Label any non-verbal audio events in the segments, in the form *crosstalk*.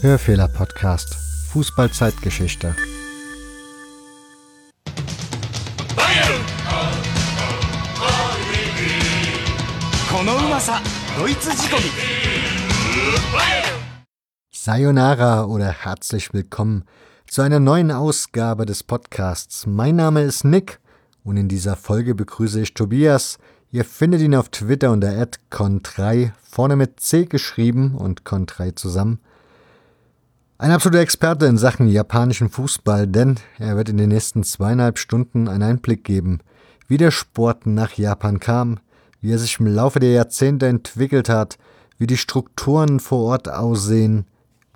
Hörfehler Podcast Fußballzeitgeschichte. Sayonara oder herzlich willkommen zu einer neuen Ausgabe des Podcasts. Mein Name ist Nick und in dieser Folge begrüße ich Tobias. Ihr findet ihn auf Twitter unter @con3 vorne mit C geschrieben und con3 zusammen. Ein absoluter Experte in Sachen japanischen Fußball, denn er wird in den nächsten zweieinhalb Stunden einen Einblick geben, wie der Sport nach Japan kam, wie er sich im Laufe der Jahrzehnte entwickelt hat, wie die Strukturen vor Ort aussehen,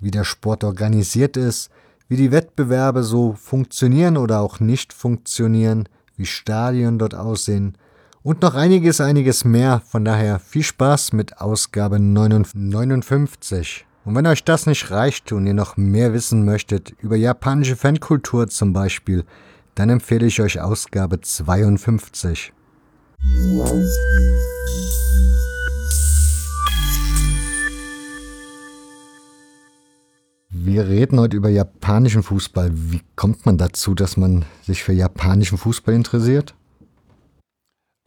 wie der Sport organisiert ist, wie die Wettbewerbe so funktionieren oder auch nicht funktionieren, wie Stadien dort aussehen und noch einiges, einiges mehr. Von daher viel Spaß mit Ausgabe 59. Und wenn euch das nicht reicht und ihr noch mehr wissen möchtet über japanische Fankultur zum Beispiel, dann empfehle ich euch Ausgabe 52. Wir reden heute über japanischen Fußball. Wie kommt man dazu, dass man sich für japanischen Fußball interessiert?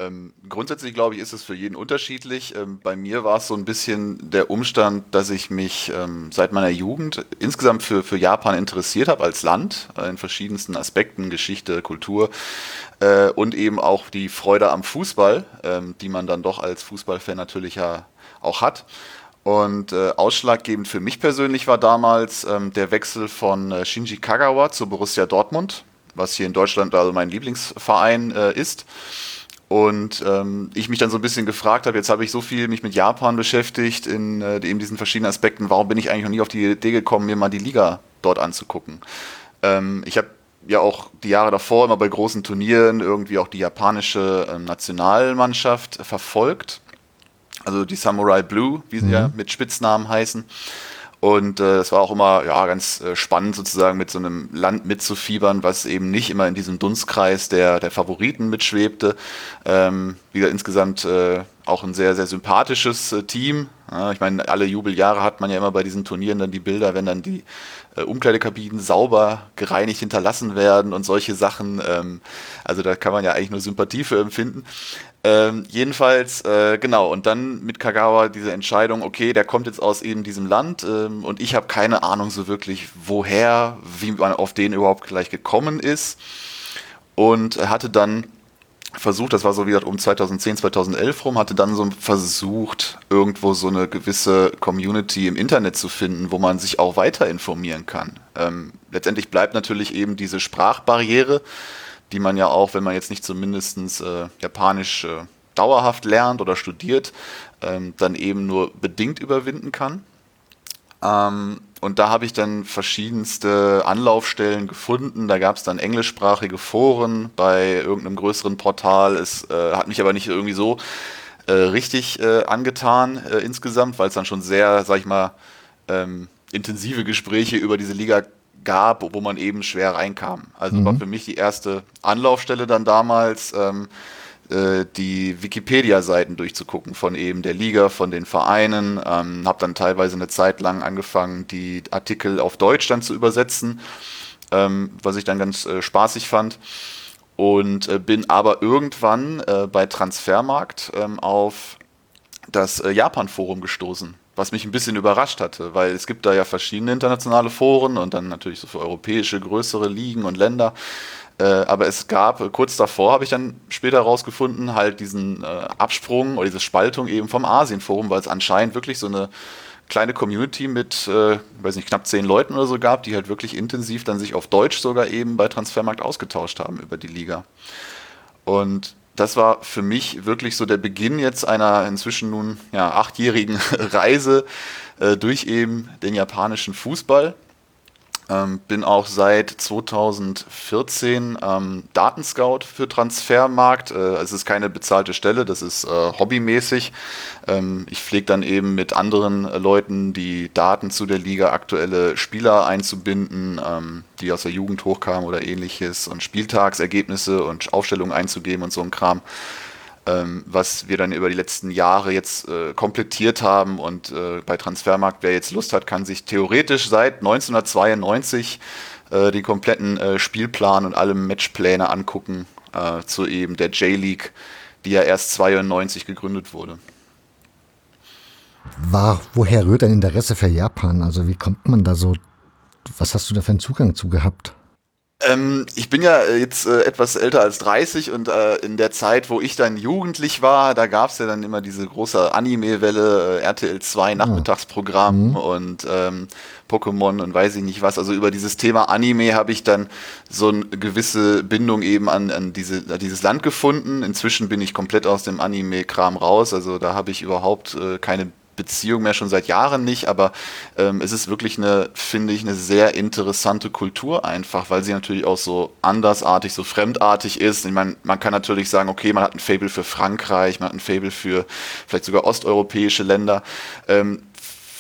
Ähm, grundsätzlich glaube ich, ist es für jeden unterschiedlich. Ähm, bei mir war es so ein bisschen der Umstand, dass ich mich ähm, seit meiner Jugend insgesamt für, für Japan interessiert habe als Land, äh, in verschiedensten Aspekten, Geschichte, Kultur äh, und eben auch die Freude am Fußball, ähm, die man dann doch als Fußballfan natürlich ja auch hat. Und äh, ausschlaggebend für mich persönlich war damals ähm, der Wechsel von äh, Shinji Kagawa zu Borussia Dortmund, was hier in Deutschland also mein Lieblingsverein äh, ist. Und ähm, ich mich dann so ein bisschen gefragt habe, jetzt habe ich so viel mich mit Japan beschäftigt, in äh, eben diesen verschiedenen Aspekten, warum bin ich eigentlich noch nie auf die Idee gekommen, mir mal die Liga dort anzugucken? Ähm, ich habe ja auch die Jahre davor immer bei großen Turnieren irgendwie auch die japanische äh, Nationalmannschaft verfolgt. Also die Samurai Blue, wie sie mhm. ja mit Spitznamen heißen. Und äh, es war auch immer ja, ganz äh, spannend, sozusagen mit so einem Land mitzufiebern, was eben nicht immer in diesem Dunstkreis der, der Favoriten mitschwebte. Ähm, wie gesagt, insgesamt äh, auch ein sehr, sehr sympathisches äh, Team. Ja, ich meine, alle Jubeljahre hat man ja immer bei diesen Turnieren dann die Bilder, wenn dann die äh, Umkleidekabinen sauber gereinigt hinterlassen werden und solche Sachen. Ähm, also da kann man ja eigentlich nur Sympathie für empfinden. Ähm, jedenfalls, äh, genau, und dann mit Kagawa diese Entscheidung, okay, der kommt jetzt aus eben diesem Land ähm, und ich habe keine Ahnung so wirklich, woher, wie man auf den überhaupt gleich gekommen ist. Und hatte dann versucht, das war so wie um 2010, 2011 rum, hatte dann so versucht, irgendwo so eine gewisse Community im Internet zu finden, wo man sich auch weiter informieren kann. Ähm, letztendlich bleibt natürlich eben diese Sprachbarriere, die man ja auch, wenn man jetzt nicht zumindest äh, Japanisch äh, dauerhaft lernt oder studiert, ähm, dann eben nur bedingt überwinden kann. Ähm, und da habe ich dann verschiedenste Anlaufstellen gefunden. Da gab es dann englischsprachige Foren bei irgendeinem größeren Portal. Es äh, hat mich aber nicht irgendwie so äh, richtig äh, angetan äh, insgesamt, weil es dann schon sehr, sag ich mal, ähm, intensive Gespräche über diese Liga gab, wo man eben schwer reinkam. Also mhm. war für mich die erste Anlaufstelle dann damals, ähm, äh, die Wikipedia-Seiten durchzugucken von eben der Liga, von den Vereinen. Ähm, habe dann teilweise eine Zeit lang angefangen, die Artikel auf Deutsch dann zu übersetzen, ähm, was ich dann ganz äh, spaßig fand. Und äh, bin aber irgendwann äh, bei Transfermarkt ähm, auf das äh, Japan-Forum gestoßen was mich ein bisschen überrascht hatte, weil es gibt da ja verschiedene internationale Foren und dann natürlich so für europäische größere Ligen und Länder. Äh, aber es gab, äh, kurz davor habe ich dann später rausgefunden, halt diesen äh, Absprung oder diese Spaltung eben vom Asienforum, weil es anscheinend wirklich so eine kleine Community mit, äh, weiß nicht, knapp zehn Leuten oder so gab, die halt wirklich intensiv dann sich auf Deutsch sogar eben bei Transfermarkt ausgetauscht haben über die Liga. Und das war für mich wirklich so der Beginn jetzt einer inzwischen nun ja, achtjährigen *laughs* Reise äh, durch eben den japanischen Fußball. Ähm, bin auch seit 2014 ähm, Datenscout für Transfermarkt. Äh, es ist keine bezahlte Stelle, das ist äh, hobbymäßig. Ähm, ich pflege dann eben mit anderen äh, Leuten die Daten zu der Liga, aktuelle Spieler einzubinden, ähm, die aus der Jugend hochkamen oder ähnliches und Spieltagsergebnisse und Aufstellungen einzugeben und so ein Kram. Ähm, was wir dann über die letzten Jahre jetzt äh, komplettiert haben. Und äh, bei Transfermarkt, wer jetzt Lust hat, kann sich theoretisch seit 1992 äh, den kompletten äh, Spielplan und alle Matchpläne angucken äh, zu eben der J-League, die ja erst 92 gegründet wurde. War, woher rührt dein Interesse für Japan? Also wie kommt man da so, was hast du da für einen Zugang zu gehabt? Ähm, ich bin ja äh, jetzt äh, etwas älter als 30 und äh, in der Zeit, wo ich dann jugendlich war, da gab es ja dann immer diese große Anime-Welle, äh, RTL 2 ah. Nachmittagsprogramm mhm. und ähm, Pokémon und weiß ich nicht was. Also über dieses Thema Anime habe ich dann so eine gewisse Bindung eben an, an, diese, an dieses Land gefunden. Inzwischen bin ich komplett aus dem Anime-Kram raus, also da habe ich überhaupt äh, keine Beziehung mehr schon seit Jahren nicht, aber ähm, es ist wirklich eine, finde ich, eine sehr interessante Kultur einfach, weil sie natürlich auch so andersartig, so fremdartig ist. Ich meine, man kann natürlich sagen, okay, man hat ein Fable für Frankreich, man hat ein Fable für vielleicht sogar osteuropäische Länder. Ähm,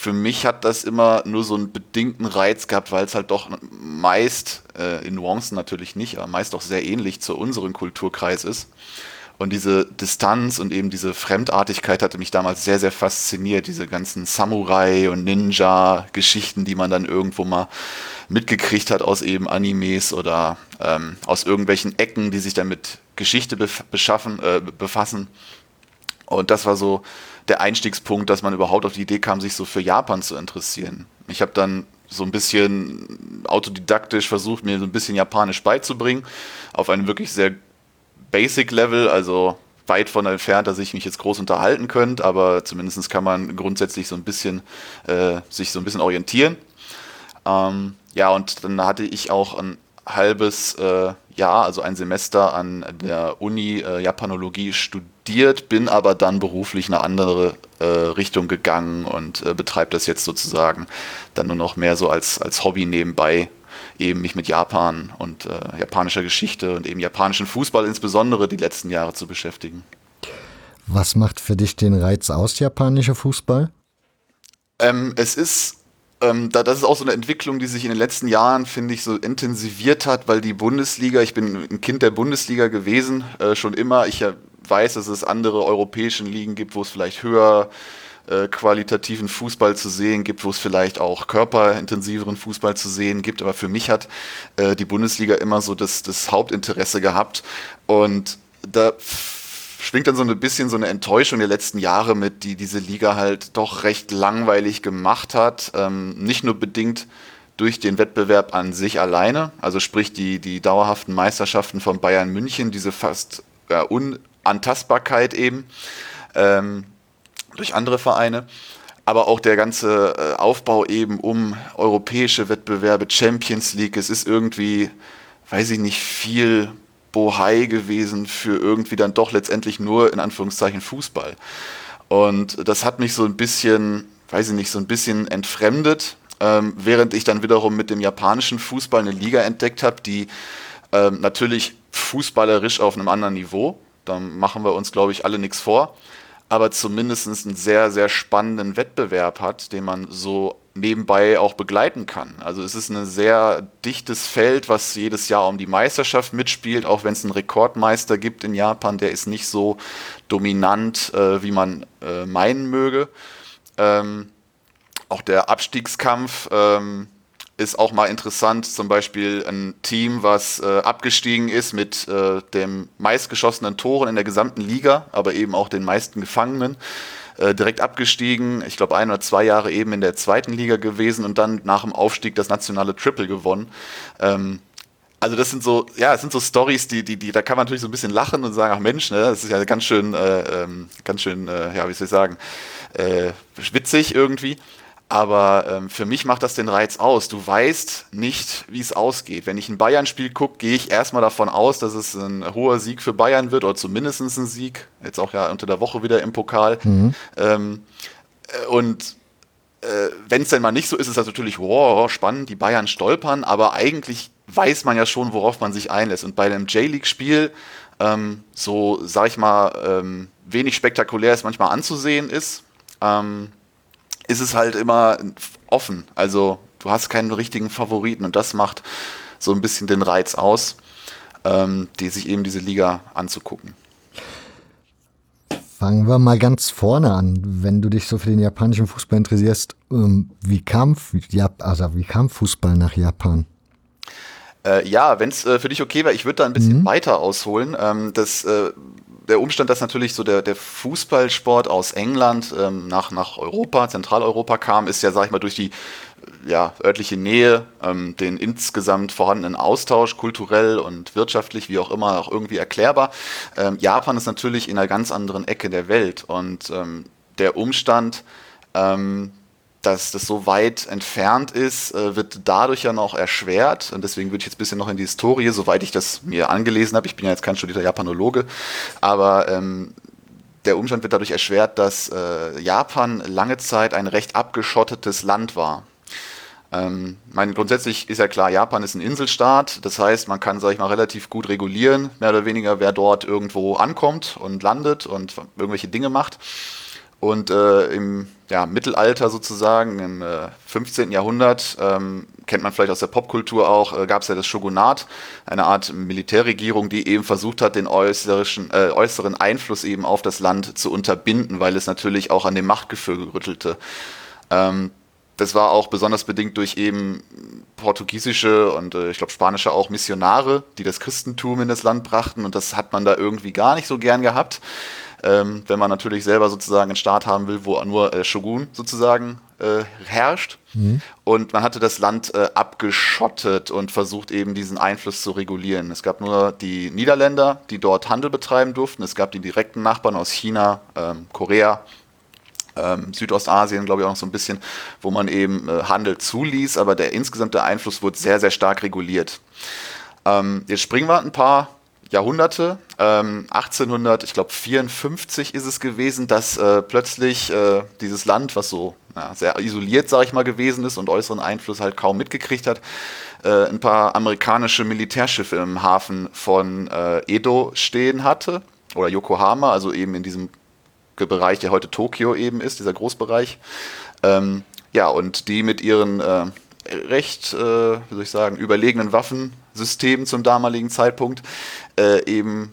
für mich hat das immer nur so einen bedingten Reiz gehabt, weil es halt doch meist, äh, in Nuancen natürlich nicht, aber meist doch sehr ähnlich zu unserem Kulturkreis ist. Und diese Distanz und eben diese Fremdartigkeit hatte mich damals sehr, sehr fasziniert. Diese ganzen Samurai- und Ninja-Geschichten, die man dann irgendwo mal mitgekriegt hat aus eben Animes oder ähm, aus irgendwelchen Ecken, die sich dann mit Geschichte beschaffen, äh, befassen. Und das war so der Einstiegspunkt, dass man überhaupt auf die Idee kam, sich so für Japan zu interessieren. Ich habe dann so ein bisschen autodidaktisch versucht, mir so ein bisschen Japanisch beizubringen, auf einem wirklich sehr Basic-Level, also weit von entfernt, dass ich mich jetzt groß unterhalten könnte, aber zumindest kann man grundsätzlich so ein bisschen äh, sich so ein bisschen orientieren. Ähm, ja, und dann hatte ich auch ein halbes äh, Jahr, also ein Semester an der Uni äh, Japanologie studiert, bin aber dann beruflich eine andere äh, Richtung gegangen und äh, betreibe das jetzt sozusagen dann nur noch mehr so als, als Hobby nebenbei eben mich mit Japan und äh, japanischer Geschichte und eben japanischen Fußball insbesondere die letzten Jahre zu beschäftigen. Was macht für dich den Reiz aus, japanischer Fußball? Ähm, es ist ähm, da, das ist auch so eine Entwicklung, die sich in den letzten Jahren, finde ich, so intensiviert hat, weil die Bundesliga, ich bin ein Kind der Bundesliga gewesen, äh, schon immer. Ich äh, weiß, dass es andere europäischen Ligen gibt, wo es vielleicht höher äh, qualitativen Fußball zu sehen gibt, wo es vielleicht auch körperintensiveren Fußball zu sehen gibt. Aber für mich hat äh, die Bundesliga immer so das, das Hauptinteresse gehabt. Und da schwingt dann so ein bisschen so eine Enttäuschung der letzten Jahre mit, die diese Liga halt doch recht langweilig gemacht hat. Ähm, nicht nur bedingt durch den Wettbewerb an sich alleine, also sprich die, die dauerhaften Meisterschaften von Bayern München, diese fast äh, Unantastbarkeit eben, ähm, durch andere Vereine. Aber auch der ganze äh, Aufbau eben um europäische Wettbewerbe, Champions League, es ist irgendwie, weiß ich nicht, viel Bohai gewesen für irgendwie dann doch letztendlich nur in Anführungszeichen Fußball. Und das hat mich so ein bisschen, weiß ich nicht, so ein bisschen entfremdet, ähm, während ich dann wiederum mit dem japanischen Fußball eine Liga entdeckt habe, die ähm, natürlich fußballerisch auf einem anderen Niveau, da machen wir uns, glaube ich, alle nichts vor, aber zumindest einen sehr, sehr spannenden Wettbewerb hat, den man so nebenbei auch begleiten kann. Also es ist ein sehr dichtes Feld, was jedes Jahr um die Meisterschaft mitspielt, auch wenn es einen Rekordmeister gibt in Japan, der ist nicht so dominant, äh, wie man äh, meinen möge. Ähm, auch der Abstiegskampf ähm, ist auch mal interessant, zum Beispiel ein Team, was äh, abgestiegen ist mit äh, dem meistgeschossenen Toren in der gesamten Liga, aber eben auch den meisten Gefangenen, äh, direkt abgestiegen, ich glaube ein oder zwei Jahre eben in der zweiten Liga gewesen und dann nach dem Aufstieg das nationale Triple gewonnen. Ähm, also das sind so, ja, es sind so Stories, die, die, die, da kann man natürlich so ein bisschen lachen und sagen, ach Mensch, ne, das ist ja ganz schön, äh, ähm, ganz schön, äh, ja, wie soll ich sagen, äh, witzig irgendwie. Aber ähm, für mich macht das den Reiz aus. Du weißt nicht, wie es ausgeht. Wenn ich ein Bayern-Spiel gucke, gehe ich erstmal davon aus, dass es ein hoher Sieg für Bayern wird oder zumindest ein Sieg. Jetzt auch ja unter der Woche wieder im Pokal. Mhm. Ähm, äh, und äh, wenn es denn mal nicht so ist, ist das natürlich, wow, spannend, die Bayern stolpern, aber eigentlich weiß man ja schon, worauf man sich einlässt. Und bei einem J-League-Spiel, ähm, so sag ich mal, ähm, wenig spektakulär es manchmal anzusehen ist, ähm, ist es halt immer offen. Also du hast keinen richtigen Favoriten und das macht so ein bisschen den Reiz aus, ähm, die sich eben diese Liga anzugucken. Fangen wir mal ganz vorne an. Wenn du dich so für den japanischen Fußball interessierst, ähm, wie kam, also wie kam Fußball nach Japan? Äh, ja, wenn es äh, für dich okay wäre, ich würde da ein bisschen mhm. weiter ausholen. Ähm, das, äh, der Umstand, dass natürlich so der, der Fußballsport aus England ähm, nach, nach Europa, Zentraleuropa kam, ist ja, sag ich mal, durch die ja, örtliche Nähe, ähm, den insgesamt vorhandenen Austausch, kulturell und wirtschaftlich, wie auch immer, auch irgendwie erklärbar. Ähm, Japan ist natürlich in einer ganz anderen Ecke der Welt und ähm, der Umstand, ähm, dass das so weit entfernt ist, äh, wird dadurch ja noch erschwert. Und deswegen würde ich jetzt ein bisschen noch in die Historie, soweit ich das mir angelesen habe. Ich bin ja jetzt kein studierter Japanologe, aber ähm, der Umstand wird dadurch erschwert, dass äh, Japan lange Zeit ein recht abgeschottetes Land war. Ähm, mein, grundsätzlich ist ja klar, Japan ist ein Inselstaat, das heißt, man kann, sag ich mal, relativ gut regulieren, mehr oder weniger, wer dort irgendwo ankommt und landet und irgendwelche Dinge macht. Und äh, im ja, Mittelalter sozusagen, im äh, 15. Jahrhundert, ähm, kennt man vielleicht aus der Popkultur auch, äh, gab es ja das Shogunat, eine Art Militärregierung, die eben versucht hat, den äußerischen, äh, äußeren Einfluss eben auf das Land zu unterbinden, weil es natürlich auch an dem Machtgefühl rüttelte. Ähm, das war auch besonders bedingt durch eben portugiesische und äh, ich glaube spanische auch Missionare, die das Christentum in das Land brachten und das hat man da irgendwie gar nicht so gern gehabt. Ähm, wenn man natürlich selber sozusagen einen Staat haben will, wo nur äh, Shogun sozusagen äh, herrscht. Mhm. Und man hatte das Land äh, abgeschottet und versucht eben diesen Einfluss zu regulieren. Es gab nur die Niederländer, die dort Handel betreiben durften. Es gab die direkten Nachbarn aus China, ähm, Korea, ähm, Südostasien, glaube ich, auch noch so ein bisschen, wo man eben äh, Handel zuließ, aber der insgesamte Einfluss wurde sehr, sehr stark reguliert. Ähm, jetzt springen wir ein paar Jahrhunderte. Ähm, 1800, ich glaube 54 ist es gewesen, dass äh, plötzlich äh, dieses Land, was so ja, sehr isoliert, sage ich mal, gewesen ist und äußeren Einfluss halt kaum mitgekriegt hat, äh, ein paar amerikanische Militärschiffe im Hafen von äh, Edo stehen hatte oder Yokohama, also eben in diesem Bereich, der heute Tokio eben ist, dieser Großbereich. Ähm, ja, und die mit ihren äh, recht, äh, wie soll ich sagen, überlegenen Waffensystemen zum damaligen Zeitpunkt äh, eben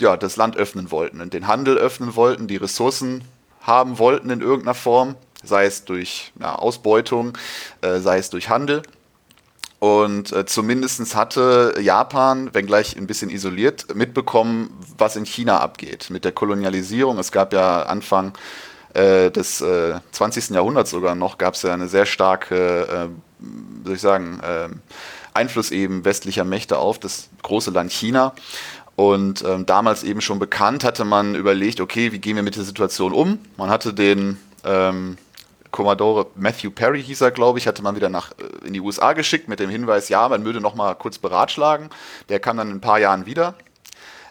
ja, das Land öffnen wollten und den Handel öffnen wollten, die Ressourcen haben wollten in irgendeiner Form, sei es durch ja, Ausbeutung, äh, sei es durch Handel. Und äh, zumindest hatte Japan, wenngleich ein bisschen isoliert, mitbekommen, was in China abgeht mit der Kolonialisierung. Es gab ja Anfang äh, des äh, 20. Jahrhunderts sogar noch, gab es ja eine sehr starke, äh, soll ich sagen, äh, Einfluss eben westlicher Mächte auf das große Land China. Und ähm, damals eben schon bekannt, hatte man überlegt, okay, wie gehen wir mit der Situation um? Man hatte den ähm, Commodore Matthew Perry hieß er, glaube ich, hatte man wieder nach äh, in die USA geschickt mit dem Hinweis, ja, man würde noch mal kurz beratschlagen. Der kam dann in ein paar Jahren wieder.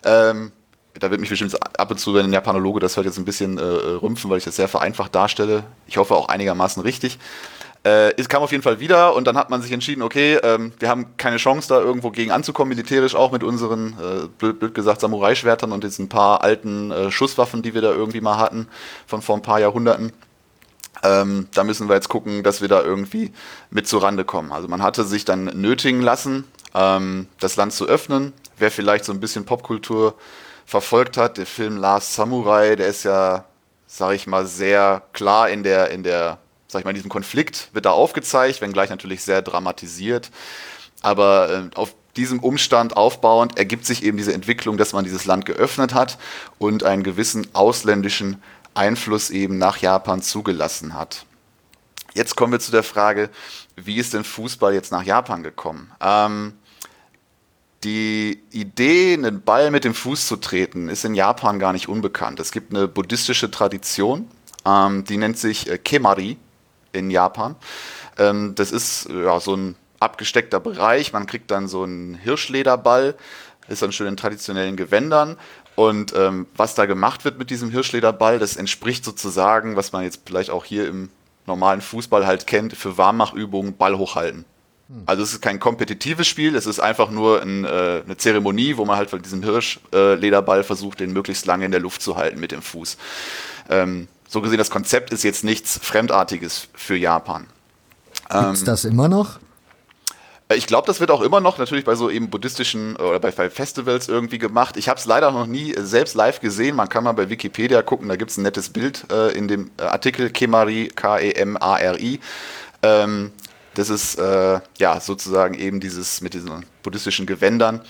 Ähm, da wird mich bestimmt ab und zu, wenn ein Japanologe das hört, jetzt ein bisschen äh, rümpfen, weil ich das sehr vereinfacht darstelle. Ich hoffe auch einigermaßen richtig. Äh, es kam auf jeden Fall wieder und dann hat man sich entschieden, okay, ähm, wir haben keine Chance da irgendwo gegen anzukommen, militärisch auch mit unseren, äh, blöd, blöd, gesagt, Samurai-Schwertern und ein paar alten äh, Schusswaffen, die wir da irgendwie mal hatten, von vor ein paar Jahrhunderten. Ähm, da müssen wir jetzt gucken, dass wir da irgendwie mit zurande kommen. Also man hatte sich dann nötigen lassen, ähm, das Land zu öffnen. Wer vielleicht so ein bisschen Popkultur verfolgt hat, der Film Last Samurai, der ist ja, sag ich mal, sehr klar in der, in der, sag ich mal, in diesem Konflikt wird da aufgezeigt, wenngleich natürlich sehr dramatisiert. Aber äh, auf diesem Umstand aufbauend ergibt sich eben diese Entwicklung, dass man dieses Land geöffnet hat und einen gewissen ausländischen Einfluss eben nach Japan zugelassen hat. Jetzt kommen wir zu der Frage, wie ist denn Fußball jetzt nach Japan gekommen? Ähm, die Idee, einen Ball mit dem Fuß zu treten, ist in Japan gar nicht unbekannt. Es gibt eine buddhistische Tradition, ähm, die nennt sich äh, Kemari in Japan. Ähm, das ist ja, so ein abgesteckter Bereich. Man kriegt dann so einen Hirschlederball, ist dann schön in traditionellen Gewändern und ähm, was da gemacht wird mit diesem Hirschlederball, das entspricht sozusagen, was man jetzt vielleicht auch hier im normalen Fußball halt kennt, für Warmmachübungen Ball hochhalten. Hm. Also es ist kein kompetitives Spiel, es ist einfach nur ein, äh, eine Zeremonie, wo man halt von diesem Hirschlederball äh, versucht, den möglichst lange in der Luft zu halten mit dem Fuß. Ähm, so gesehen, das Konzept ist jetzt nichts Fremdartiges für Japan. Gibt es ähm, das immer noch? Äh, ich glaube, das wird auch immer noch natürlich bei so eben buddhistischen äh, oder bei Festivals irgendwie gemacht. Ich habe es leider noch nie selbst live gesehen. Man kann mal bei Wikipedia gucken, da gibt es ein nettes Bild äh, in dem Artikel Kemari, K-E-M-A-R-I. Ähm, das ist äh, ja sozusagen eben dieses mit diesen buddhistischen Gewändern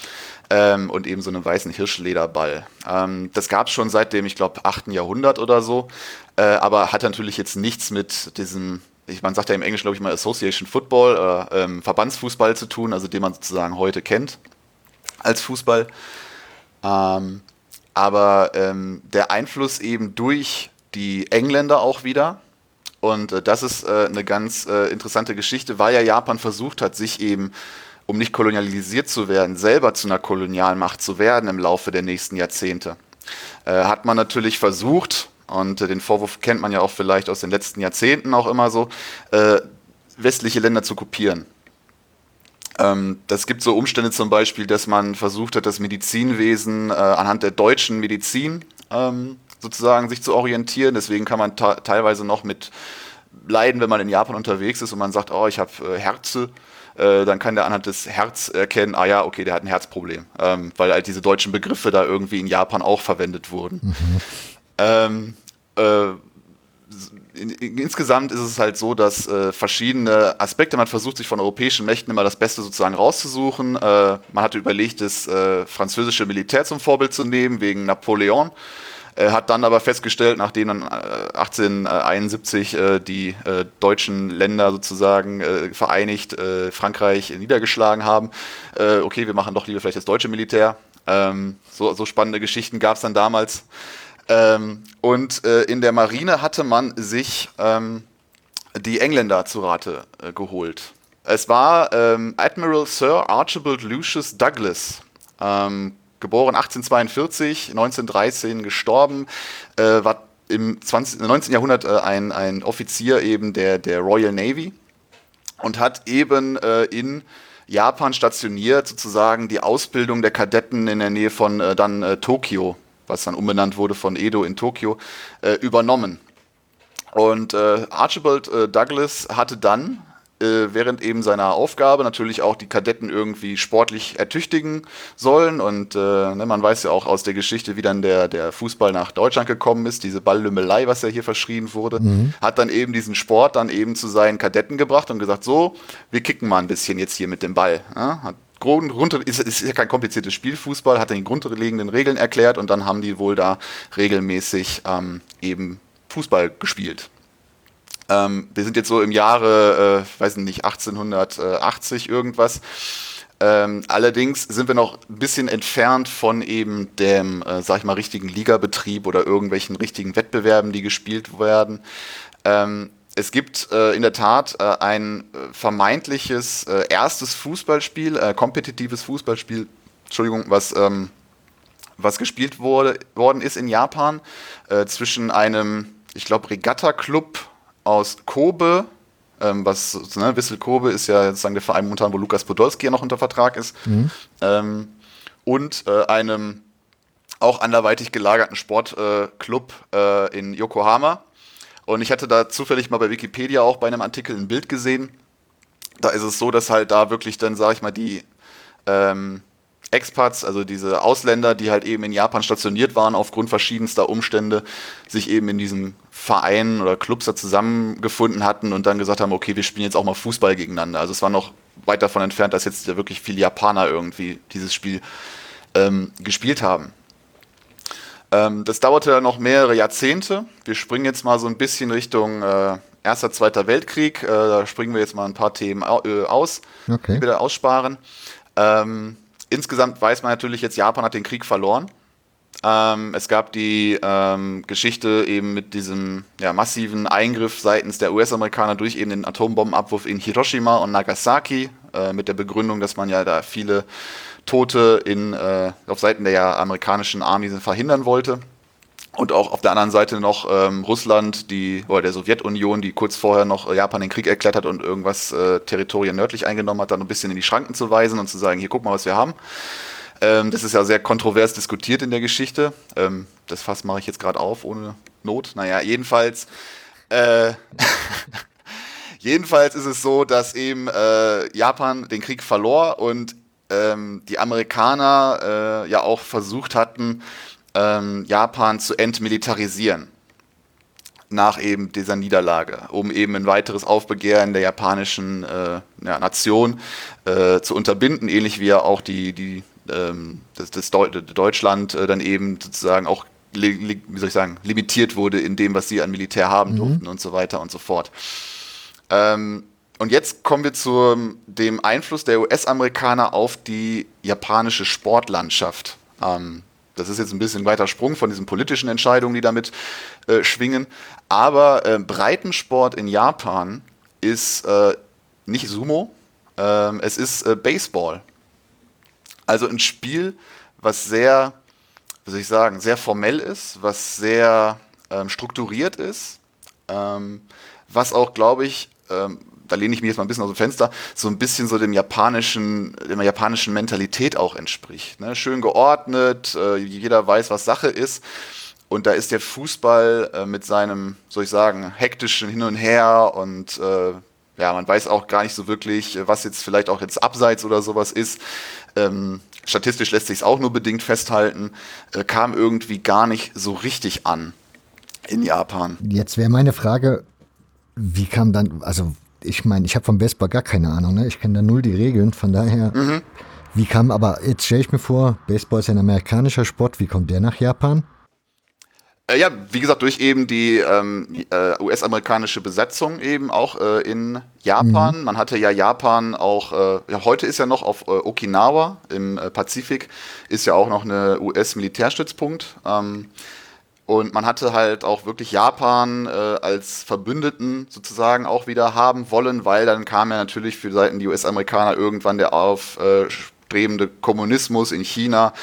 ähm, und eben so einem weißen Hirschlederball. Ähm, das gab es schon seit dem, ich glaube, 8. Jahrhundert oder so, äh, aber hat natürlich jetzt nichts mit diesem ich, man sagt ja im Englischen, glaube ich, mal Association Football oder ähm, Verbandsfußball zu tun, also den man sozusagen heute kennt als Fußball. Ähm, aber ähm, der Einfluss eben durch die Engländer auch wieder. Und äh, das ist äh, eine ganz äh, interessante Geschichte, weil ja Japan versucht hat, sich eben, um nicht kolonialisiert zu werden, selber zu einer Kolonialmacht zu werden im Laufe der nächsten Jahrzehnte. Äh, hat man natürlich versucht, und äh, den Vorwurf kennt man ja auch vielleicht aus den letzten Jahrzehnten auch immer so, äh, westliche Länder zu kopieren. Ähm, das gibt so Umstände zum Beispiel, dass man versucht hat, das Medizinwesen äh, anhand der deutschen Medizin ähm, sozusagen sich zu orientieren. Deswegen kann man teilweise noch mit leiden, wenn man in Japan unterwegs ist und man sagt, oh, ich habe äh, Herze äh, dann kann der anhand des Herz erkennen, ah ja, okay, der hat ein Herzproblem, ähm, weil halt diese deutschen Begriffe da irgendwie in Japan auch verwendet wurden. Mhm. Ähm, äh, in, insgesamt ist es halt so, dass äh, verschiedene Aspekte, man versucht sich von europäischen Mächten immer das Beste sozusagen rauszusuchen. Äh, man hatte überlegt, das äh, französische Militär zum Vorbild zu nehmen, wegen Napoleon. hat dann aber festgestellt, nachdem dann 1871 äh, äh, die deutschen Länder sozusagen vereinigt Frankreich niedergeschlagen haben, okay, wir machen doch lieber vielleicht das deutsche Militär. Ähm, so, so spannende Geschichten gab es dann damals. Ähm, und äh, in der Marine hatte man sich ähm, die Engländer zu Rate äh, geholt. Es war ähm, Admiral Sir Archibald Lucius Douglas, ähm, geboren 1842, 1913 gestorben, äh, war im 20, 19. Jahrhundert äh, ein, ein Offizier eben der, der Royal Navy und hat eben äh, in Japan stationiert sozusagen die Ausbildung der Kadetten in der Nähe von äh, dann Tokio was dann umbenannt wurde von Edo in Tokio, äh, übernommen. Und äh, Archibald äh, Douglas hatte dann äh, während eben seiner Aufgabe natürlich auch die Kadetten irgendwie sportlich ertüchtigen sollen. Und äh, ne, man weiß ja auch aus der Geschichte, wie dann der, der Fußball nach Deutschland gekommen ist, diese Balllümmelei, was ja hier verschrien wurde, mhm. hat dann eben diesen Sport dann eben zu seinen Kadetten gebracht und gesagt, so, wir kicken mal ein bisschen jetzt hier mit dem Ball. Ja? Hat Grund, ist, ist ja kein kompliziertes Spiel, Fußball, hat den grundlegenden Regeln erklärt und dann haben die wohl da regelmäßig ähm, eben Fußball gespielt. Ähm, wir sind jetzt so im Jahre, äh, weiß nicht, 1880 irgendwas. Ähm, allerdings sind wir noch ein bisschen entfernt von eben dem, äh, sag ich mal, richtigen Ligabetrieb oder irgendwelchen richtigen Wettbewerben, die gespielt werden. Ähm, es gibt äh, in der Tat äh, ein äh, vermeintliches äh, erstes Fußballspiel, äh, kompetitives Fußballspiel, Entschuldigung, was, ähm, was gespielt wurde, worden ist in Japan äh, zwischen einem, ich glaube, Regatta-Club aus Kobe, ähm, was, ne, Wissel Kobe ist ja sozusagen der Verein momentan, wo Lukas Podolski ja noch unter Vertrag ist, mhm. ähm, und einem auch anderweitig gelagerten Sportclub in Yokohama und ich hatte da zufällig mal bei Wikipedia auch bei einem Artikel ein Bild gesehen. Da ist es so, dass halt da wirklich dann, sag ich mal, die ähm, Expats, also diese Ausländer, die halt eben in Japan stationiert waren, aufgrund verschiedenster Umstände, sich eben in diesen Vereinen oder Clubs da zusammengefunden hatten und dann gesagt haben, okay, wir spielen jetzt auch mal Fußball gegeneinander. Also es war noch weit davon entfernt, dass jetzt wirklich viele Japaner irgendwie dieses Spiel ähm, gespielt haben. Ähm, das dauerte dann noch mehrere Jahrzehnte. Wir springen jetzt mal so ein bisschen Richtung äh, Erster, Zweiter Weltkrieg. Äh, da springen wir jetzt mal ein paar Themen au äh, aus, okay. die wir da aussparen. Ähm, insgesamt weiß man natürlich jetzt, Japan hat den Krieg verloren. Ähm, es gab die ähm, Geschichte eben mit diesem ja, massiven Eingriff seitens der US-Amerikaner durch eben den Atombombenabwurf in Hiroshima und Nagasaki äh, mit der Begründung, dass man ja da viele Tote in, äh, auf Seiten der amerikanischen Armee verhindern wollte. Und auch auf der anderen Seite noch ähm, Russland, die, oder der Sowjetunion, die kurz vorher noch Japan den Krieg erklärt hat und irgendwas äh, Territorien nördlich eingenommen hat, dann ein bisschen in die Schranken zu weisen und zu sagen, hier guck mal, was wir haben. Ähm, das ist ja sehr kontrovers diskutiert in der Geschichte. Ähm, das Fass mache ich jetzt gerade auf, ohne Not. Naja, jedenfalls. Äh, *laughs* Jedenfalls ist es so, dass eben äh, Japan den Krieg verlor und ähm, die Amerikaner äh, ja auch versucht hatten, ähm, Japan zu entmilitarisieren nach eben dieser Niederlage, um eben ein weiteres Aufbegehren der japanischen äh, ja, Nation äh, zu unterbinden, ähnlich wie ja auch die, die ähm, das, das Deu Deutschland äh, dann eben sozusagen auch wie soll ich sagen, limitiert wurde in dem, was sie an Militär haben mhm. durften und so weiter und so fort. Ähm, und jetzt kommen wir zu dem Einfluss der US-Amerikaner auf die japanische Sportlandschaft. Ähm, das ist jetzt ein bisschen weiter Sprung von diesen politischen Entscheidungen, die damit äh, schwingen. Aber äh, Breitensport in Japan ist äh, nicht Sumo, ähm, es ist äh, Baseball. Also ein Spiel, was sehr, wie soll ich sagen, sehr formell ist, was sehr ähm, strukturiert ist, ähm, was auch, glaube ich, ähm, da lehne ich mich jetzt mal ein bisschen aus dem Fenster, so ein bisschen so dem japanischen, der japanischen Mentalität auch entspricht. Ne? Schön geordnet, äh, jeder weiß, was Sache ist. Und da ist der Fußball äh, mit seinem, soll ich sagen, hektischen Hin und Her und äh, ja, man weiß auch gar nicht so wirklich, was jetzt vielleicht auch jetzt abseits oder sowas ist. Ähm, statistisch lässt sich es auch nur bedingt festhalten, äh, kam irgendwie gar nicht so richtig an in Japan. Jetzt wäre meine Frage, wie kam dann, also ich meine, ich habe vom Baseball gar keine Ahnung, ne? ich kenne da null die Regeln, von daher, mhm. wie kam, aber jetzt stelle ich mir vor, Baseball ist ein amerikanischer Sport, wie kommt der nach Japan? Äh, ja, wie gesagt, durch eben die ähm, äh, US-amerikanische Besetzung eben auch äh, in Japan. Mhm. Man hatte ja Japan auch, äh, ja, heute ist ja noch auf äh, Okinawa im äh, Pazifik, ist ja auch noch eine US-Militärstützpunkt. Ähm, und man hatte halt auch wirklich Japan als Verbündeten sozusagen auch wieder haben wollen, weil dann kam ja natürlich für Seiten die US-Amerikaner irgendwann der auf aufstrebende Kommunismus in China,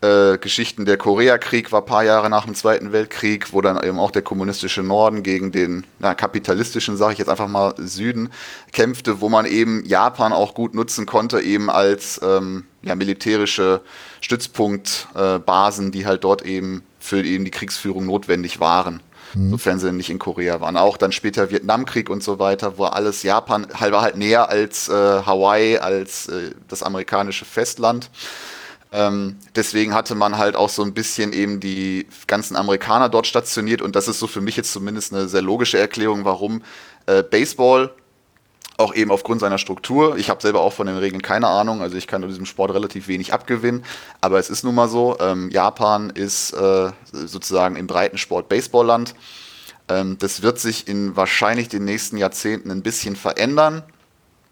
äh, Geschichten der Koreakrieg war ein paar Jahre nach dem Zweiten Weltkrieg, wo dann eben auch der kommunistische Norden gegen den na, kapitalistischen, sage ich jetzt einfach mal, Süden kämpfte, wo man eben Japan auch gut nutzen konnte, eben als ähm, ja, militärische Stützpunktbasen, äh, die halt dort eben für eben die Kriegsführung notwendig waren mhm. sofern sie nicht in Korea waren. Auch dann später Vietnamkrieg und so weiter, wo alles Japan halber halt näher als äh, Hawaii, als äh, das amerikanische Festland. Ähm, deswegen hatte man halt auch so ein bisschen eben die ganzen Amerikaner dort stationiert und das ist so für mich jetzt zumindest eine sehr logische Erklärung, warum äh, Baseball auch eben aufgrund seiner Struktur. Ich habe selber auch von den Regeln keine Ahnung, also ich kann diesem Sport relativ wenig abgewinnen, aber es ist nun mal so, ähm, Japan ist äh, sozusagen im Breitensport Baseballland. Ähm, das wird sich in wahrscheinlich den nächsten Jahrzehnten ein bisschen verändern.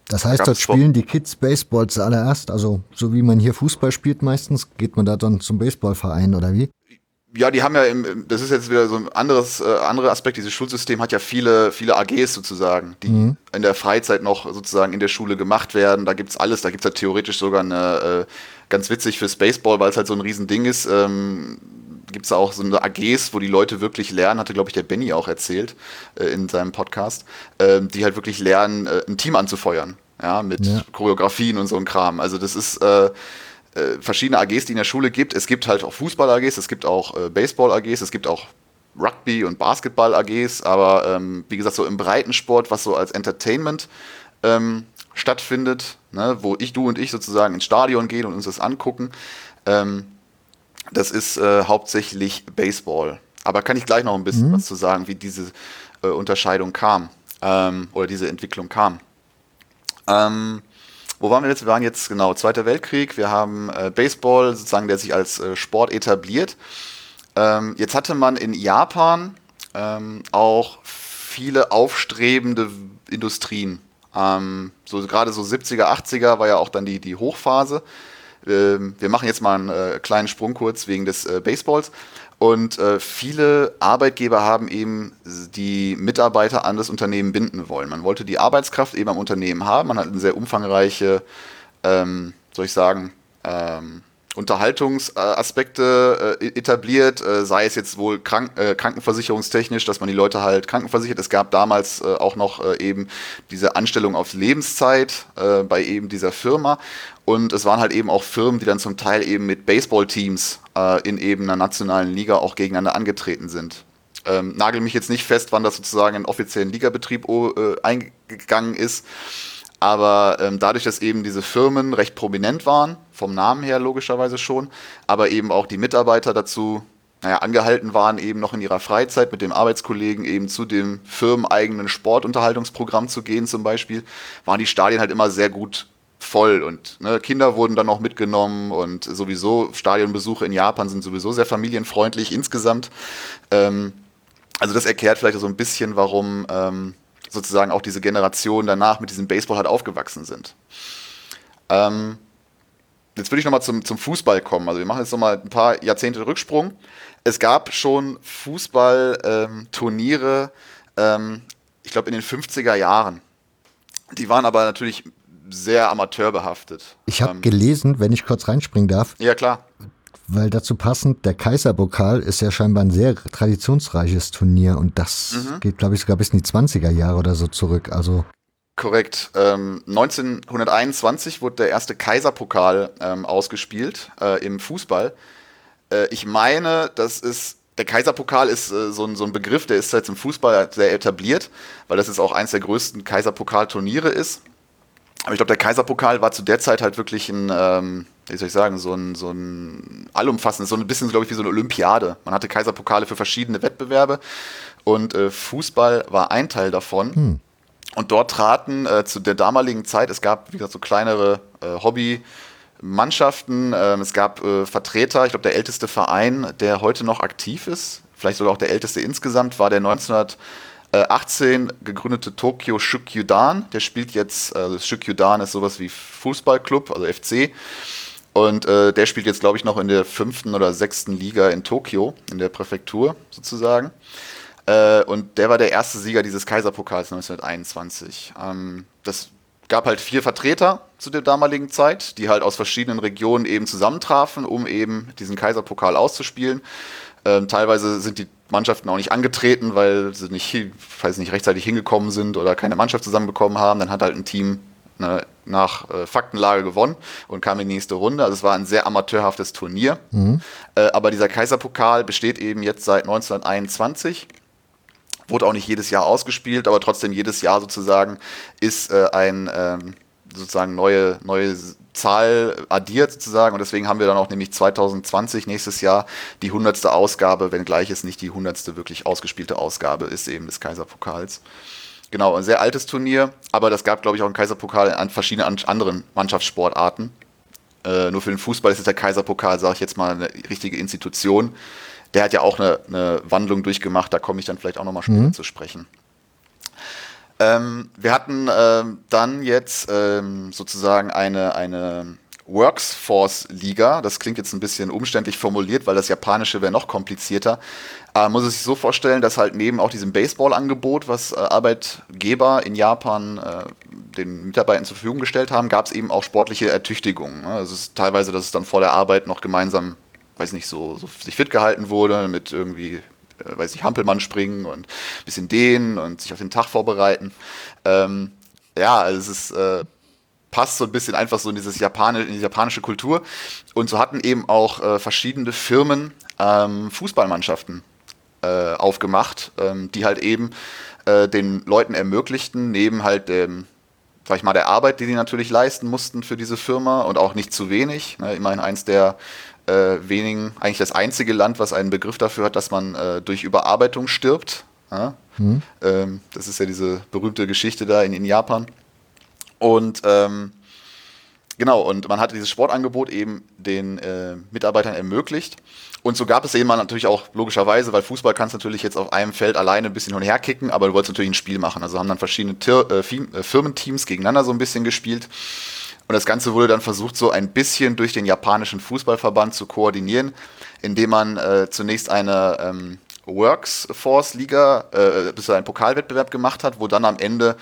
Das heißt, dort spielen die Kids Baseball zuallererst, also so wie man hier Fußball spielt meistens, geht man da dann zum Baseballverein oder wie? Ja, die haben ja, im, das ist jetzt wieder so ein anderes, äh, anderer Aspekt, dieses Schulsystem hat ja viele, viele AGs sozusagen, die mhm. in der Freizeit noch sozusagen in der Schule gemacht werden. Da gibt's alles, da gibt's ja theoretisch sogar eine, äh, ganz witzig fürs Baseball, weil es halt so ein Riesending ist, ähm, gibt es auch so eine AGs, wo die Leute wirklich lernen, hatte glaube ich der Benny auch erzählt äh, in seinem Podcast, äh, die halt wirklich lernen, äh, ein Team anzufeuern, ja, mit ja. Choreografien und so ein Kram. Also das ist äh, äh, verschiedene AGs, die in der Schule gibt. Es gibt halt auch Fußball-AGs, es gibt auch äh, Baseball-AGs, es gibt auch Rugby- und Basketball-AGs, aber ähm, wie gesagt, so im Breitensport, was so als Entertainment ähm, stattfindet, ne, wo ich, du und ich sozusagen ins Stadion gehen und uns das angucken, ähm, das ist äh, hauptsächlich Baseball. Aber kann ich gleich noch ein bisschen mhm. was zu sagen, wie diese äh, Unterscheidung kam ähm, oder diese Entwicklung kam. Ähm, wo waren wir jetzt? Wir waren jetzt genau Zweiter Weltkrieg. Wir haben äh, Baseball, sozusagen, der sich als äh, Sport etabliert. Ähm, jetzt hatte man in Japan ähm, auch viele aufstrebende Industrien. Ähm, so gerade so 70er, 80er war ja auch dann die, die Hochphase. Ähm, wir machen jetzt mal einen äh, kleinen Sprung kurz wegen des äh, Baseballs. Und äh, viele Arbeitgeber haben eben die Mitarbeiter an das Unternehmen binden wollen. Man wollte die Arbeitskraft eben am Unternehmen haben. Man hat eine sehr umfangreiche, ähm, soll ich sagen, ähm, Unterhaltungsaspekte äh, etabliert, äh, sei es jetzt wohl krank, äh, krankenversicherungstechnisch, dass man die Leute halt krankenversichert. Es gab damals äh, auch noch äh, eben diese Anstellung auf Lebenszeit äh, bei eben dieser Firma. Und es waren halt eben auch Firmen, die dann zum Teil eben mit Baseballteams in eben einer nationalen Liga auch gegeneinander angetreten sind. Ähm, nagel mich jetzt nicht fest, wann das sozusagen in offiziellen Ligabetrieb oh, äh, gegangen ist. Aber ähm, dadurch, dass eben diese Firmen recht prominent waren, vom Namen her logischerweise schon, aber eben auch die Mitarbeiter dazu naja, angehalten waren, eben noch in ihrer Freizeit mit dem Arbeitskollegen eben zu dem firmeneigenen Sportunterhaltungsprogramm zu gehen zum Beispiel, waren die Stadien halt immer sehr gut voll und ne, Kinder wurden dann auch mitgenommen und sowieso Stadionbesuche in Japan sind sowieso sehr familienfreundlich insgesamt. Ähm, also das erklärt vielleicht so ein bisschen, warum ähm, sozusagen auch diese Generation danach mit diesem Baseball halt aufgewachsen sind. Ähm, jetzt würde ich nochmal zum, zum Fußball kommen. Also wir machen jetzt nochmal ein paar Jahrzehnte Rücksprung. Es gab schon Fußballturniere, ähm, ich glaube in den 50er Jahren. Die waren aber natürlich sehr amateurbehaftet. Ich habe ähm, gelesen, wenn ich kurz reinspringen darf. Ja, klar. Weil dazu passend, der Kaiserpokal ist ja scheinbar ein sehr traditionsreiches Turnier und das mhm. geht, glaube ich, sogar bis in die 20er Jahre oder so zurück. Also Korrekt. Ähm, 1921 wurde der erste Kaiserpokal ähm, ausgespielt äh, im Fußball. Äh, ich meine, das ist der Kaiserpokal ist äh, so, ein, so, ein, Begriff, der ist jetzt im Fußball sehr etabliert, weil das jetzt auch eins der größten Kaiserpokalturniere ist. Aber ich glaube, der Kaiserpokal war zu der Zeit halt wirklich ein, ähm, wie soll ich sagen, so ein, so ein allumfassendes, so ein bisschen, glaube ich, wie so eine Olympiade. Man hatte Kaiserpokale für verschiedene Wettbewerbe und äh, Fußball war ein Teil davon. Hm. Und dort traten äh, zu der damaligen Zeit, es gab, wie gesagt, so kleinere äh, Hobby-Mannschaften, ähm, es gab äh, Vertreter, ich glaube, der älteste Verein, der heute noch aktiv ist, vielleicht sogar auch der älteste insgesamt, war der 1918 gegründete Tokyo Shukyudan. Der spielt jetzt, also Shukyudan ist sowas wie Fußballclub, also FC. Und äh, der spielt jetzt, glaube ich, noch in der fünften oder sechsten Liga in Tokio, in der Präfektur sozusagen. Äh, und der war der erste Sieger dieses Kaiserpokals 1921. Ähm, das gab halt vier Vertreter zu der damaligen Zeit, die halt aus verschiedenen Regionen eben zusammentrafen, um eben diesen Kaiserpokal auszuspielen. Ähm, teilweise sind die Mannschaften auch nicht angetreten, weil sie nicht, weiß nicht rechtzeitig hingekommen sind oder keine Mannschaft zusammenbekommen haben. Dann hat halt ein Team ne, nach äh, Faktenlage gewonnen und kam in die nächste Runde. Also es war ein sehr amateurhaftes Turnier. Mhm. Äh, aber dieser Kaiserpokal besteht eben jetzt seit 1921 Wurde auch nicht jedes Jahr ausgespielt, aber trotzdem jedes Jahr sozusagen ist äh, ein ähm, sozusagen neue, neue Zahl addiert sozusagen und deswegen haben wir dann auch nämlich 2020 nächstes Jahr die hundertste Ausgabe, wenngleich es nicht die hundertste wirklich ausgespielte Ausgabe ist eben des Kaiserpokals. Genau, ein sehr altes Turnier, aber das gab glaube ich auch einen Kaiserpokal an verschiedenen anderen Mannschaftssportarten. Äh, nur für den Fußball ist es der Kaiserpokal, sage ich jetzt mal, eine richtige Institution der hat ja auch eine, eine Wandlung durchgemacht, da komme ich dann vielleicht auch nochmal später mhm. zu sprechen. Ähm, wir hatten ähm, dann jetzt ähm, sozusagen eine, eine Worksforce-Liga. Das klingt jetzt ein bisschen umständlich formuliert, weil das Japanische wäre noch komplizierter. Aber man muss es sich so vorstellen, dass halt neben auch diesem Baseball-Angebot, was äh, Arbeitgeber in Japan äh, den Mitarbeitern zur Verfügung gestellt haben, gab es eben auch sportliche Ertüchtigungen. Ne? Also es ist teilweise, dass es dann vor der Arbeit noch gemeinsam weiß nicht, so, so sich fit gehalten wurde mit irgendwie äh, weiß ich, Hampelmann springen und ein bisschen dehnen und sich auf den Tag vorbereiten. Ähm, ja, also es ist, äh, passt so ein bisschen einfach so in, dieses Japane, in die japanische Kultur. Und so hatten eben auch äh, verschiedene Firmen ähm, Fußballmannschaften äh, aufgemacht, ähm, die halt eben äh, den Leuten ermöglichten, neben halt dem, sag ich mal, der Arbeit, die sie natürlich leisten mussten für diese Firma und auch nicht zu wenig. Ne, immerhin eins der äh, wenigen, eigentlich das einzige Land, was einen Begriff dafür hat, dass man äh, durch Überarbeitung stirbt. Ja? Mhm. Ähm, das ist ja diese berühmte Geschichte da in, in Japan. Und ähm, genau, und man hat dieses Sportangebot eben den äh, Mitarbeitern ermöglicht. Und so gab es eben natürlich auch logischerweise, weil Fußball kannst du natürlich jetzt auf einem Feld alleine ein bisschen hin und her kicken, aber du wolltest natürlich ein Spiel machen. Also haben dann verschiedene Tir äh, äh Firmenteams gegeneinander so ein bisschen gespielt. Und das Ganze wurde dann versucht, so ein bisschen durch den japanischen Fußballverband zu koordinieren, indem man äh, zunächst eine ähm, Works-Force-Liga, äh, bis einen Pokalwettbewerb gemacht hat, wo dann am Ende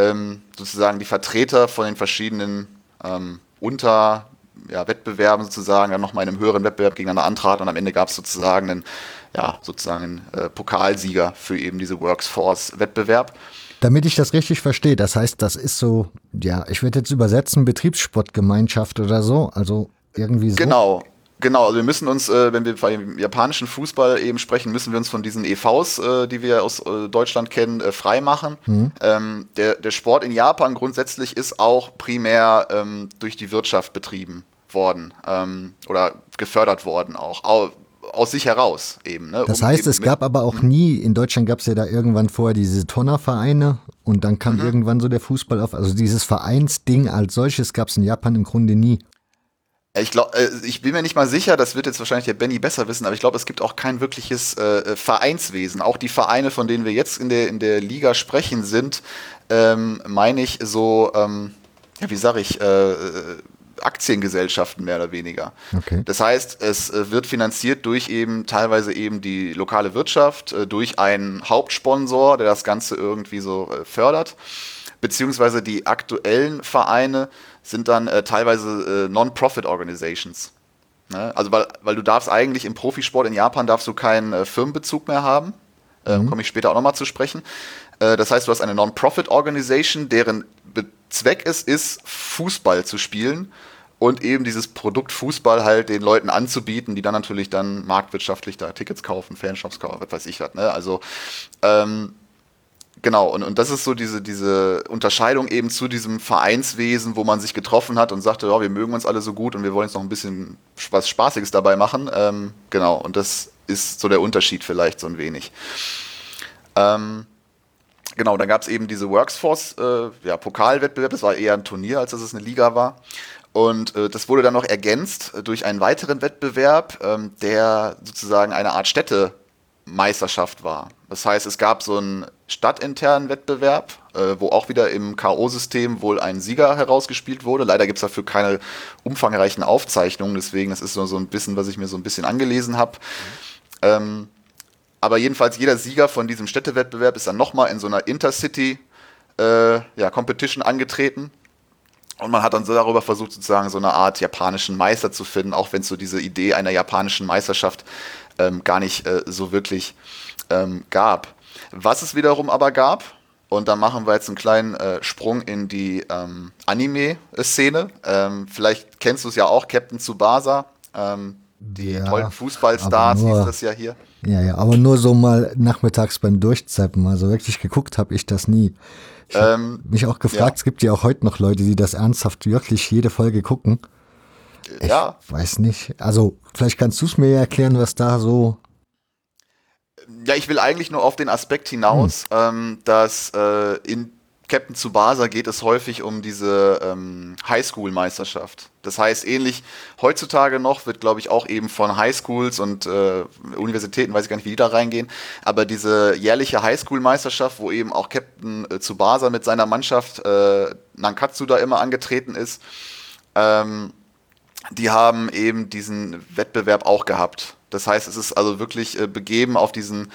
ähm, sozusagen die Vertreter von den verschiedenen ähm, Unter- ja, Wettbewerben sozusagen dann nochmal in einem höheren Wettbewerb gegeneinander antraten und am Ende gab es sozusagen einen, ja, sozusagen einen äh, Pokalsieger für eben diese Works Force Wettbewerb. Damit ich das richtig verstehe, das heißt, das ist so, ja, ich würde jetzt übersetzen, Betriebssportgemeinschaft oder so, also irgendwie so. Genau. Genau, also wir müssen uns, äh, wenn wir beim japanischen Fußball eben sprechen, müssen wir uns von diesen EVs, äh, die wir aus äh, Deutschland kennen, äh, freimachen. Mhm. Ähm, der, der Sport in Japan grundsätzlich ist auch primär ähm, durch die Wirtschaft betrieben worden ähm, oder gefördert worden auch. Au aus sich heraus eben. Ne? Das um heißt, es gab aber auch nie, in Deutschland gab es ja da irgendwann vorher diese Tonnervereine und dann kam mhm. irgendwann so der Fußball auf. Also dieses Vereinsding als solches gab es in Japan im Grunde nie. Ich, glaub, äh, ich bin mir nicht mal sicher, das wird jetzt wahrscheinlich der Benny besser wissen, aber ich glaube, es gibt auch kein wirkliches äh, Vereinswesen. Auch die Vereine, von denen wir jetzt in der, in der Liga sprechen, sind, ähm, meine ich, so, ähm, ja, wie sage ich, äh, Aktiengesellschaften mehr oder weniger. Okay. Das heißt, es äh, wird finanziert durch eben teilweise eben die lokale Wirtschaft, äh, durch einen Hauptsponsor, der das Ganze irgendwie so fördert beziehungsweise die aktuellen Vereine sind dann äh, teilweise äh, Non-Profit-Organizations. Ne? Also weil, weil du darfst eigentlich im Profisport in Japan darfst du keinen äh, Firmenbezug mehr haben. Ähm, mhm. Komme ich später auch nochmal zu sprechen. Äh, das heißt, du hast eine Non-Profit-Organisation, deren Zweck es ist, Fußball zu spielen und eben dieses Produkt Fußball halt den Leuten anzubieten, die dann natürlich dann marktwirtschaftlich da Tickets kaufen, Fanshops kaufen, was weiß ich was. Ne? Also ähm, Genau, und, und das ist so diese, diese Unterscheidung eben zu diesem Vereinswesen, wo man sich getroffen hat und sagte, ja, wir mögen uns alle so gut und wir wollen jetzt noch ein bisschen was Spaßiges dabei machen. Ähm, genau, und das ist so der Unterschied vielleicht so ein wenig. Ähm, genau, dann gab es eben diese Worksforce, äh, ja, das war eher ein Turnier, als dass es eine Liga war. Und äh, das wurde dann noch ergänzt durch einen weiteren Wettbewerb, ähm, der sozusagen eine Art Städtemeisterschaft war. Das heißt, es gab so einen stadtinternen Wettbewerb, äh, wo auch wieder im K.O.-System wohl ein Sieger herausgespielt wurde. Leider gibt es dafür keine umfangreichen Aufzeichnungen, deswegen das ist nur so ein bisschen, was ich mir so ein bisschen angelesen habe. Ähm, aber jedenfalls jeder Sieger von diesem Städtewettbewerb ist dann nochmal in so einer Intercity äh, ja, Competition angetreten. Und man hat dann so darüber versucht, sozusagen so eine Art japanischen Meister zu finden, auch wenn es so diese Idee einer japanischen Meisterschaft ähm, gar nicht äh, so wirklich ähm, gab. Was es wiederum aber gab, und da machen wir jetzt einen kleinen äh, Sprung in die ähm, Anime-Szene. Ähm, vielleicht kennst du es ja auch, Captain Tsubasa. Ähm, die ja, tollen Fußballstars hieß das ja hier. Ja, ja, aber nur so mal nachmittags beim Durchzappen. Also wirklich geguckt habe ich das nie. Ich ähm, mich auch gefragt, ja. es gibt ja auch heute noch Leute, die das ernsthaft wirklich jede Folge gucken. Ich ja. weiß nicht. Also, vielleicht kannst du es mir erklären, was da so ja, ich will eigentlich nur auf den Aspekt hinaus, hm. ähm, dass äh, in Captain Tsubasa geht es häufig um diese ähm, Highschool-Meisterschaft. Das heißt, ähnlich heutzutage noch wird, glaube ich, auch eben von Highschools und äh, Universitäten, weiß ich gar nicht, wie die da reingehen, aber diese jährliche Highschool-Meisterschaft, wo eben auch Captain äh, Tsubasa mit seiner Mannschaft äh, Nankatsu da immer angetreten ist, ähm, die haben eben diesen Wettbewerb auch gehabt. Das heißt, es ist also wirklich äh, begeben auf diesen,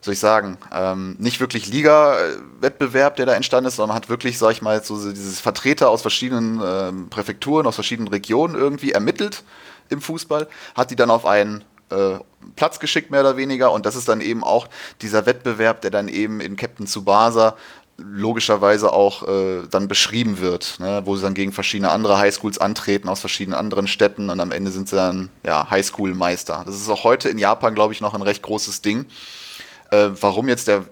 soll ich sagen, ähm, nicht wirklich Liga-Wettbewerb, der da entstanden ist, sondern hat wirklich, sag ich mal, so dieses Vertreter aus verschiedenen ähm, Präfekturen, aus verschiedenen Regionen irgendwie ermittelt im Fußball, hat die dann auf einen äh, Platz geschickt, mehr oder weniger. Und das ist dann eben auch dieser Wettbewerb, der dann eben in Captain Tsubasa logischerweise auch äh, dann beschrieben wird, ne, wo sie dann gegen verschiedene andere Highschools antreten aus verschiedenen anderen Städten und am Ende sind sie dann ja, Highschool-Meister. Das ist auch heute in Japan, glaube ich, noch ein recht großes Ding. Äh, warum jetzt der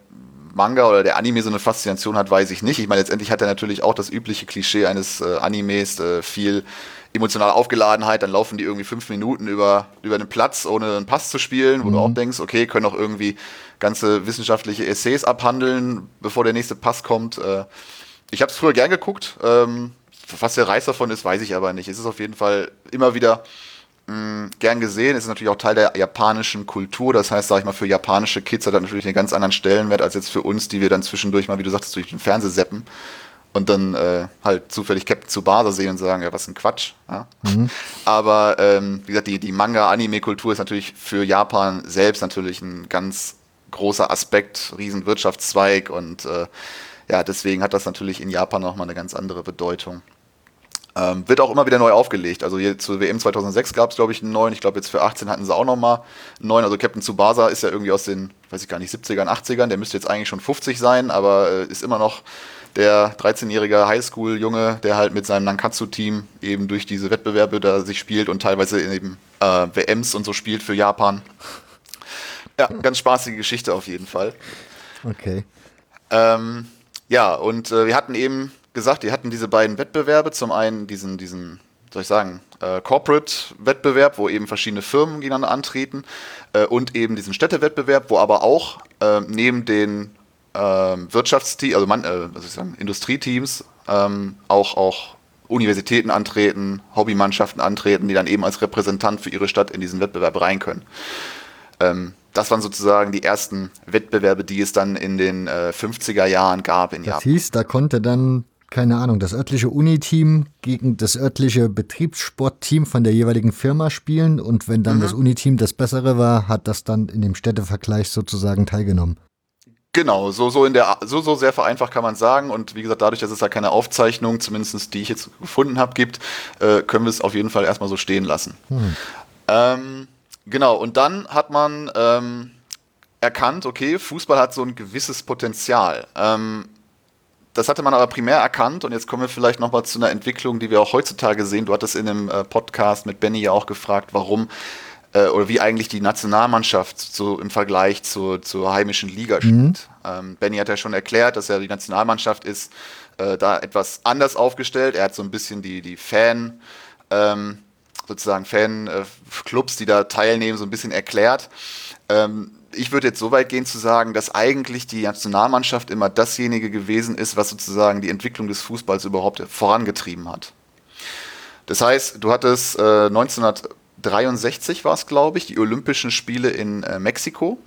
Manga oder der Anime so eine Faszination hat, weiß ich nicht. Ich meine, letztendlich hat er natürlich auch das übliche Klischee eines äh, Animes, äh, viel emotionale Aufgeladenheit, dann laufen die irgendwie fünf Minuten über, über den Platz, ohne einen Pass zu spielen, wo mhm. du auch denkst, okay, können auch irgendwie ganze wissenschaftliche Essays abhandeln, bevor der nächste Pass kommt. Äh, ich habe es früher gern geguckt. Ähm, was der Reiz davon ist, weiß ich aber nicht. Es ist auf jeden Fall immer wieder mm, gern gesehen. Es ist natürlich auch Teil der japanischen Kultur. Das heißt, sag ich mal, für japanische Kids hat das natürlich einen ganz anderen Stellenwert als jetzt für uns, die wir dann zwischendurch mal, wie du sagst, durch den Fernseher seppen und dann äh, halt zufällig Captain Tsubasa sehen und sagen, ja, was ein Quatsch. Ja? Mhm. *laughs* Aber ähm, wie gesagt, die, die Manga-Anime-Kultur ist natürlich für Japan selbst natürlich ein ganz großer Aspekt, riesen Wirtschaftszweig und äh, ja, deswegen hat das natürlich in Japan nochmal eine ganz andere Bedeutung. Ähm, wird auch immer wieder neu aufgelegt. Also hier zur WM 2006 gab es, glaube ich, einen neuen. Ich glaube, jetzt für 18 hatten sie auch nochmal einen neuen. Also Captain Tsubasa ist ja irgendwie aus den, weiß ich gar nicht, 70ern, 80ern. Der müsste jetzt eigentlich schon 50 sein, aber äh, ist immer noch der 13-jährige Highschool-Junge, der halt mit seinem Nankatsu-Team eben durch diese Wettbewerbe da sich spielt und teilweise eben äh, WMs und so spielt für Japan. Ja, ganz spaßige Geschichte auf jeden Fall. Okay. Ähm, ja, und äh, wir hatten eben gesagt, die hatten diese beiden Wettbewerbe. Zum einen diesen, diesen soll ich sagen, äh, Corporate-Wettbewerb, wo eben verschiedene Firmen gegeneinander antreten äh, und eben diesen Städtewettbewerb, wo aber auch äh, neben den ähm, Wirtschaftsteams, also man, äh, was ich sagen, Industrieteams ähm, auch, auch Universitäten antreten, Hobbymannschaften antreten, die dann eben als Repräsentant für ihre Stadt in diesen Wettbewerb rein können. Ähm, das waren sozusagen die ersten Wettbewerbe, die es dann in den äh, 50er Jahren gab in Das Japan. hieß, da konnte dann, keine Ahnung, das örtliche Uni-Team gegen das örtliche Betriebssportteam von der jeweiligen Firma spielen und wenn dann das Uni-Team das bessere war, hat das dann in dem Städtevergleich sozusagen teilgenommen. Genau, so, so in der so, so sehr vereinfacht kann man sagen. Und wie gesagt, dadurch, dass es da keine Aufzeichnung, zumindest die ich jetzt gefunden habe, gibt, äh, können wir es auf jeden Fall erstmal so stehen lassen. Ähm, genau, und dann hat man ähm, erkannt, okay, Fußball hat so ein gewisses Potenzial. Ähm, das hatte man aber primär erkannt und jetzt kommen wir vielleicht nochmal zu einer Entwicklung, die wir auch heutzutage sehen. Du hattest in dem äh, Podcast mit Benny ja auch gefragt, warum äh, oder wie eigentlich die Nationalmannschaft so im Vergleich zur, zur heimischen Liga steht. Ähm, Benny hat ja schon erklärt, dass ja die Nationalmannschaft ist äh, da etwas anders aufgestellt. Er hat so ein bisschen die, die Fan, ähm, sozusagen Fan-Clubs, die da teilnehmen, so ein bisschen erklärt. Ähm, ich würde jetzt so weit gehen zu sagen, dass eigentlich die Nationalmannschaft immer dasjenige gewesen ist, was sozusagen die Entwicklung des Fußballs überhaupt vorangetrieben hat. Das heißt, du hattest äh, 1963 war es, glaube ich, die Olympischen Spiele in äh, Mexiko.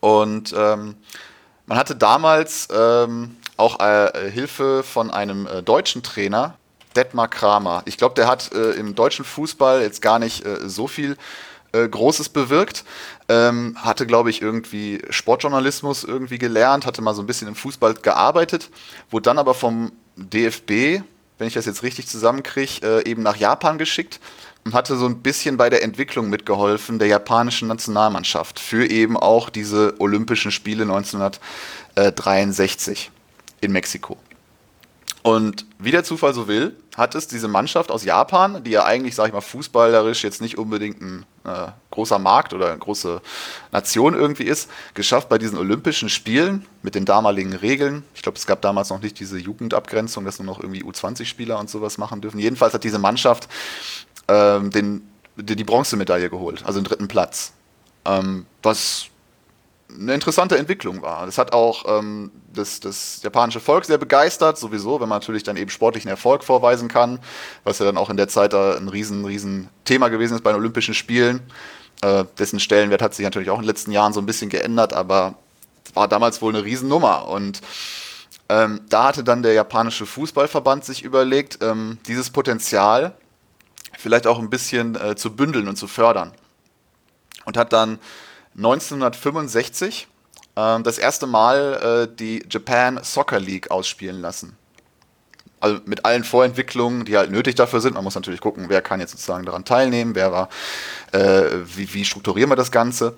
Und ähm, man hatte damals ähm, auch äh, Hilfe von einem äh, deutschen Trainer, Detmar Kramer. Ich glaube, der hat äh, im deutschen Fußball jetzt gar nicht äh, so viel äh, Großes bewirkt. Ähm, hatte, glaube ich, irgendwie Sportjournalismus irgendwie gelernt, hatte mal so ein bisschen im Fußball gearbeitet, wurde dann aber vom DFB, wenn ich das jetzt richtig zusammenkriege, äh, eben nach Japan geschickt und hatte so ein bisschen bei der Entwicklung mitgeholfen der japanischen Nationalmannschaft für eben auch diese Olympischen Spiele 1963 in Mexiko. Und wie der Zufall so will, hat es diese Mannschaft aus Japan, die ja eigentlich, sag ich mal, fußballerisch jetzt nicht unbedingt ein äh, großer Markt oder eine große Nation irgendwie ist, geschafft bei diesen Olympischen Spielen mit den damaligen Regeln. Ich glaube, es gab damals noch nicht diese Jugendabgrenzung, dass nur noch irgendwie U20-Spieler und sowas machen dürfen. Jedenfalls hat diese Mannschaft ähm, den, die, die Bronzemedaille geholt, also den dritten Platz. Ähm, was eine interessante Entwicklung war. Das hat auch ähm, das, das japanische Volk sehr begeistert, sowieso, wenn man natürlich dann eben sportlichen Erfolg vorweisen kann, was ja dann auch in der Zeit da ein riesen, riesen Thema gewesen ist bei den Olympischen Spielen. Äh, dessen Stellenwert hat sich natürlich auch in den letzten Jahren so ein bisschen geändert, aber war damals wohl eine Riesennummer. Und ähm, da hatte dann der japanische Fußballverband sich überlegt, ähm, dieses Potenzial vielleicht auch ein bisschen äh, zu bündeln und zu fördern. Und hat dann 1965 äh, das erste Mal äh, die Japan Soccer League ausspielen lassen. Also mit allen Vorentwicklungen, die halt nötig dafür sind. Man muss natürlich gucken, wer kann jetzt sozusagen daran teilnehmen, wer war, äh, wie, wie strukturieren wir das Ganze.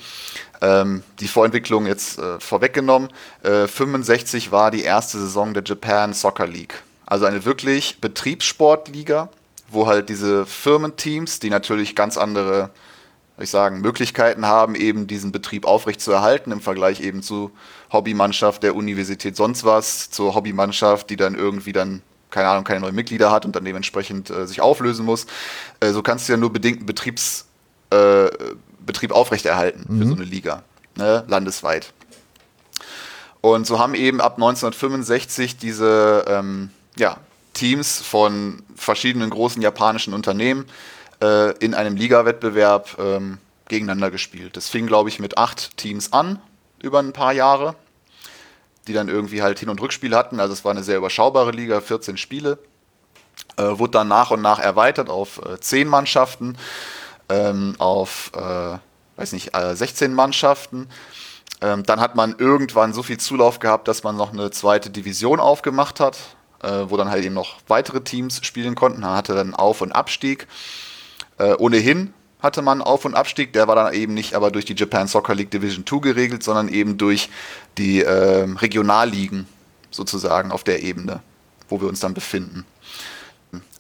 Ähm, die Vorentwicklung jetzt äh, vorweggenommen. Äh, 65 war die erste Saison der Japan Soccer League. Also eine wirklich Betriebssportliga, wo halt diese Firmenteams, die natürlich ganz andere ich sagen, Möglichkeiten haben, eben diesen Betrieb aufrechtzuerhalten im Vergleich eben zu Hobbymannschaft der Universität sonst was, zur Hobbymannschaft, die dann irgendwie dann, keine Ahnung, keine neuen Mitglieder hat und dann dementsprechend äh, sich auflösen muss. Äh, so kannst du ja nur bedingt einen Betriebs, äh, Betrieb aufrechterhalten für so eine Liga, ne, landesweit. Und so haben eben ab 1965 diese ähm, ja, Teams von verschiedenen großen japanischen Unternehmen äh, in einem Liga-Wettbewerb ähm, gegeneinander gespielt. Das fing, glaube ich, mit acht Teams an über ein paar Jahre, die dann irgendwie halt Hin- und Rückspiel hatten. Also es war eine sehr überschaubare Liga, 14 Spiele. Äh, wurde dann nach und nach erweitert auf äh, 10 Mannschaften, ähm, auf, äh, weiß nicht, äh, 16 Mannschaften. Ähm, dann hat man irgendwann so viel Zulauf gehabt, dass man noch eine zweite Division aufgemacht hat. Äh, wo dann halt eben noch weitere Teams spielen konnten. Man hatte dann Auf- und Abstieg. Äh, ohnehin hatte man Auf- und Abstieg, der war dann eben nicht aber durch die Japan Soccer League Division 2 geregelt, sondern eben durch die äh, Regionalligen sozusagen auf der Ebene, wo wir uns dann befinden.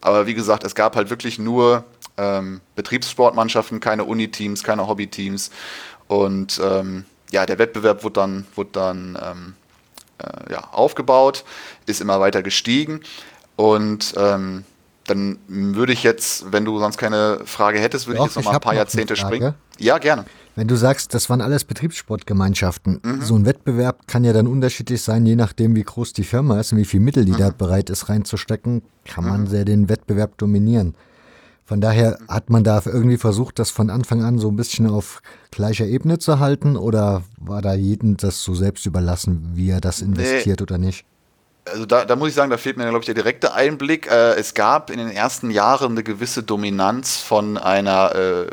Aber wie gesagt, es gab halt wirklich nur ähm, Betriebssportmannschaften, keine Uniteams, keine Hobbyteams. Und ähm, ja, der Wettbewerb wurde dann, wurde dann ähm, äh, ja, aufgebaut, ist immer weiter gestiegen. Und ähm, dann würde ich jetzt, wenn du sonst keine Frage hättest, würde Doch, ich jetzt noch mal ein paar Jahrzehnte springen. Ja, gerne. Wenn du sagst, das waren alles Betriebssportgemeinschaften, mhm. so ein Wettbewerb kann ja dann unterschiedlich sein, je nachdem, wie groß die Firma ist und wie viel Mittel die mhm. da bereit ist reinzustecken, kann man mhm. sehr den Wettbewerb dominieren. Von daher hat man da irgendwie versucht, das von Anfang an so ein bisschen auf gleicher Ebene zu halten oder war da jedem das so selbst überlassen, wie er das investiert nee. oder nicht? Also da, da, muss ich sagen, da fehlt mir, glaube ich, der direkte Einblick. Äh, es gab in den ersten Jahren eine gewisse Dominanz von einer äh,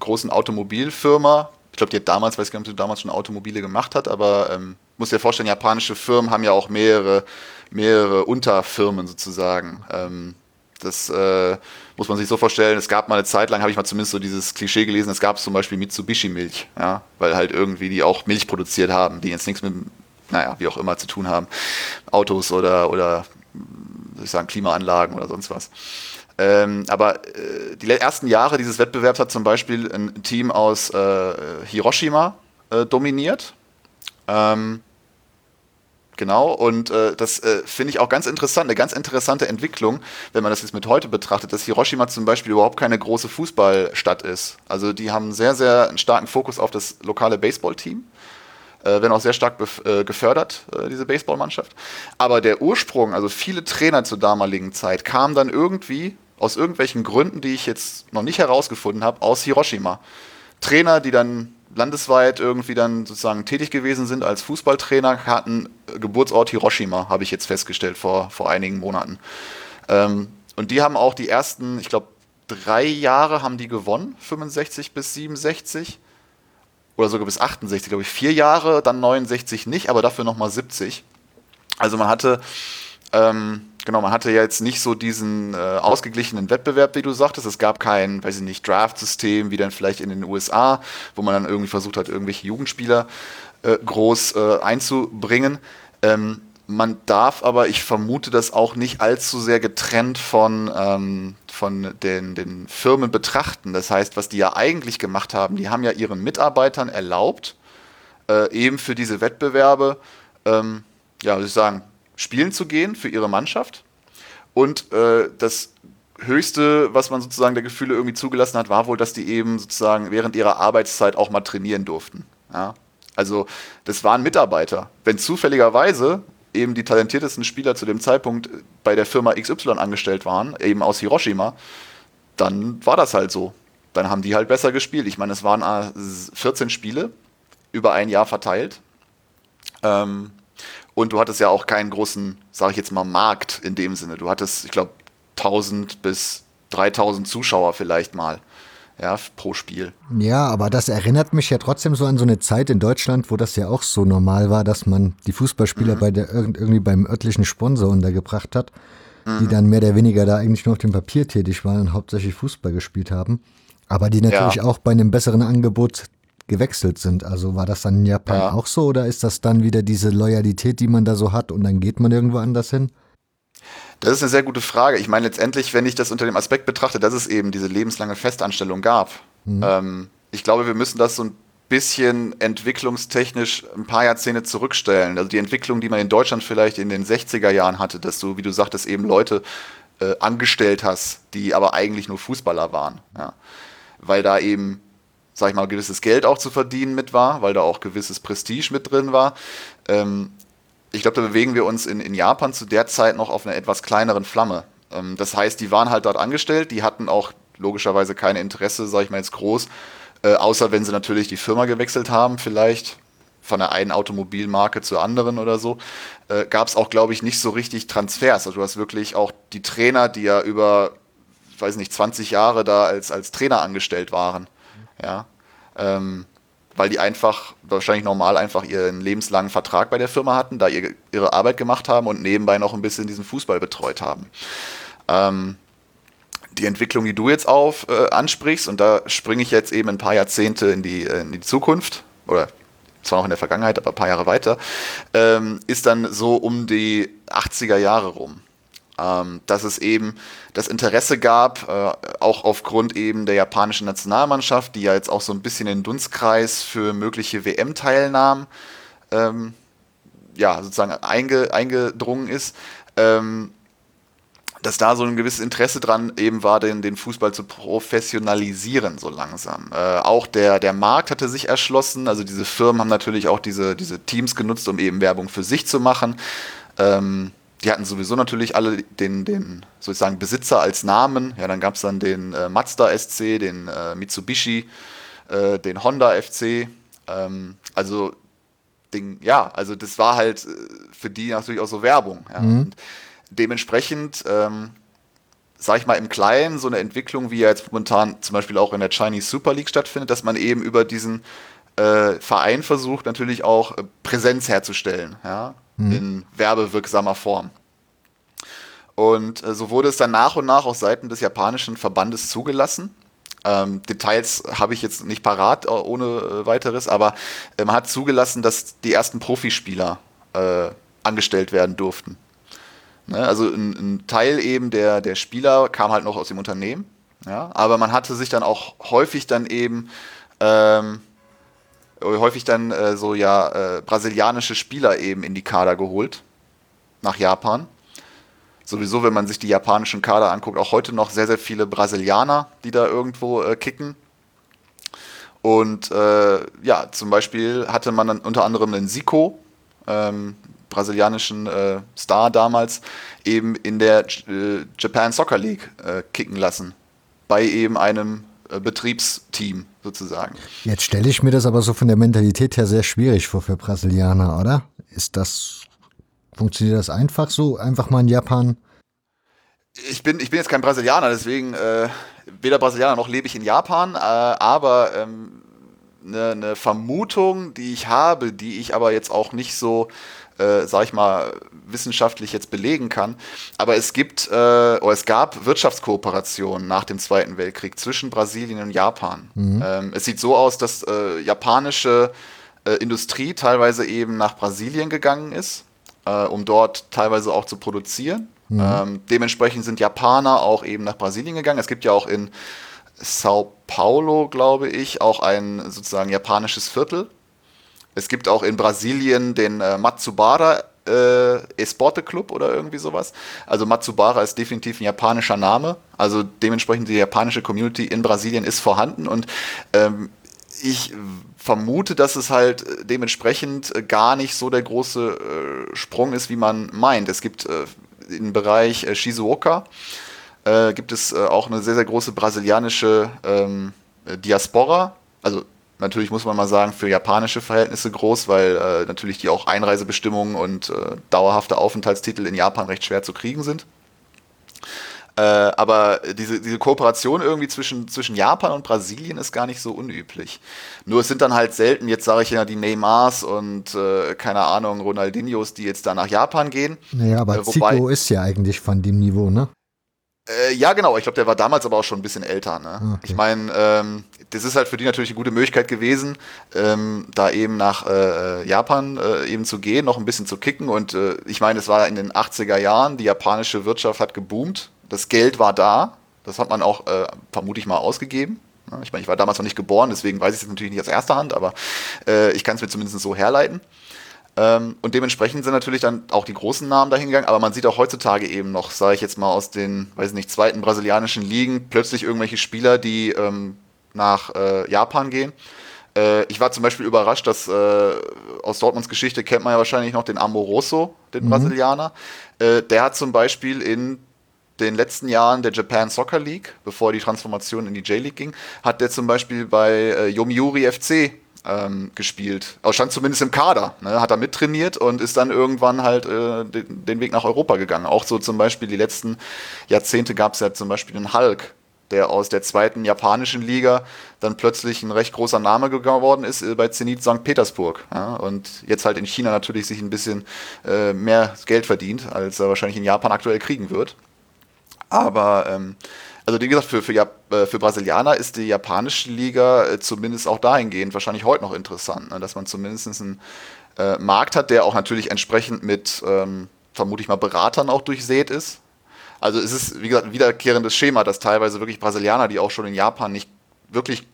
großen Automobilfirma. Ich glaube, die hat damals, weiß gar nicht, ob sie damals schon Automobile gemacht hat, aber ähm, muss dir vorstellen, japanische Firmen haben ja auch mehrere, mehrere Unterfirmen sozusagen. Ähm, das äh, muss man sich so vorstellen. Es gab mal eine Zeit lang, habe ich mal zumindest so dieses Klischee gelesen, es gab zum Beispiel Mitsubishi-Milch, ja, weil halt irgendwie die auch Milch produziert haben, die jetzt nichts mit naja, wie auch immer zu tun haben. Autos oder, oder soll ich sagen, Klimaanlagen oder sonst was. Ähm, aber äh, die ersten Jahre dieses Wettbewerbs hat zum Beispiel ein Team aus äh, Hiroshima äh, dominiert. Ähm, genau, und äh, das äh, finde ich auch ganz interessant, eine ganz interessante Entwicklung, wenn man das jetzt mit heute betrachtet, dass Hiroshima zum Beispiel überhaupt keine große Fußballstadt ist. Also die haben sehr, sehr einen starken Fokus auf das lokale Baseballteam äh, werden auch sehr stark äh, gefördert, äh, diese Baseballmannschaft. Aber der Ursprung, also viele Trainer zur damaligen Zeit, kamen dann irgendwie aus irgendwelchen Gründen, die ich jetzt noch nicht herausgefunden habe, aus Hiroshima. Trainer, die dann landesweit irgendwie dann sozusagen tätig gewesen sind als Fußballtrainer, hatten Geburtsort Hiroshima, habe ich jetzt festgestellt vor, vor einigen Monaten. Ähm, und die haben auch die ersten, ich glaube, drei Jahre haben die gewonnen, 65 bis 67 oder sogar bis 68, glaube ich, vier Jahre, dann 69 nicht, aber dafür nochmal 70. Also man hatte, ähm, genau, man hatte jetzt nicht so diesen äh, ausgeglichenen Wettbewerb, wie du sagtest. Es gab kein, weiß ich nicht, Draft-System wie dann vielleicht in den USA, wo man dann irgendwie versucht hat, irgendwelche Jugendspieler äh, groß äh, einzubringen. Ähm, man darf aber, ich vermute, das auch nicht allzu sehr getrennt von, ähm, von den, den Firmen betrachten. Das heißt, was die ja eigentlich gemacht haben, die haben ja ihren Mitarbeitern erlaubt, äh, eben für diese Wettbewerbe, ähm, ja, wie ich sagen, spielen zu gehen für ihre Mannschaft. Und äh, das Höchste, was man sozusagen der Gefühle irgendwie zugelassen hat, war wohl, dass die eben sozusagen während ihrer Arbeitszeit auch mal trainieren durften. Ja? Also das waren Mitarbeiter. Wenn zufälligerweise eben die talentiertesten Spieler zu dem Zeitpunkt bei der Firma XY angestellt waren, eben aus Hiroshima, dann war das halt so. Dann haben die halt besser gespielt. Ich meine, es waren 14 äh, Spiele über ein Jahr verteilt. Ähm, und du hattest ja auch keinen großen, sage ich jetzt mal, Markt in dem Sinne. Du hattest, ich glaube, 1000 bis 3000 Zuschauer vielleicht mal ja, pro Spiel. Ja, aber das erinnert mich ja trotzdem so an so eine Zeit in Deutschland, wo das ja auch so normal war, dass man die Fußballspieler mhm. bei der irgendwie beim örtlichen Sponsor untergebracht hat, mhm. die dann mehr oder weniger da eigentlich nur auf dem Papier tätig waren und hauptsächlich Fußball gespielt haben. Aber die natürlich ja. auch bei einem besseren Angebot gewechselt sind. Also war das dann in Japan ja. auch so oder ist das dann wieder diese Loyalität, die man da so hat und dann geht man irgendwo anders hin? Das ist eine sehr gute Frage. Ich meine, letztendlich, wenn ich das unter dem Aspekt betrachte, dass es eben diese lebenslange Festanstellung gab, mhm. ähm, ich glaube, wir müssen das so ein bisschen entwicklungstechnisch ein paar Jahrzehnte zurückstellen. Also die Entwicklung, die man in Deutschland vielleicht in den 60er Jahren hatte, dass du, wie du sagtest, eben Leute äh, angestellt hast, die aber eigentlich nur Fußballer waren. Ja. Weil da eben, sag ich mal, gewisses Geld auch zu verdienen mit war, weil da auch gewisses Prestige mit drin war. Ähm, ich glaube, da bewegen wir uns in, in Japan zu der Zeit noch auf einer etwas kleineren Flamme. Ähm, das heißt, die waren halt dort angestellt, die hatten auch logischerweise kein Interesse, sage ich mal jetzt groß, äh, außer wenn sie natürlich die Firma gewechselt haben, vielleicht von der einen Automobilmarke zur anderen oder so, äh, gab es auch, glaube ich, nicht so richtig Transfers. Also du hast wirklich auch die Trainer, die ja über, weiß nicht, 20 Jahre da als, als Trainer angestellt waren. Ja. Ähm, weil die einfach, wahrscheinlich normal einfach ihren lebenslangen Vertrag bei der Firma hatten, da ihre, ihre Arbeit gemacht haben und nebenbei noch ein bisschen diesen Fußball betreut haben. Ähm, die Entwicklung, die du jetzt auf äh, ansprichst, und da springe ich jetzt eben ein paar Jahrzehnte in die, äh, in die Zukunft, oder zwar noch in der Vergangenheit, aber ein paar Jahre weiter, ähm, ist dann so um die 80er Jahre rum. Ähm, dass es eben das Interesse gab, äh, auch aufgrund eben der japanischen Nationalmannschaft, die ja jetzt auch so ein bisschen den Dunstkreis für mögliche WM-Teilnahmen ähm, ja, sozusagen einge, eingedrungen ist, ähm, dass da so ein gewisses Interesse dran eben war, den, den Fußball zu professionalisieren, so langsam. Äh, auch der, der Markt hatte sich erschlossen, also diese Firmen haben natürlich auch diese, diese Teams genutzt, um eben Werbung für sich zu machen. Ähm, die hatten sowieso natürlich alle den, den sozusagen Besitzer als Namen. Ja, dann gab es dann den äh, Mazda SC, den äh, Mitsubishi, äh, den Honda FC. Ähm, also, den, ja, also das war halt äh, für die natürlich auch so Werbung. Ja. Mhm. Und dementsprechend, ähm, sag ich mal, im Kleinen so eine Entwicklung, wie ja jetzt momentan zum Beispiel auch in der Chinese Super League stattfindet, dass man eben über diesen äh, Verein versucht, natürlich auch äh, Präsenz herzustellen. Ja mhm. in werbewirksamer Form. Und äh, so wurde es dann nach und nach auf Seiten des japanischen Verbandes zugelassen. Ähm, Details habe ich jetzt nicht parat, äh, ohne äh, weiteres, aber äh, man hat zugelassen, dass die ersten Profispieler äh, angestellt werden durften. Ne? Also ein, ein, Teil eben der, der Spieler kam halt noch aus dem Unternehmen, ja? aber man hatte sich dann auch häufig dann eben ähm, häufig dann äh, so ja äh, brasilianische Spieler eben in die Kader geholt nach Japan. Sowieso, wenn man sich die japanischen Kader anguckt, auch heute noch sehr, sehr viele Brasilianer, die da irgendwo äh, kicken. Und äh, ja, zum Beispiel hatte man dann unter anderem einen Zico, ähm, brasilianischen äh, Star damals, eben in der äh, Japan Soccer League kicken lassen. Bei eben einem Betriebsteam sozusagen. Jetzt stelle ich mir das aber so von der Mentalität her sehr schwierig vor für Brasilianer, oder? Ist das, funktioniert das einfach so, einfach mal in Japan? Ich bin, ich bin jetzt kein Brasilianer, deswegen äh, weder Brasilianer noch lebe ich in Japan, äh, aber ähm, eine, eine Vermutung, die ich habe, die ich aber jetzt auch nicht so äh, sag ich mal, wissenschaftlich jetzt belegen kann. Aber es gibt, äh, oder es gab Wirtschaftskooperationen nach dem Zweiten Weltkrieg zwischen Brasilien und Japan. Mhm. Ähm, es sieht so aus, dass äh, japanische äh, Industrie teilweise eben nach Brasilien gegangen ist, äh, um dort teilweise auch zu produzieren. Mhm. Ähm, dementsprechend sind Japaner auch eben nach Brasilien gegangen. Es gibt ja auch in Sao Paulo, glaube ich, auch ein sozusagen japanisches Viertel. Es gibt auch in Brasilien den äh, Matsubara äh, Esporte Club oder irgendwie sowas. Also Matsubara ist definitiv ein japanischer Name. Also dementsprechend die japanische Community in Brasilien ist vorhanden und ähm, ich vermute, dass es halt dementsprechend gar nicht so der große äh, Sprung ist, wie man meint. Es gibt äh, im Bereich äh, Shizuoka äh, gibt es äh, auch eine sehr, sehr große brasilianische ähm, Diaspora. Also natürlich muss man mal sagen, für japanische Verhältnisse groß, weil äh, natürlich die auch Einreisebestimmungen und äh, dauerhafte Aufenthaltstitel in Japan recht schwer zu kriegen sind. Äh, aber diese, diese Kooperation irgendwie zwischen, zwischen Japan und Brasilien ist gar nicht so unüblich. Nur es sind dann halt selten, jetzt sage ich ja die Neymars und äh, keine Ahnung, Ronaldinhos, die jetzt da nach Japan gehen. Naja, aber äh, wobei, Zico ist ja eigentlich von dem Niveau, ne? Äh, ja, genau. Ich glaube, der war damals aber auch schon ein bisschen älter. Ne? Okay. Ich meine, ähm, das ist halt für die natürlich eine gute Möglichkeit gewesen, ähm, da eben nach äh, Japan äh, eben zu gehen, noch ein bisschen zu kicken. Und äh, ich meine, es war in den 80er Jahren, die japanische Wirtschaft hat geboomt, das Geld war da, das hat man auch äh, vermutlich mal ausgegeben. Ich meine, ich war damals noch nicht geboren, deswegen weiß ich es natürlich nicht aus erster Hand, aber äh, ich kann es mir zumindest so herleiten. Ähm, und dementsprechend sind natürlich dann auch die großen Namen dahingegangen, aber man sieht auch heutzutage eben noch, sage ich jetzt mal, aus den, weiß nicht, zweiten brasilianischen Ligen plötzlich irgendwelche Spieler, die ähm, nach äh, Japan gehen. Äh, ich war zum Beispiel überrascht, dass äh, aus Dortmunds Geschichte kennt man ja wahrscheinlich noch den Amoroso, den mhm. Brasilianer. Äh, der hat zum Beispiel in den letzten Jahren der Japan Soccer League, bevor die Transformation in die J-League ging, hat der zum Beispiel bei äh, Yomiuri FC ähm, gespielt. Aber stand zumindest im Kader, ne? hat er mittrainiert und ist dann irgendwann halt äh, den, den, Weg nach Europa gegangen. Auch so zum Beispiel die letzten Jahrzehnte gab es ja zum Beispiel den Hulk, der aus der zweiten japanischen Liga dann plötzlich ein recht großer Name geworden ist äh, bei Zenit St. Petersburg. Ja, und jetzt halt in China natürlich sich ein bisschen äh, mehr Geld verdient, als er wahrscheinlich in Japan aktuell kriegen wird. Aber ähm, also wie gesagt, für, für, äh, für Brasilianer ist die japanische Liga äh, zumindest auch dahingehend wahrscheinlich heute noch interessant, ne? dass man zumindest einen äh, Markt hat, der auch natürlich entsprechend mit, ähm, vermute ich mal, Beratern auch durchsät ist. Also es ist, wie gesagt, ein wiederkehrendes Schema, dass teilweise wirklich Brasilianer, die auch schon in Japan nicht wirklich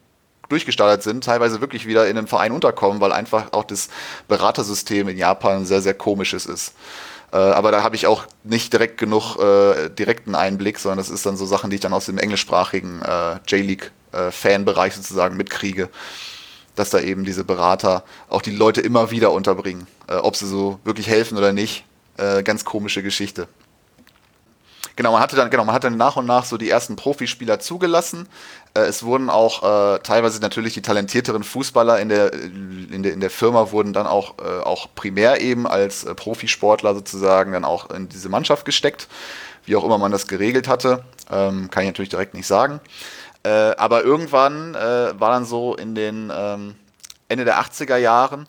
durchgestartet sind, teilweise wirklich wieder in einem Verein unterkommen, weil einfach auch das Beratersystem in Japan sehr, sehr komisches ist. Äh, aber da habe ich auch nicht direkt genug äh, direkten Einblick, sondern das ist dann so Sachen, die ich dann aus dem englischsprachigen äh, J-League-Fanbereich äh, sozusagen mitkriege, dass da eben diese Berater auch die Leute immer wieder unterbringen. Äh, ob sie so wirklich helfen oder nicht, äh, ganz komische Geschichte. Genau, man hatte dann, genau, man hat dann nach und nach so die ersten Profispieler zugelassen. Äh, es wurden auch äh, teilweise natürlich die talentierteren Fußballer in der, in der, in der Firma wurden dann auch, äh, auch primär eben als äh, Profisportler sozusagen dann auch in diese Mannschaft gesteckt. Wie auch immer man das geregelt hatte, ähm, kann ich natürlich direkt nicht sagen. Äh, aber irgendwann äh, war dann so in den ähm, Ende der 80er Jahren,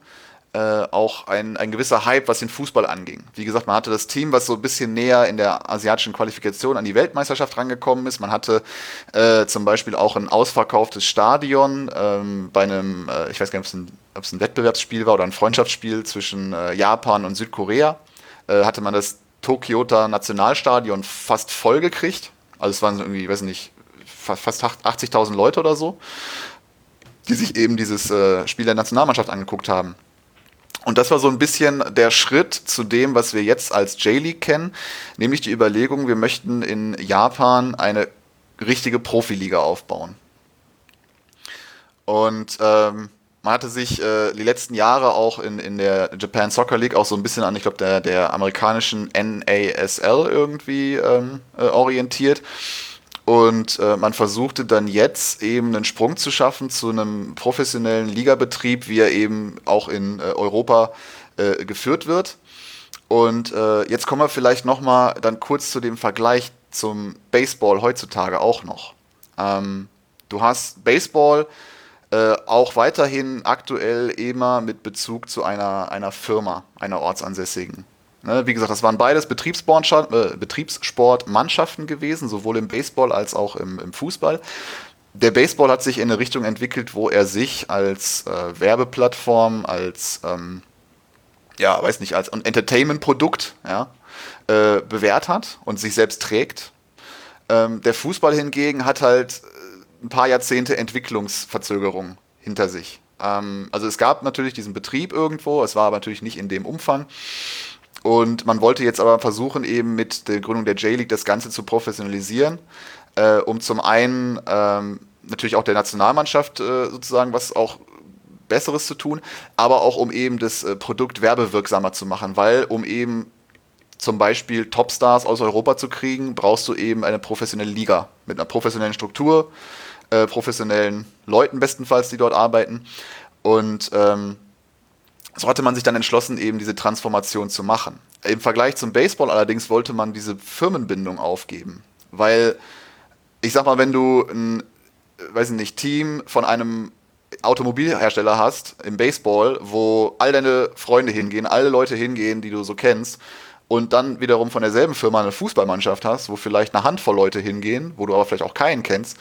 äh, auch ein, ein gewisser Hype, was den Fußball anging. Wie gesagt, man hatte das Team, was so ein bisschen näher in der asiatischen Qualifikation an die Weltmeisterschaft rangekommen ist. Man hatte äh, zum Beispiel auch ein ausverkauftes Stadion ähm, bei einem, äh, ich weiß gar nicht, ob es, ein, ein Wettbewerbsspiel war oder ein Freundschaftsspiel zwischen äh, Japan und Südkorea. Äh, hatte man das Tokyota Nationalstadion fast voll gekriegt. Also es waren irgendwie, ich weiß nicht, fast 80.000 Leute oder so, die sich eben dieses äh, Spiel der Nationalmannschaft angeguckt haben. Und das war so ein bisschen der Schritt zu dem, was wir jetzt als J-League kennen, nämlich die Überlegung, wir möchten in Japan eine richtige Profiliga aufbauen. Und ähm, man hatte sich äh, die letzten Jahre auch in, in der Japan Soccer League auch so ein bisschen an, ich glaube, der, der amerikanischen NASL irgendwie ähm, äh, orientiert. Und äh, man versuchte dann jetzt eben einen Sprung zu schaffen zu einem professionellen Ligabetrieb, wie er eben auch in äh, Europa äh, geführt wird. Und äh, jetzt kommen wir vielleicht nochmal dann kurz zu dem Vergleich zum Baseball heutzutage auch noch. Ähm, du hast Baseball äh, auch weiterhin aktuell immer mit Bezug zu einer, einer Firma, einer ortsansässigen. Ne, wie gesagt, das waren beides äh, Betriebssportmannschaften gewesen, sowohl im Baseball als auch im, im, Fußball. Der Baseball hat sich in eine Richtung entwickelt, wo er sich als äh, Werbeplattform, als ähm, ja, weiß nicht, als Entertainment-Produkt ja, äh, bewährt hat und sich selbst trägt. Ähm, der Fußball hingegen hat halt äh, ein paar Jahrzehnte Entwicklungsverzögerung hinter sich. Ähm, also es gab natürlich diesen Betrieb irgendwo, es war aber natürlich nicht in dem Umfang. Und man wollte jetzt aber versuchen, eben mit der Gründung der J-League das Ganze zu professionalisieren, äh, um zum einen ähm, natürlich auch der Nationalmannschaft äh, sozusagen was auch Besseres zu tun, aber auch um eben das äh, Produkt werbewirksamer zu machen, weil um eben zum Beispiel Topstars aus Europa zu kriegen, brauchst du eben eine professionelle Liga mit einer professionellen Struktur, äh, professionellen Leuten bestenfalls, die dort arbeiten. Und ähm, so hatte man sich dann entschlossen, eben diese Transformation zu machen. Im Vergleich zum Baseball allerdings wollte man diese Firmenbindung aufgeben, weil ich sag mal, wenn du ein, weiß ich nicht, Team von einem Automobilhersteller hast im Baseball, wo all deine Freunde hingehen, alle Leute hingehen, die du so kennst, und dann wiederum von derselben Firma eine Fußballmannschaft hast, wo vielleicht eine Handvoll Leute hingehen, wo du aber vielleicht auch keinen kennst,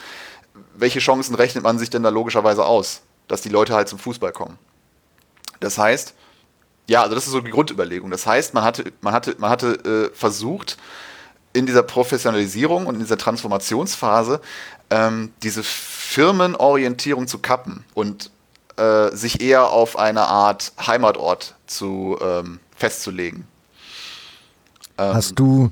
welche Chancen rechnet man sich denn da logischerweise aus, dass die Leute halt zum Fußball kommen? Das heißt, ja, also das ist so die Grundüberlegung. Das heißt, man hatte, man hatte, man hatte äh, versucht, in dieser Professionalisierung und in dieser Transformationsphase ähm, diese Firmenorientierung zu kappen und äh, sich eher auf eine Art Heimatort zu ähm, festzulegen. Ähm, Hast du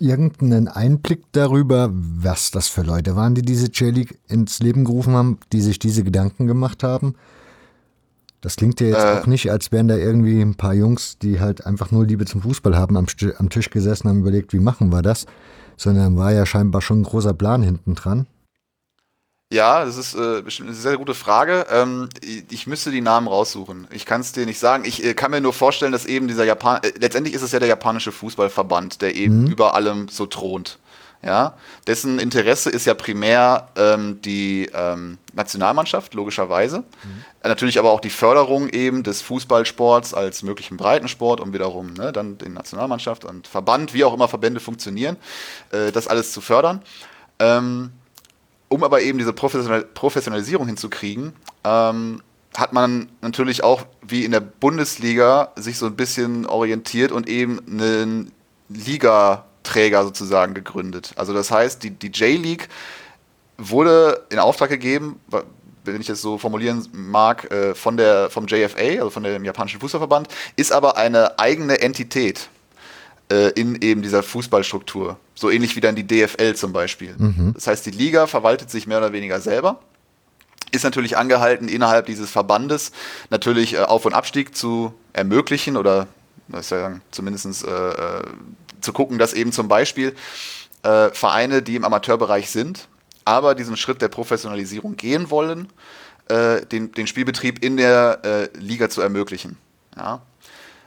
irgendeinen Einblick darüber, was das für Leute waren, die diese J-League ins Leben gerufen haben, die sich diese Gedanken gemacht haben? Das klingt ja jetzt äh, auch nicht, als wären da irgendwie ein paar Jungs, die halt einfach nur Liebe zum Fußball haben, am, am Tisch gesessen, haben überlegt, wie machen wir das, sondern war ja scheinbar schon ein großer Plan hinten dran. Ja, das ist äh, bestimmt eine sehr gute Frage. Ähm, ich müsste die Namen raussuchen. Ich kann es dir nicht sagen. Ich äh, kann mir nur vorstellen, dass eben dieser Japan, äh, letztendlich ist es ja der japanische Fußballverband, der eben mhm. über allem so thront. Ja, dessen Interesse ist ja primär ähm, die ähm, Nationalmannschaft, logischerweise. Mhm. Natürlich aber auch die Förderung eben des Fußballsports als möglichen Breitensport, um wiederum ne, dann den Nationalmannschaft und Verband, wie auch immer Verbände funktionieren, äh, das alles zu fördern. Ähm, um aber eben diese Professionalisierung hinzukriegen, ähm, hat man natürlich auch wie in der Bundesliga sich so ein bisschen orientiert und eben einen Ligaträger sozusagen gegründet. Also das heißt, die, die J-League wurde in Auftrag gegeben, wenn ich das so formulieren mag, äh, von der, vom JFA, also von dem japanischen Fußballverband, ist aber eine eigene Entität äh, in eben dieser Fußballstruktur. So ähnlich wie dann die DFL zum Beispiel. Mhm. Das heißt, die Liga verwaltet sich mehr oder weniger selber ist natürlich angehalten, innerhalb dieses Verbandes natürlich äh, Auf- und Abstieg zu ermöglichen oder sagen, zumindest äh, zu gucken, dass eben zum Beispiel äh, Vereine, die im Amateurbereich sind, aber diesen Schritt der Professionalisierung gehen wollen, äh, den, den, Spielbetrieb in der äh, Liga zu ermöglichen. Ja.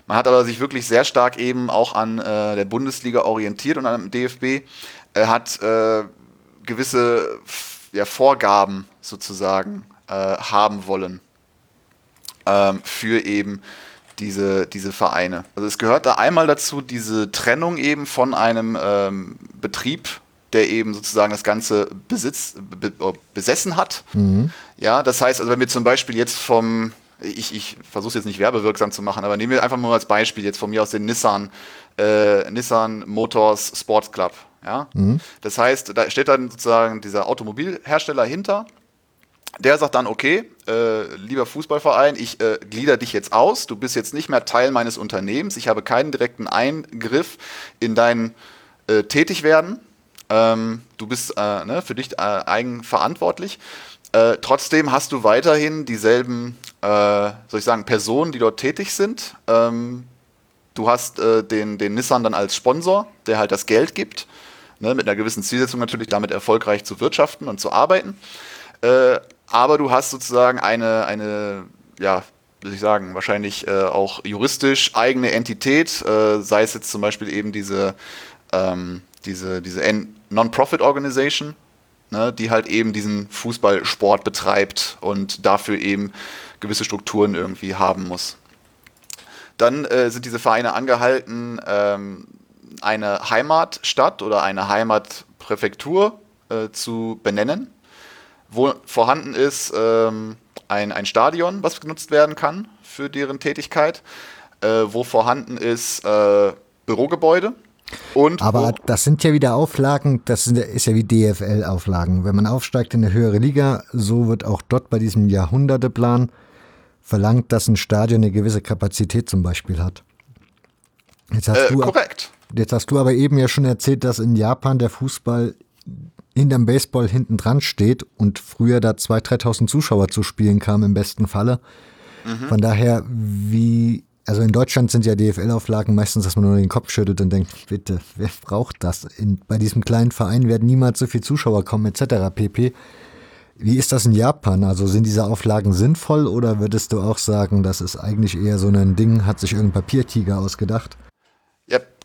Man hat aber sich wirklich sehr stark eben auch an der Bundesliga orientiert und am DFB. Er hat gewisse ja, Vorgaben sozusagen äh, haben wollen ähm, für eben diese, diese Vereine. Also es gehört da einmal dazu diese Trennung eben von einem ähm, Betrieb, der eben sozusagen das Ganze besitz, be, oh, besessen hat. Mhm. Ja, das heißt, also wenn wir zum Beispiel jetzt vom, ich, ich versuche es jetzt nicht werbewirksam zu machen, aber nehmen wir einfach mal als Beispiel jetzt von mir aus den Nissan, äh, Nissan Motors Sports Club. Ja? Mhm. Das heißt, da steht dann sozusagen dieser Automobilhersteller hinter. Der sagt dann, okay, äh, lieber Fußballverein, ich äh, glieder dich jetzt aus, du bist jetzt nicht mehr Teil meines Unternehmens, ich habe keinen direkten Eingriff in dein äh, Tätigwerden, ähm, du bist äh, ne, für dich äh, eigenverantwortlich. Äh, trotzdem hast du weiterhin dieselben, soll ich sagen, Personen, die dort tätig sind. Ähm, du hast den, den Nissan dann als Sponsor, der halt das Geld gibt ne, mit einer gewissen Zielsetzung natürlich damit erfolgreich zu wirtschaften und zu arbeiten. Aber du hast sozusagen eine, eine ja, würde ich sagen, wahrscheinlich äh, auch juristisch eigene Entität, äh, sei es jetzt zum Beispiel eben diese, ähm, diese, diese Non-Profit-Organisation, ne, die halt eben diesen Fußballsport betreibt und dafür eben gewisse Strukturen irgendwie haben muss. Dann äh, sind diese Vereine angehalten, ähm, eine Heimatstadt oder eine Heimatpräfektur äh, zu benennen, wo vorhanden ist ähm, ein, ein Stadion, was genutzt werden kann für deren Tätigkeit, äh, wo vorhanden ist äh, Bürogebäude. Und Aber das sind ja wieder Auflagen, das ist ja wie DFL-Auflagen. Wenn man aufsteigt in eine höhere Liga, so wird auch dort bei diesem Jahrhunderteplan verlangt, dass ein Stadion eine gewisse Kapazität zum Beispiel hat. Jetzt hast äh, du korrekt. Jetzt hast du aber eben ja schon erzählt, dass in Japan der Fußball hinterm Baseball hinten dran steht und früher da 2.000, 3.000 Zuschauer zu spielen kamen im besten Falle. Mhm. Von daher, wie, also in Deutschland sind ja DFL-Auflagen meistens, dass man nur den Kopf schüttelt und denkt, bitte, wer braucht das? In, bei diesem kleinen Verein werden niemals so viele Zuschauer kommen, etc. pp. Wie ist das in Japan? Also sind diese Auflagen sinnvoll oder würdest du auch sagen, das ist eigentlich eher so ein Ding, hat sich irgendein Papiertiger ausgedacht?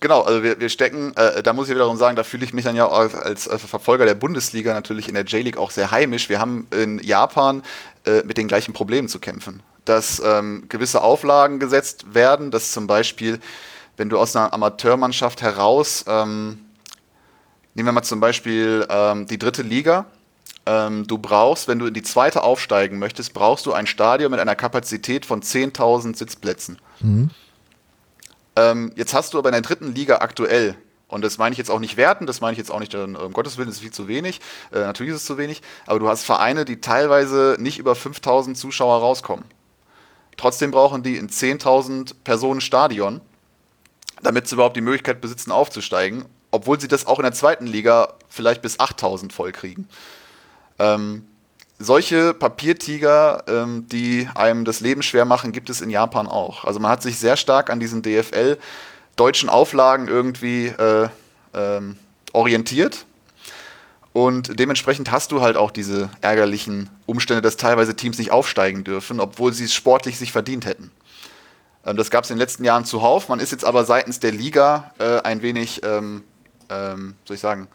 Genau. Also wir, wir stecken, äh, da muss ich wiederum sagen, da fühle ich mich dann ja als, als Verfolger der Bundesliga natürlich in der J-League auch sehr heimisch. Wir haben in Japan äh, mit den gleichen Problemen zu kämpfen. Dass ähm, gewisse Auflagen gesetzt werden, dass zum Beispiel, wenn du aus einer Amateurmannschaft heraus, ähm, nehmen wir mal zum Beispiel ähm, die dritte Liga, ähm, du brauchst, wenn du in die zweite aufsteigen möchtest, brauchst du ein Stadion mit einer Kapazität von 10.000 Sitzplätzen. Mhm. Ähm, jetzt hast du aber in der dritten Liga aktuell, und das meine ich jetzt auch nicht werten, das meine ich jetzt auch nicht, um Gottes Willen, das ist viel zu wenig, äh, natürlich ist es zu wenig, aber du hast Vereine, die teilweise nicht über 5000 Zuschauer rauskommen. Trotzdem brauchen die ein 10.000 Personen Stadion, damit sie überhaupt die Möglichkeit besitzen, aufzusteigen, obwohl sie das auch in der zweiten Liga vielleicht bis 8000 voll kriegen. Ähm, solche Papiertiger, ähm, die einem das Leben schwer machen, gibt es in Japan auch. Also man hat sich sehr stark an diesen DFL deutschen Auflagen irgendwie äh, ähm, orientiert. Und dementsprechend hast du halt auch diese ärgerlichen Umstände, dass teilweise Teams nicht aufsteigen dürfen, obwohl sie es sportlich sich verdient hätten. Ähm, das gab es in den letzten Jahren zuhauf. Man ist jetzt aber seitens der Liga äh, ein wenig, ähm, ähm, soll ich sagen,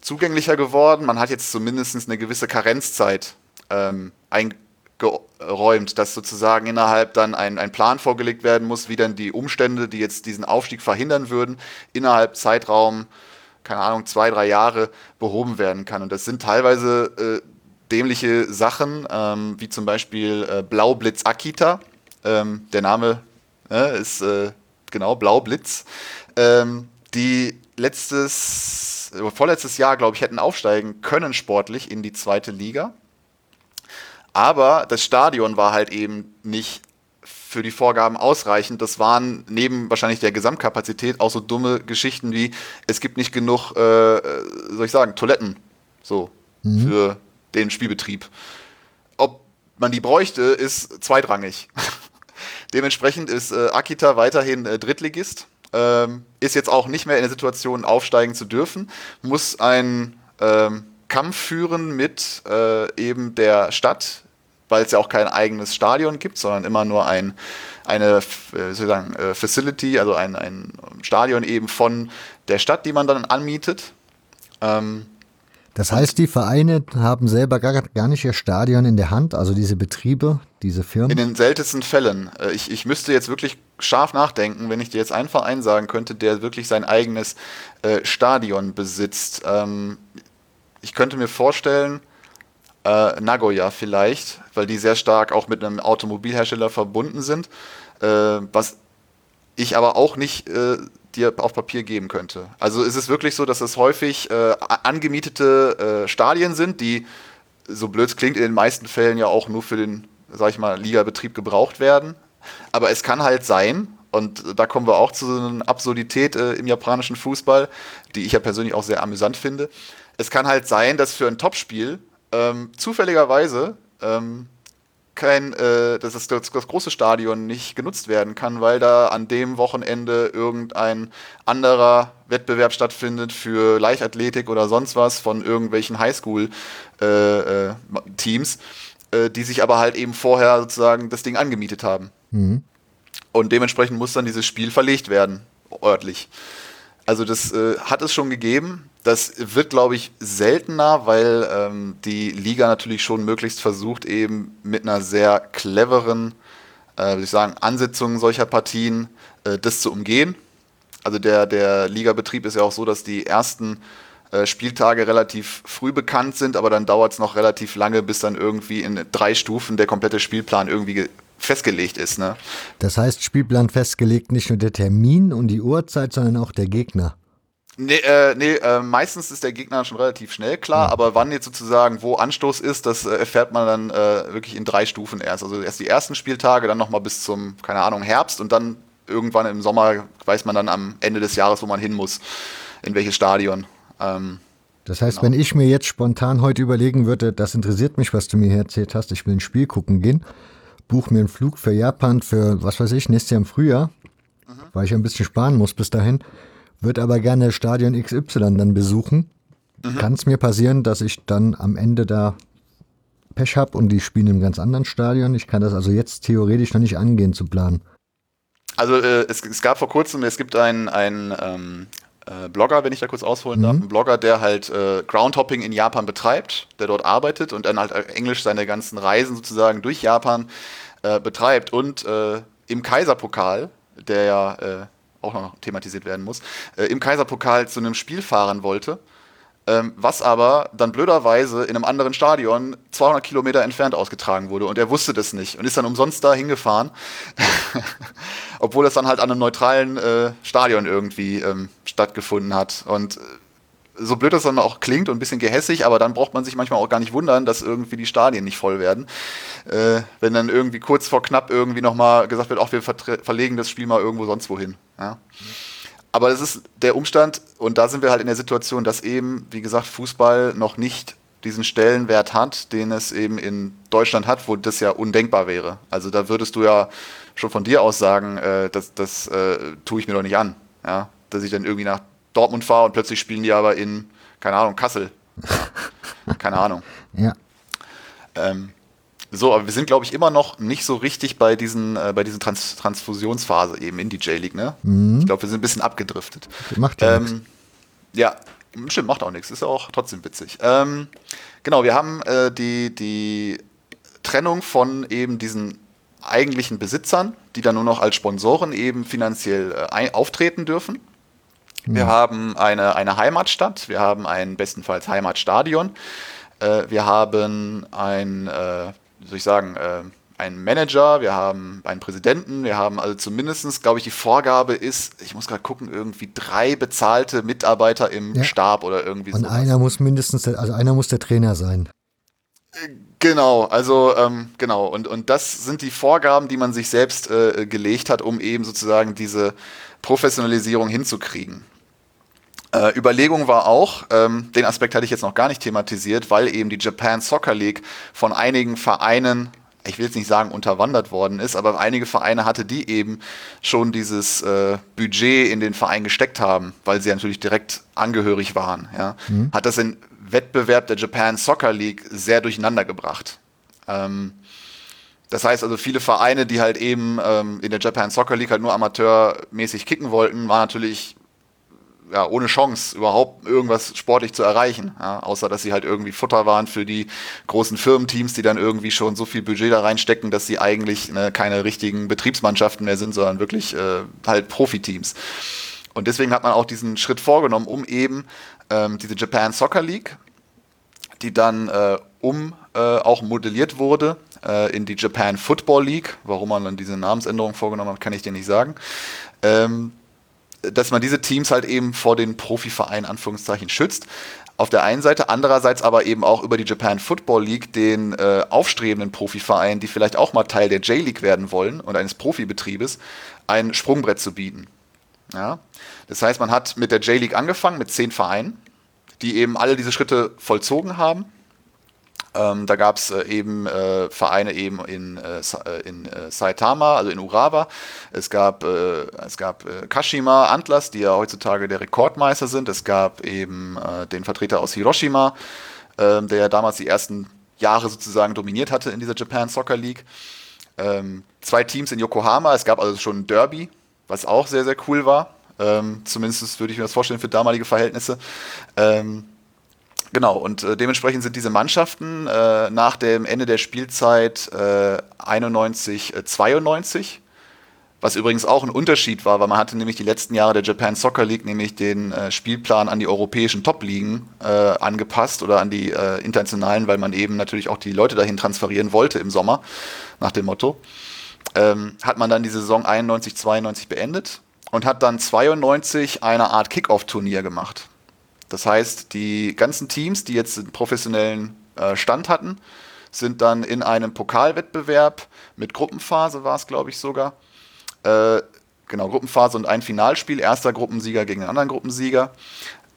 zugänglicher geworden. Man hat jetzt zumindest eine gewisse Karenzzeit ähm, eingeräumt, dass sozusagen innerhalb dann ein, ein Plan vorgelegt werden muss, wie dann die Umstände, die jetzt diesen Aufstieg verhindern würden, innerhalb Zeitraum, keine Ahnung, zwei, drei Jahre behoben werden kann. Und das sind teilweise äh, dämliche Sachen, ähm, wie zum Beispiel äh, Blaublitz Akita. Ähm, der Name äh, ist äh, genau Blaublitz. Ähm, die letztes, äh, vorletztes Jahr, glaube ich, hätten aufsteigen können sportlich in die zweite Liga. Aber das Stadion war halt eben nicht für die Vorgaben ausreichend. Das waren neben wahrscheinlich der Gesamtkapazität auch so dumme Geschichten wie, es gibt nicht genug, äh, äh soll ich sagen, Toiletten so mhm. für den Spielbetrieb. Ob man die bräuchte, ist zweitrangig. *laughs* Dementsprechend ist äh, Akita weiterhin äh, Drittligist, ähm, ist jetzt auch nicht mehr in der Situation, aufsteigen zu dürfen, muss ein ähm, Kampf führen mit äh, eben der Stadt, weil es ja auch kein eigenes Stadion gibt, sondern immer nur ein, eine äh, sagen, äh, Facility, also ein, ein Stadion eben von der Stadt, die man dann anmietet. Ähm, das heißt, die Vereine haben selber gar, gar nicht ihr Stadion in der Hand, also diese Betriebe, diese Firmen? In den seltensten Fällen. Äh, ich, ich müsste jetzt wirklich scharf nachdenken, wenn ich dir jetzt einen Verein sagen könnte, der wirklich sein eigenes äh, Stadion besitzt. Ähm, ich könnte mir vorstellen, äh, Nagoya vielleicht, weil die sehr stark auch mit einem Automobilhersteller verbunden sind, äh, was ich aber auch nicht äh, dir auf Papier geben könnte. Also ist es wirklich so, dass es häufig äh, angemietete äh, Stadien sind, die, so blöd es klingt, in den meisten Fällen ja auch nur für den, sag ich mal, Ligabetrieb gebraucht werden. Aber es kann halt sein, und da kommen wir auch zu so einer Absurdität äh, im japanischen Fußball, die ich ja persönlich auch sehr amüsant finde. Es kann halt sein, dass für ein Topspiel ähm, zufälligerweise ähm, kein, äh, dass das, das, große Stadion nicht genutzt werden kann, weil da an dem Wochenende irgendein anderer Wettbewerb stattfindet für Leichtathletik oder sonst was von irgendwelchen Highschool-Teams, äh, äh, äh, die sich aber halt eben vorher sozusagen das Ding angemietet haben. Mhm. Und dementsprechend muss dann dieses Spiel verlegt werden, örtlich. Also das äh, hat es schon gegeben. Das wird, glaube ich, seltener, weil ähm, die Liga natürlich schon möglichst versucht, eben mit einer sehr cleveren, äh, würde ich sagen, Ansetzung solcher Partien äh, das zu umgehen. Also der, der Ligabetrieb ist ja auch so, dass die ersten äh, Spieltage relativ früh bekannt sind, aber dann dauert es noch relativ lange, bis dann irgendwie in drei Stufen der komplette Spielplan irgendwie festgelegt ist. Ne? Das heißt, Spielplan festgelegt nicht nur der Termin und die Uhrzeit, sondern auch der Gegner. Nee, äh, nee äh, meistens ist der Gegner schon relativ schnell klar, ja. aber wann jetzt sozusagen wo Anstoß ist, das äh, erfährt man dann äh, wirklich in drei Stufen erst. Also erst die ersten Spieltage, dann nochmal bis zum, keine Ahnung, Herbst und dann irgendwann im Sommer weiß man dann am Ende des Jahres, wo man hin muss, in welches Stadion. Ähm, das heißt, genau. wenn ich mir jetzt spontan heute überlegen würde, das interessiert mich, was du mir erzählt hast, ich will ein Spiel gucken gehen, buche mir einen Flug für Japan für, was weiß ich, nächstes Jahr im Frühjahr, mhm. weil ich ein bisschen sparen muss bis dahin würde aber gerne Stadion XY dann besuchen. Mhm. Kann es mir passieren, dass ich dann am Ende da Pech habe und die spielen im ganz anderen Stadion? Ich kann das also jetzt theoretisch noch nicht angehen zu planen. Also äh, es, es, gab vor kurzem, es gibt einen, einen ähm, äh, Blogger, wenn ich da kurz ausholen mhm. darf, einen Blogger, der halt äh, Groundhopping in Japan betreibt, der dort arbeitet und dann halt Englisch seine ganzen Reisen sozusagen durch Japan äh, betreibt und äh, im Kaiserpokal, der ja äh, auch noch thematisiert werden muss, äh, im Kaiserpokal zu einem Spiel fahren wollte, ähm, was aber dann blöderweise in einem anderen Stadion 200 Kilometer entfernt ausgetragen wurde und er wusste das nicht und ist dann umsonst da hingefahren, *laughs* obwohl das dann halt an einem neutralen äh, Stadion irgendwie ähm, stattgefunden hat und äh, so blöd das dann auch klingt und ein bisschen gehässig, aber dann braucht man sich manchmal auch gar nicht wundern, dass irgendwie die Stadien nicht voll werden. Äh, wenn dann irgendwie kurz vor knapp irgendwie nochmal gesagt wird, auch wir verlegen das Spiel mal irgendwo sonst wohin. Ja? Aber das ist der Umstand, und da sind wir halt in der Situation, dass eben, wie gesagt, Fußball noch nicht diesen Stellenwert hat, den es eben in Deutschland hat, wo das ja undenkbar wäre. Also da würdest du ja schon von dir aus sagen, äh, das, das äh, tue ich mir doch nicht an. Ja? Dass ich dann irgendwie nach Dortmund fahre und plötzlich spielen die aber in, keine Ahnung, Kassel. *laughs* keine Ahnung. Ja. Ähm, so, aber wir sind, glaube ich, immer noch nicht so richtig bei diesen, äh, bei diesen Trans Transfusionsphase eben in die J-League, ne? Mhm. Ich glaube, wir sind ein bisschen abgedriftet. Macht ja ähm, Ja, Stimmt, macht auch nichts, ist ja auch trotzdem witzig. Ähm, genau, wir haben äh, die, die Trennung von eben diesen eigentlichen Besitzern, die dann nur noch als Sponsoren eben finanziell äh, auftreten dürfen. Wir mhm. haben eine, eine Heimatstadt, wir haben ein bestenfalls Heimatstadion, äh, wir haben ein, äh, wie soll ich sagen, äh, einen Manager, wir haben einen Präsidenten, wir haben also zumindestens, glaube ich, die Vorgabe ist, ich muss gerade gucken, irgendwie drei bezahlte Mitarbeiter im ja. Stab oder irgendwie so. Und sowas. einer muss mindestens, also einer muss der Trainer sein. Genau, also ähm, genau, und, und das sind die Vorgaben, die man sich selbst äh, gelegt hat, um eben sozusagen diese Professionalisierung hinzukriegen. Äh, Überlegung war auch, ähm, den Aspekt hatte ich jetzt noch gar nicht thematisiert, weil eben die Japan Soccer League von einigen Vereinen ich will jetzt nicht sagen unterwandert worden ist, aber einige Vereine hatte, die eben schon dieses äh, Budget in den Verein gesteckt haben, weil sie natürlich direkt angehörig waren. Ja, mhm. hat das den Wettbewerb der Japan Soccer League sehr durcheinander gebracht. Ähm, das heißt also, viele Vereine, die halt eben ähm, in der Japan Soccer League halt nur amateurmäßig kicken wollten, waren natürlich ja, ohne Chance, überhaupt irgendwas sportlich zu erreichen. Ja, außer, dass sie halt irgendwie Futter waren für die großen Firmenteams, die dann irgendwie schon so viel Budget da reinstecken, dass sie eigentlich ne, keine richtigen Betriebsmannschaften mehr sind, sondern wirklich äh, halt Profiteams. Und deswegen hat man auch diesen Schritt vorgenommen, um eben ähm, diese Japan Soccer League, die dann äh, um äh, auch modelliert wurde äh, in die Japan Football League. Warum man dann diese Namensänderung vorgenommen hat, kann ich dir nicht sagen. Ähm, dass man diese Teams halt eben vor den Profivereinen Anführungszeichen schützt. Auf der einen Seite, andererseits aber eben auch über die Japan Football League den äh, aufstrebenden Profivereinen, die vielleicht auch mal Teil der J-League werden wollen und eines Profibetriebes, ein Sprungbrett zu bieten. Ja? Das heißt, man hat mit der J-League angefangen, mit zehn Vereinen, die eben alle diese Schritte vollzogen haben ähm, da gab es äh, eben äh, Vereine eben in, äh, äh in äh, Saitama, also in Urawa. Es gab, äh, es gab Kashima Antlers, die ja heutzutage der Rekordmeister sind. Es gab eben den Vertreter aus Hiroshima, ähm, der ja damals die ersten Jahre sozusagen dominiert hatte in dieser Japan Soccer League. Ähm, zwei Teams in Yokohama. Es gab also schon ein Derby, was auch sehr, sehr cool war. Ähm, zumindest würde ich mir das vorstellen für damalige Verhältnisse. Ähm, Genau, und äh, dementsprechend sind diese Mannschaften äh, nach dem Ende der Spielzeit äh, 91, 92, äh, was übrigens auch ein Unterschied war, weil man hatte nämlich die letzten Jahre der Japan Soccer League nämlich den äh, Spielplan an die europäischen Top-Ligen äh, angepasst oder an die internationalen, weil man eben natürlich auch die Leute dahin transferieren wollte im Sommer, nach dem Motto. Ähm, hat man dann die Saison 91, 92 beendet und hat dann 92 eine Art Kickoff-Turnier gemacht. Das heißt, die ganzen Teams, die jetzt einen professionellen äh, Stand hatten, sind dann in einem Pokalwettbewerb mit Gruppenphase war es, glaube ich, sogar. Äh, genau, Gruppenphase und ein Finalspiel, erster Gruppensieger gegen den anderen Gruppensieger,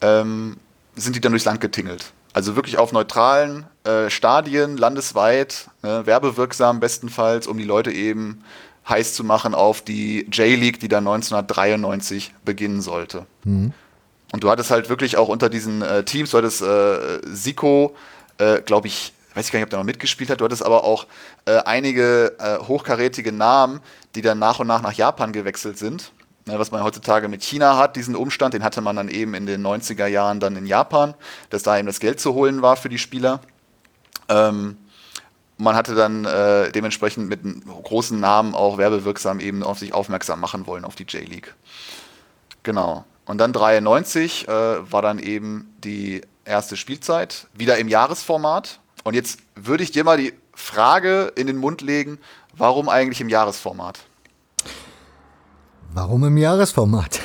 ähm, sind die dann durchs Land getingelt. Also wirklich auf neutralen äh, Stadien, landesweit, äh, werbewirksam bestenfalls, um die Leute eben heiß zu machen auf die J-League, die dann 1993 beginnen sollte. Mhm. Und du hattest halt wirklich auch unter diesen äh, Teams, du hattest äh, Siko, äh, glaube ich, weiß ich gar nicht, ob der noch mitgespielt hat, du hattest aber auch äh, einige äh, hochkarätige Namen, die dann nach und nach nach Japan gewechselt sind. Ja, was man heutzutage mit China hat, diesen Umstand, den hatte man dann eben in den 90er Jahren dann in Japan, dass da eben das Geld zu holen war für die Spieler. Ähm, man hatte dann äh, dementsprechend mit großen Namen auch werbewirksam eben auf sich aufmerksam machen wollen auf die J-League. Genau. Und dann 93 äh, war dann eben die erste Spielzeit, wieder im Jahresformat. Und jetzt würde ich dir mal die Frage in den Mund legen, warum eigentlich im Jahresformat? Warum im Jahresformat?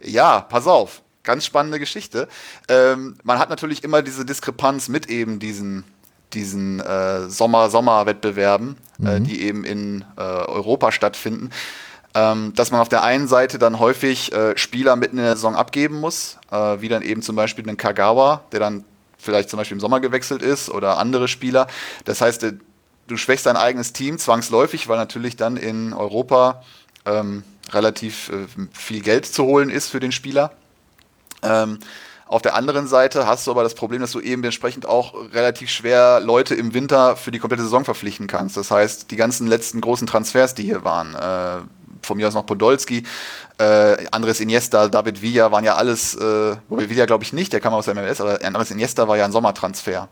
Ja, pass auf, ganz spannende Geschichte. Ähm, man hat natürlich immer diese Diskrepanz mit eben diesen, diesen äh, Sommer-Sommer-Wettbewerben, äh, mhm. äh, die eben in äh, Europa stattfinden ähm, dass man auf der einen Seite dann häufig äh, Spieler mitten in der Saison abgeben muss, äh, wie dann eben zum Beispiel einen Kagawa, der dann vielleicht zum Beispiel im Sommer gewechselt ist oder andere Spieler. Das heißt, äh, du schwächst dein eigenes Team zwangsläufig, weil natürlich dann in Europa ähm, relativ äh, viel Geld zu holen ist für den Spieler. Ähm, auf der anderen Seite hast du aber das Problem, dass du eben entsprechend auch relativ schwer Leute im Winter für die komplette Saison verpflichten kannst. Das heißt, die ganzen letzten großen Transfers, die hier waren, äh, von mir aus noch Podolski, äh, Andres Iniesta, David Villa waren ja alles, äh, Villa glaube ich nicht, der kam aus der MLS, aber Andres Iniesta war ja ein Sommertransfer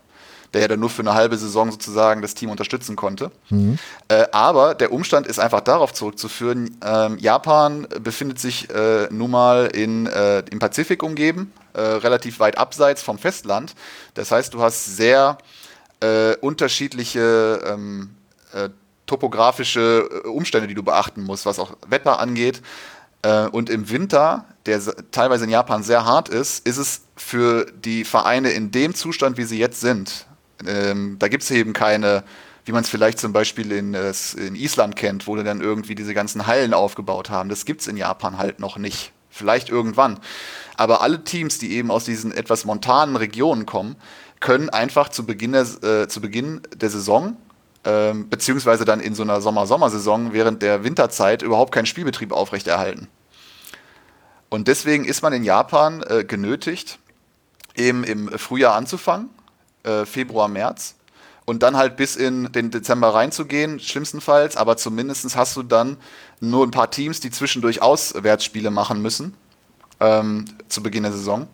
der ja dann nur für eine halbe Saison sozusagen das Team unterstützen konnte. Mhm. Äh, aber der Umstand ist einfach darauf zurückzuführen, ähm, Japan befindet sich äh, nun mal in, äh, im Pazifik umgeben, äh, relativ weit abseits vom Festland. Das heißt, du hast sehr äh, unterschiedliche ähm, äh, topografische Umstände, die du beachten musst, was auch Wetter angeht. und im Winter, der teilweise in Japan sehr hart ist, ist es für die Vereine in dem Zustand, wie sie jetzt sind, ähm, da gibt es eben keine, wie man es vielleicht zum Beispiel in, äh, in Island kennt, wo die dann irgendwie diese ganzen Hallen aufgebaut haben. Das gibt es in Japan halt noch nicht. Vielleicht irgendwann. Aber alle Teams, die eben aus diesen etwas montanen Regionen kommen, können einfach zu Beginn der, äh, zu Beginn der Saison ähm, beziehungsweise dann in so einer Sommer-Sommersaison während der Winterzeit überhaupt keinen Spielbetrieb aufrechterhalten. Und deswegen ist man in Japan äh, genötigt, eben im Frühjahr anzufangen äh, Februar, März. Und dann halt bis in den Dezember reinzugehen, schlimmstenfalls. Aber zumindest hast du dann nur ein paar Teams, die zwischendurch Auswärtsspiele machen müssen. Ähm, zu Beginn der Saison.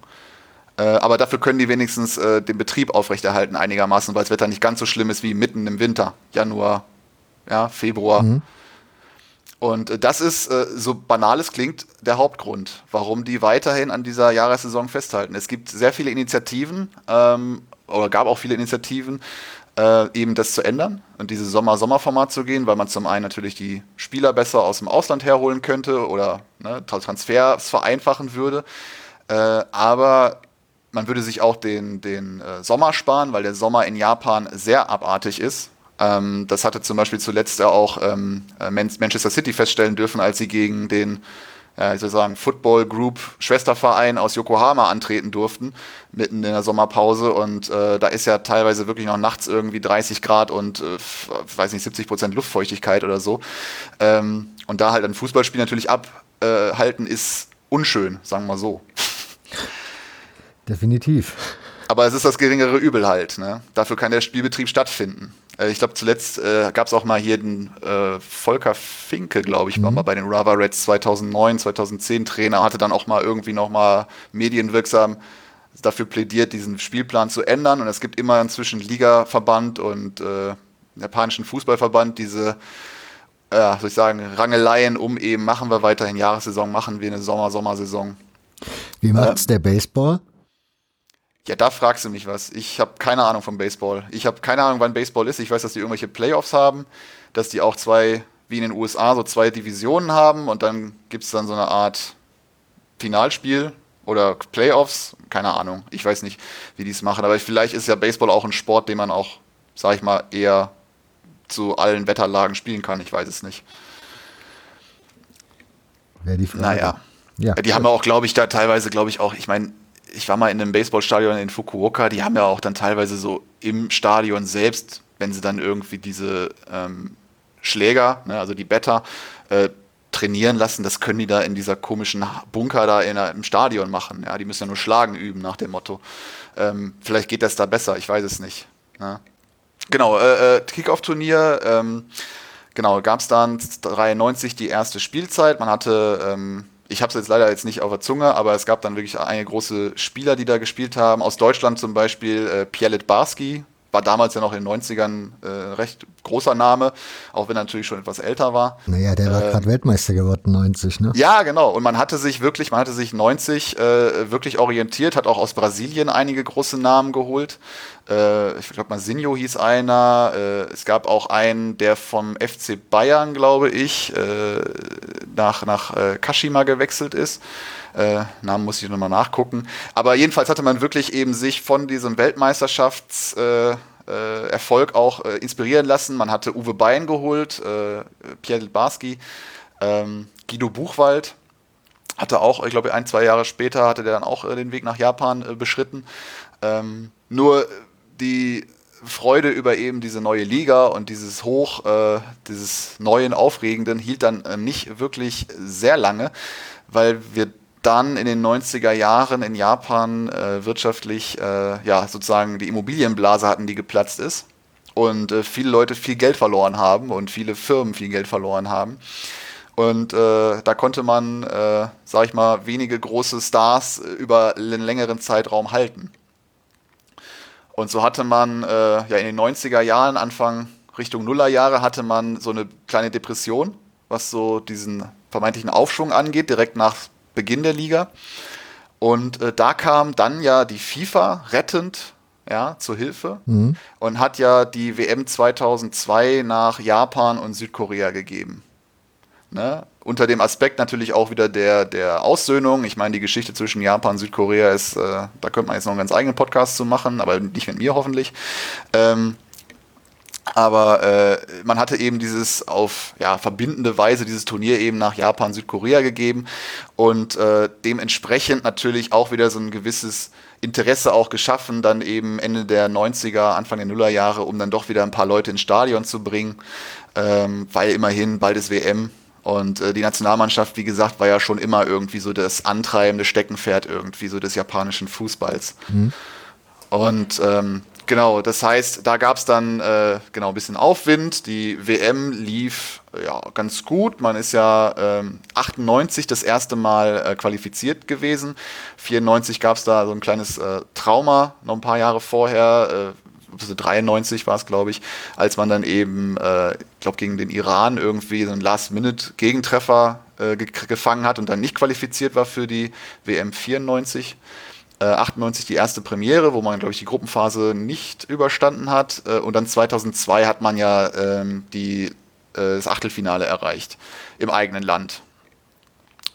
Äh, aber dafür können die wenigstens äh, den Betrieb aufrechterhalten einigermaßen, weil das Wetter nicht ganz so schlimm ist wie mitten im Winter. Januar, ja, Februar. Mhm. Und äh, das ist, äh, so banal es klingt, der Hauptgrund, warum die weiterhin an dieser Jahressaison festhalten. Es gibt sehr viele Initiativen, ähm, oder gab auch viele Initiativen, äh, eben das zu ändern und dieses Sommer-Sommer-Format zu gehen, weil man zum einen natürlich die Spieler besser aus dem Ausland herholen könnte oder ne, Transfers vereinfachen würde. Äh, aber man würde sich auch den, den äh, Sommer sparen, weil der Sommer in Japan sehr abartig ist. Ähm, das hatte zum Beispiel zuletzt auch ähm, äh, Manchester City feststellen dürfen, als sie gegen den soll sagen, Football Group Schwesterverein aus Yokohama antreten durften, mitten in der Sommerpause. Und äh, da ist ja teilweise wirklich noch nachts irgendwie 30 Grad und, äh, weiß nicht, 70 Prozent Luftfeuchtigkeit oder so. Ähm, und da halt ein Fußballspiel natürlich abhalten, ist unschön, sagen wir so. Definitiv. Aber es ist das geringere Übel halt. Ne? Dafür kann der Spielbetrieb stattfinden. Äh, ich glaube, zuletzt äh, gab es auch mal hier den äh, Volker Finke, glaube ich, mhm. war mal bei den Rava Reds 2009, 2010 Trainer, hatte dann auch mal irgendwie noch mal medienwirksam dafür plädiert, diesen Spielplan zu ändern. Und es gibt immer inzwischen Ligaverband und äh, japanischen Fußballverband diese, äh, soll ich sagen, Rangeleien um eben, machen wir weiterhin Jahressaison, machen wir eine Sommer-Sommersaison. Wie macht's ähm, der Baseball? Ja, da fragst du mich was. Ich habe keine Ahnung vom Baseball. Ich habe keine Ahnung, wann Baseball ist. Ich weiß, dass die irgendwelche Playoffs haben, dass die auch zwei, wie in den USA, so zwei Divisionen haben und dann gibt es dann so eine Art Finalspiel oder Playoffs. Keine Ahnung. Ich weiß nicht, wie die es machen. Aber vielleicht ist ja Baseball auch ein Sport, den man auch, sag ich mal, eher zu allen Wetterlagen spielen kann. Ich weiß es nicht. Wäre die Frage. Naja. Ja, die haben ja auch, glaube ich, da teilweise, glaube ich, auch, ich meine, ich war mal in einem Baseballstadion in Fukuoka, die haben ja auch dann teilweise so im Stadion selbst, wenn sie dann irgendwie diese ähm, Schläger, ne, also die Better, äh, trainieren lassen, das können die da in dieser komischen Bunker da in, im Stadion machen. Ja, die müssen ja nur Schlagen üben nach dem Motto. Ähm, vielleicht geht das da besser, ich weiß es nicht. Ne? Genau, äh, äh, Kickoff-Turnier, ähm, genau, gab es dann 93 die erste Spielzeit. Man hatte ähm, ich habe es jetzt leider jetzt nicht auf der Zunge, aber es gab dann wirklich einige große Spieler, die da gespielt haben. Aus Deutschland zum Beispiel äh, Pierlet Barski, war damals ja noch in den 90ern äh, recht großer Name, auch wenn er natürlich schon etwas älter war. Naja, der war ähm, gerade Weltmeister geworden, 90, ne? Ja, genau. Und man hatte sich wirklich, man hatte sich 90 äh, wirklich orientiert, hat auch aus Brasilien einige große Namen geholt. Äh, ich glaube, Masinho hieß einer. Äh, es gab auch einen, der vom FC Bayern, glaube ich, äh, nach, nach äh, Kashima gewechselt ist. Äh, Namen muss ich nochmal nachgucken. Aber jedenfalls hatte man wirklich eben sich von diesem Weltmeisterschaftserfolg äh, äh, auch inspirieren lassen. Man hatte Uwe Bein geholt, Pierre Barski, ähm, Guido Buchwald hatte auch, ich glaube, ein, zwei Jahre später hatte der dann auch den Weg nach Japan beschritten. Ähm, nur die Freude über eben diese neue Liga und dieses Hoch, äh, dieses neuen Aufregenden hielt dann äh, nicht wirklich sehr lange, weil wir dann in den 90er Jahren in Japan äh, wirtschaftlich, äh, ja, sozusagen die Immobilienblase hatten, die geplatzt ist und äh, viele Leute viel Geld verloren haben und viele Firmen viel Geld verloren haben. Und äh, da konnte man, äh, sag ich mal, wenige große Stars über einen längeren Zeitraum halten. Und so hatte man äh, ja in den 90er Jahren, Anfang Richtung Nullerjahre, hatte man so eine kleine Depression, was so diesen vermeintlichen Aufschwung angeht, direkt nach Beginn der Liga. Und äh, da kam dann ja die FIFA rettend ja, zur Hilfe mhm. und hat ja die WM 2002 nach Japan und Südkorea gegeben. Ne? Unter dem Aspekt natürlich auch wieder der, der Aussöhnung. Ich meine, die Geschichte zwischen Japan und Südkorea ist, äh, da könnte man jetzt noch einen ganz eigenen Podcast zu machen, aber nicht mit mir hoffentlich. Ähm, aber äh, man hatte eben dieses auf ja, verbindende Weise dieses Turnier eben nach Japan, Südkorea gegeben und äh, dementsprechend natürlich auch wieder so ein gewisses Interesse auch geschaffen, dann eben Ende der 90er, Anfang der Nullerjahre, um dann doch wieder ein paar Leute ins Stadion zu bringen, ähm, weil immerhin bald ist WM und äh, die Nationalmannschaft, wie gesagt, war ja schon immer irgendwie so das antreibende Steckenpferd irgendwie so des japanischen Fußballs. Mhm. Und ähm, genau, das heißt, da gab es dann äh, genau ein bisschen Aufwind. Die WM lief ja ganz gut. Man ist ja ähm, 98 das erste Mal äh, qualifiziert gewesen. 94 gab es da so ein kleines äh, Trauma, noch ein paar Jahre vorher. Äh, 93 war es, glaube ich, als man dann eben, äh, ich glaube, gegen den Iran irgendwie so einen Last-Minute-Gegentreffer äh, ge gefangen hat und dann nicht qualifiziert war für die WM 94. Äh, 98 die erste Premiere, wo man, glaube ich, die Gruppenphase nicht überstanden hat. Äh, und dann 2002 hat man ja ähm, die, äh, das Achtelfinale erreicht im eigenen Land.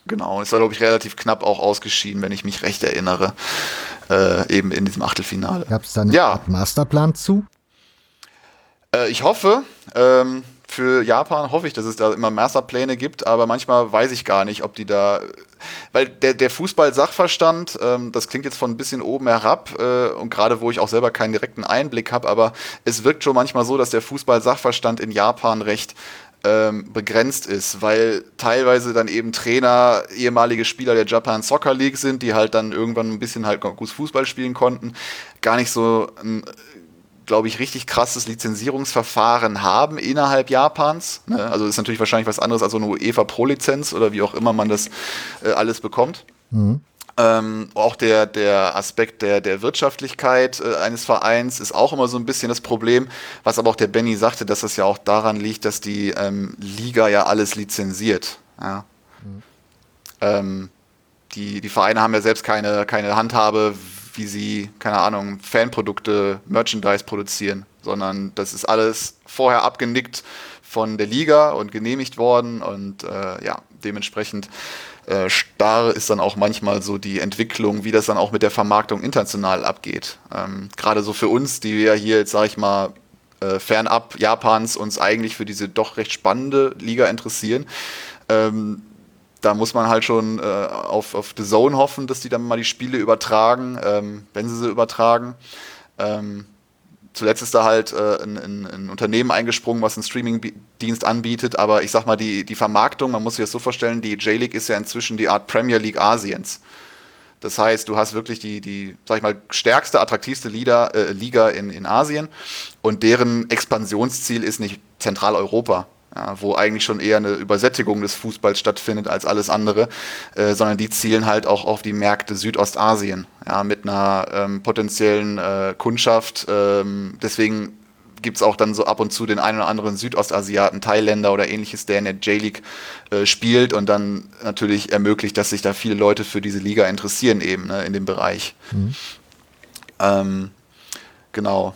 Genau, ist da, glaube ich, relativ knapp auch ausgeschieden, wenn ich mich recht erinnere äh, eben in diesem Achtelfinale. Gab es da einen ja. Masterplan zu? Äh, ich hoffe. Ähm, für Japan hoffe ich, dass es da immer Masterpläne gibt, aber manchmal weiß ich gar nicht, ob die da. Weil der, der Fußball-Sachverstand, ähm, das klingt jetzt von ein bisschen oben herab äh, und gerade wo ich auch selber keinen direkten Einblick habe, aber es wirkt schon manchmal so, dass der Fußball-Sachverstand in Japan recht ähm, begrenzt ist, weil teilweise dann eben Trainer ehemalige Spieler der Japan Soccer League sind, die halt dann irgendwann ein bisschen halt gut Fußball spielen konnten, gar nicht so ein glaube ich, richtig krasses Lizenzierungsverfahren haben innerhalb Japans. Ne? Also ist natürlich wahrscheinlich was anderes als so eine UEFA Pro-Lizenz oder wie auch immer man das äh, alles bekommt. Mhm. Ähm, auch der, der Aspekt der, der Wirtschaftlichkeit äh, eines Vereins ist auch immer so ein bisschen das Problem, was aber auch der Benny sagte, dass das ja auch daran liegt, dass die ähm, Liga ja alles lizenziert. Ja. Mhm. Ähm, die, die Vereine haben ja selbst keine, keine Handhabe, wie sie, keine Ahnung, Fanprodukte, Merchandise produzieren, sondern das ist alles vorher abgenickt von der Liga und genehmigt worden und äh, ja, dementsprechend äh, starr ist dann auch manchmal so die Entwicklung, wie das dann auch mit der Vermarktung international abgeht. Ähm, Gerade so für uns, die wir hier jetzt, sag ich mal, äh, fernab Japans uns eigentlich für diese doch recht spannende Liga interessieren. Ähm, da muss man halt schon äh, auf, auf The Zone hoffen, dass die dann mal die Spiele übertragen, ähm, wenn sie sie übertragen. Ähm, zuletzt ist da halt äh, ein, ein, Unternehmen eingesprungen, was einen Streaming-Dienst anbietet, aber ich sag mal, die, die Vermarktung, man muss sich das so vorstellen, die J-League ist ja inzwischen die Art Premier League Asiens. Das heißt, du hast wirklich die, die sag ich mal, stärkste, attraktivste Liga, äh, Liga in, in Asien und deren Expansionsziel ist nicht Zentraleuropa, ja, wo eigentlich schon eher eine Übersättigung des Fußballs stattfindet als alles andere, äh, sondern die zielen halt auch auf die Märkte Südostasien, ja, mit einer ähm, potenziellen äh, Kundschaft. Ähm, deswegen gibt es auch dann so ab und zu den einen oder anderen Südostasiaten, Thailänder oder ähnliches, der in der J-League äh, spielt und dann natürlich ermöglicht, dass sich da viele Leute für diese Liga interessieren eben ne, in dem Bereich. Mhm. Ähm, genau.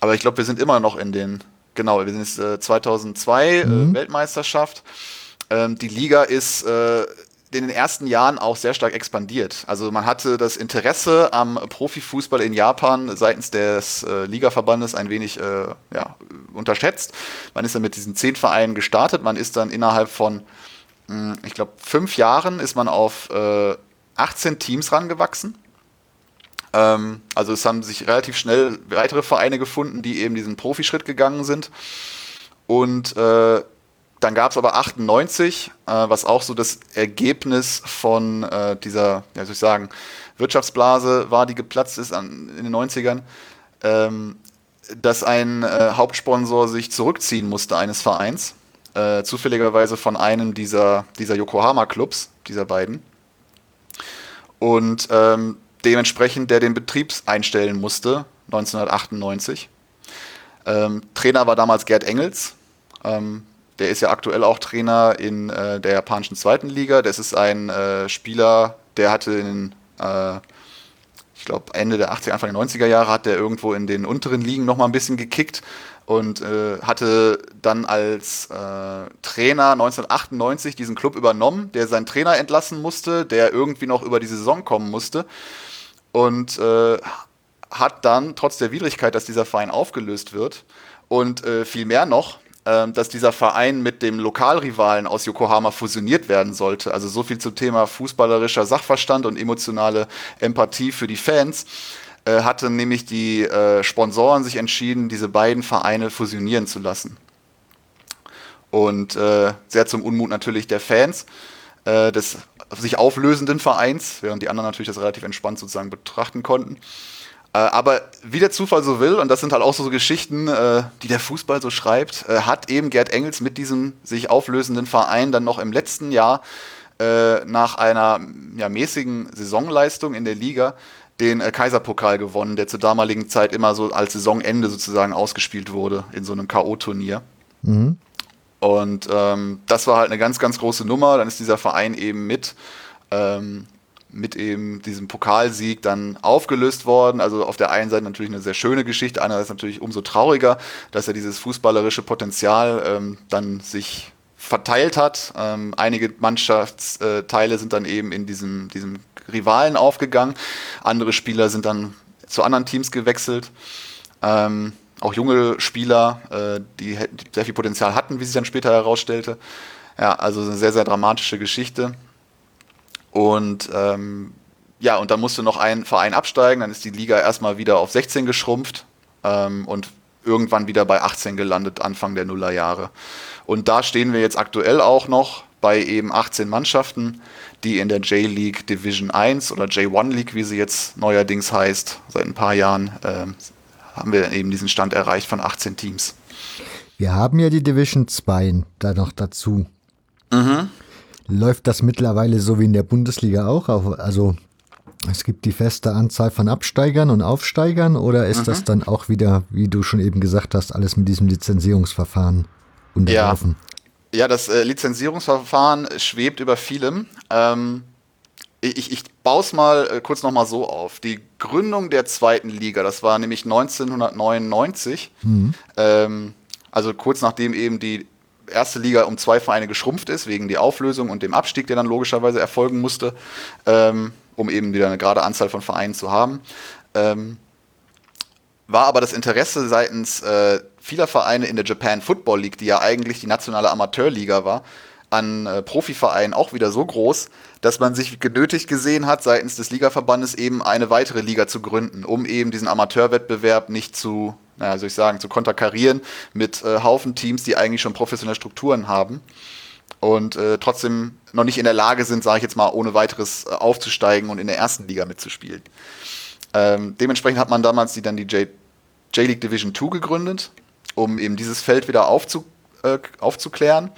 Aber ich glaube, wir sind immer noch in den Genau, wir sind jetzt äh, 2002 äh, mhm. äh, Weltmeisterschaft. Ähm, die Liga ist äh, in den ersten Jahren auch sehr stark expandiert. Also man hatte das Interesse am Profifußball in Japan seitens des äh, Ligaverbandes ein wenig äh, ja, unterschätzt. Man ist dann mit diesen zehn Vereinen gestartet. Man ist dann innerhalb von, mh, hm, ich glaube, fünf Jahren ist man auf 18 Teams rangewachsen. Ähm, also es haben sich relativ schnell weitere Vereine gefunden, die eben diesen Profischritt gegangen sind. Und äh, dann gab es aber 98, äh, was auch so das Ergebnis von äh, dieser, ja, soll ich sagen, Wirtschaftsblase war, die geplatzt ist an, in den 90ern, ähm, dass ein äh, Hauptsponsor sich zurückziehen musste eines Vereins äh, zufälligerweise von einem dieser, dieser Yokohama-Clubs, dieser beiden. Und ähm, dementsprechend der den Betrieb einstellen musste, 1998. Ähm, Trainer war damals Gerd Engels. Ähm, der ist ja aktuell auch Trainer in äh, der japanischen zweiten Liga. Das ist ein äh, Spieler, der hatte in, äh, ich glaube, Ende der 80er, Anfang der 90er Jahre hat der irgendwo in den unteren Ligen nochmal ein bisschen gekickt und äh, hatte dann als äh, Trainer 1998 diesen Club übernommen, der seinen Trainer entlassen musste, der irgendwie noch über die Saison kommen musste und äh, hat dann trotz der Widrigkeit, dass dieser Verein aufgelöst wird und äh, viel mehr noch, äh, dass dieser Verein mit dem Lokalrivalen aus Yokohama fusioniert werden sollte. Also so viel zum Thema fußballerischer Sachverstand und emotionale Empathie für die Fans äh, hatte nämlich die äh, Sponsoren sich entschieden, diese beiden Vereine fusionieren zu lassen. Und äh, sehr zum Unmut natürlich der Fans des sich auflösenden Vereins, während die anderen natürlich das relativ entspannt sozusagen betrachten konnten. Äh, aber wie der Zufall so will, und das sind halt auch so Geschichten, äh, die der Fußball so schreibt, hat eben Gerd Engels mit diesem sich auflösenden Verein dann noch im letzten Jahr nach einer ja, mäßigen Saisonleistung in der Liga den äh, Kaiserpokal gewonnen, der zur damaligen Zeit immer so als Saisonende sozusagen ausgespielt wurde in so einem K.O.-Turnier. Mhm. Und ähm, das war halt eine ganz, ganz große Nummer. Dann ist dieser Verein eben mit, ähm, mit eben diesem Pokalsieg dann aufgelöst worden. Also auf der einen Seite natürlich eine sehr schöne Geschichte, andererseits natürlich umso trauriger, dass er dieses fußballerische Potenzial ähm, dann sich verteilt hat. Ähm, einige Mannschaftsteile sind dann eben in diesem, diesem Rivalen aufgegangen. Andere Spieler sind dann zu anderen Teams gewechselt. Ähm, auch junge Spieler, äh, die, die sehr viel Potenzial hatten, wie sich dann später herausstellte. Ja, also eine sehr, sehr dramatische Geschichte. Und ähm, ja, und dann musste noch ein Verein absteigen, dann ist die Liga erstmal wieder auf 16 geschrumpft ähm, und irgendwann wieder bei 18 gelandet, Anfang der Nullerjahre. Und da stehen wir jetzt aktuell auch noch bei eben 18 Mannschaften, die in der J-League Division 1 oder J1 League, wie sie jetzt neuerdings heißt, seit ein paar Jahren, äh, haben wir eben diesen Stand erreicht von 18 Teams. Wir haben ja die Division 2 da noch dazu. Mhm. Läuft das mittlerweile so wie in der Bundesliga auch? Also es gibt die feste Anzahl von Absteigern und Aufsteigern oder ist mhm. das dann auch wieder, wie du schon eben gesagt hast, alles mit diesem Lizenzierungsverfahren unterlaufen? Ja, ja das äh, Lizenzierungsverfahren schwebt über vielem. Ähm, ich, ich baue es mal äh, kurz nochmal so auf. Die Gründung der zweiten Liga, das war nämlich 1999, mhm. ähm, also kurz nachdem eben die erste Liga um zwei Vereine geschrumpft ist, wegen der Auflösung und dem Abstieg, der dann logischerweise erfolgen musste. Ähm, um eben wieder eine gerade Anzahl von Vereinen zu haben. Ähm, war aber das Interesse seitens äh, vieler Vereine in der Japan Football League, die ja eigentlich die nationale Amateurliga war, an äh, Profivereinen auch wieder so groß, dass man sich genötigt gesehen hat, seitens des Ligaverbandes eben eine weitere Liga zu gründen, um eben diesen Amateurwettbewerb nicht zu, naja, soll ich sagen, zu konterkarieren mit äh, Haufen Teams, die eigentlich schon professionelle Strukturen haben und äh, trotzdem noch nicht in der Lage sind, sage ich jetzt mal, ohne weiteres äh, aufzusteigen und in der ersten Liga mitzuspielen. Ähm, dementsprechend hat man damals die dann die J-League Division 2 gegründet, um eben dieses Feld wieder aufzu äh, aufzuklären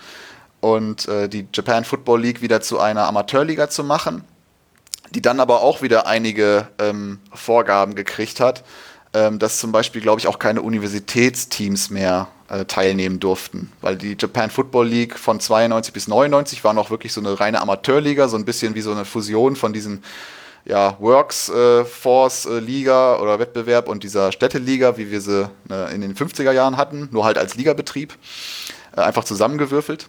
und äh, die Japan Football League wieder zu einer Amateurliga zu machen, die dann aber auch wieder einige ähm, Vorgaben gekriegt hat, ähm, dass zum Beispiel, glaube ich, auch keine Universitätsteams mehr äh, teilnehmen durften. Weil die Japan Football League von 92 bis 99 war noch wirklich so eine reine Amateurliga, so ein bisschen wie so eine Fusion von diesen ja, Works äh, Force äh, Liga oder Wettbewerb und dieser Städteliga, wie wir sie äh, in den 50er Jahren hatten, nur halt als Ligabetrieb, einfach zusammengewürfelt.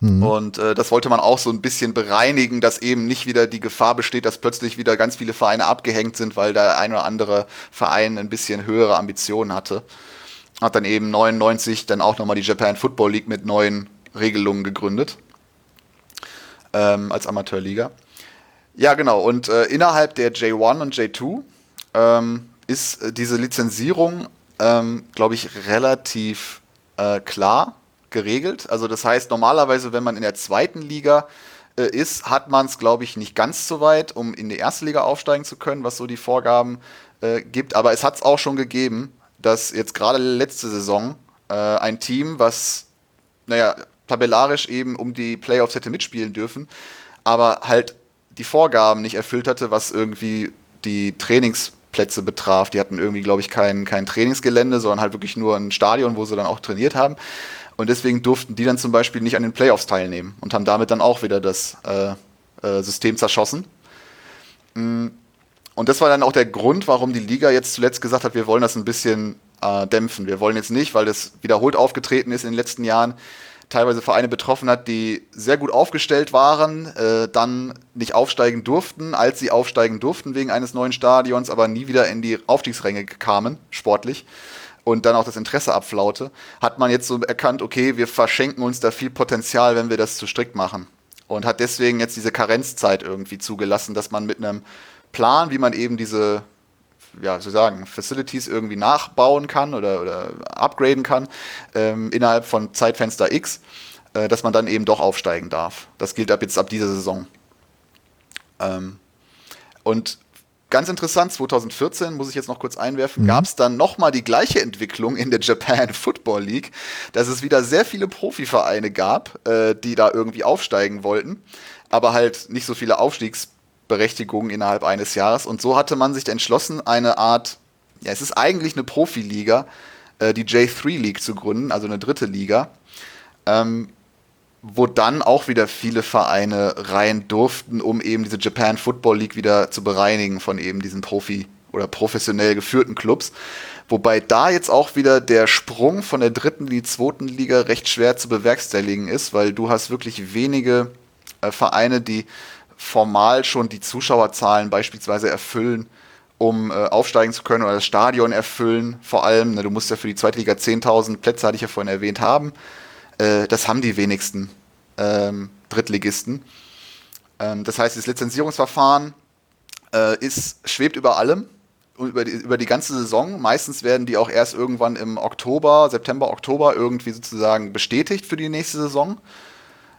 Mhm. Und äh, das wollte man auch so ein bisschen bereinigen, dass eben nicht wieder die Gefahr besteht, dass plötzlich wieder ganz viele Vereine abgehängt sind, weil der ein oder andere Verein ein bisschen höhere Ambitionen hatte. Hat dann eben 99 dann auch nochmal die Japan Football League mit neuen Regelungen gegründet. Ähm, als Amateurliga. Ja, genau. Und äh, innerhalb der J1 und J2 ähm, ist äh, diese Lizenzierung, ähm, glaube ich, relativ äh, klar geregelt. Also das heißt, normalerweise, wenn man in der zweiten Liga äh, ist, hat man es, glaube ich, nicht ganz so weit, um in die erste Liga aufsteigen zu können, was so die Vorgaben äh, gibt. Aber es hat es auch schon gegeben, dass jetzt gerade letzte Saison äh, ein Team, was, naja, tabellarisch eben um die Playoffs hätte mitspielen dürfen, aber halt die Vorgaben nicht erfüllt hatte, was irgendwie die Trainingsplätze betraf. Die hatten irgendwie, glaube ich, kein, kein Trainingsgelände, sondern halt wirklich nur ein Stadion, wo sie dann auch trainiert haben. Und deswegen durften die dann zum Beispiel nicht an den Playoffs teilnehmen und haben damit dann auch wieder das äh, äh, System zerschossen. Mm. Und das war dann auch der Grund, warum die Liga jetzt zuletzt gesagt hat, wir wollen das ein bisschen äh, dämpfen. Wir wollen jetzt nicht, weil das wiederholt aufgetreten ist in den letzten Jahren, teilweise Vereine betroffen hat, die sehr gut aufgestellt waren, äh, dann nicht aufsteigen durften, als sie aufsteigen durften wegen eines neuen Stadions, aber nie wieder in die Aufstiegsränge kamen, sportlich, und dann auch das Interesse abflaute, hat man jetzt so erkannt, okay, wir verschenken uns da viel Potenzial, wenn wir das zu strikt machen. Und hat deswegen jetzt diese Karenzzeit irgendwie zugelassen, dass man mit einem Plan, wie man eben diese ja, so sagen, Facilities irgendwie nachbauen kann oder, oder upgraden kann ähm, innerhalb von Zeitfenster X, äh, dass man dann eben doch aufsteigen darf. Das gilt ab jetzt ab dieser Saison. Ähm, und ganz interessant, 2014, muss ich jetzt noch kurz einwerfen, mhm. gab es dann nochmal die gleiche Entwicklung in der Japan *laughs* Football League, dass es wieder sehr viele Profivereine gab, äh, die da irgendwie aufsteigen wollten, aber halt nicht so viele Aufstiegs- Berechtigung innerhalb eines Jahres. Und so hatte man sich entschlossen, eine Art, ja, es ist eigentlich eine Profiliga, äh, die J3 League zu gründen, also eine dritte Liga, ähm, wo dann auch wieder viele Vereine rein durften, um eben diese Japan Football League wieder zu bereinigen von eben diesen Profi- oder professionell geführten Clubs. Wobei da jetzt auch wieder der Sprung von der dritten in die zweiten Liga recht schwer zu bewerkstelligen ist, weil du hast wirklich wenige äh, Vereine, die formal schon die Zuschauerzahlen beispielsweise erfüllen, um äh, aufsteigen zu können oder das Stadion erfüllen. Vor allem, ne, du musst ja für die zweite Liga 10.000 Plätze, hatte ich ja vorhin erwähnt, haben. Äh, das haben die wenigsten ähm, Drittligisten. Ähm, das heißt, das Lizenzierungsverfahren äh, ist, schwebt über allem über die, über die ganze Saison. Meistens werden die auch erst irgendwann im Oktober, September, Oktober irgendwie sozusagen bestätigt für die nächste Saison.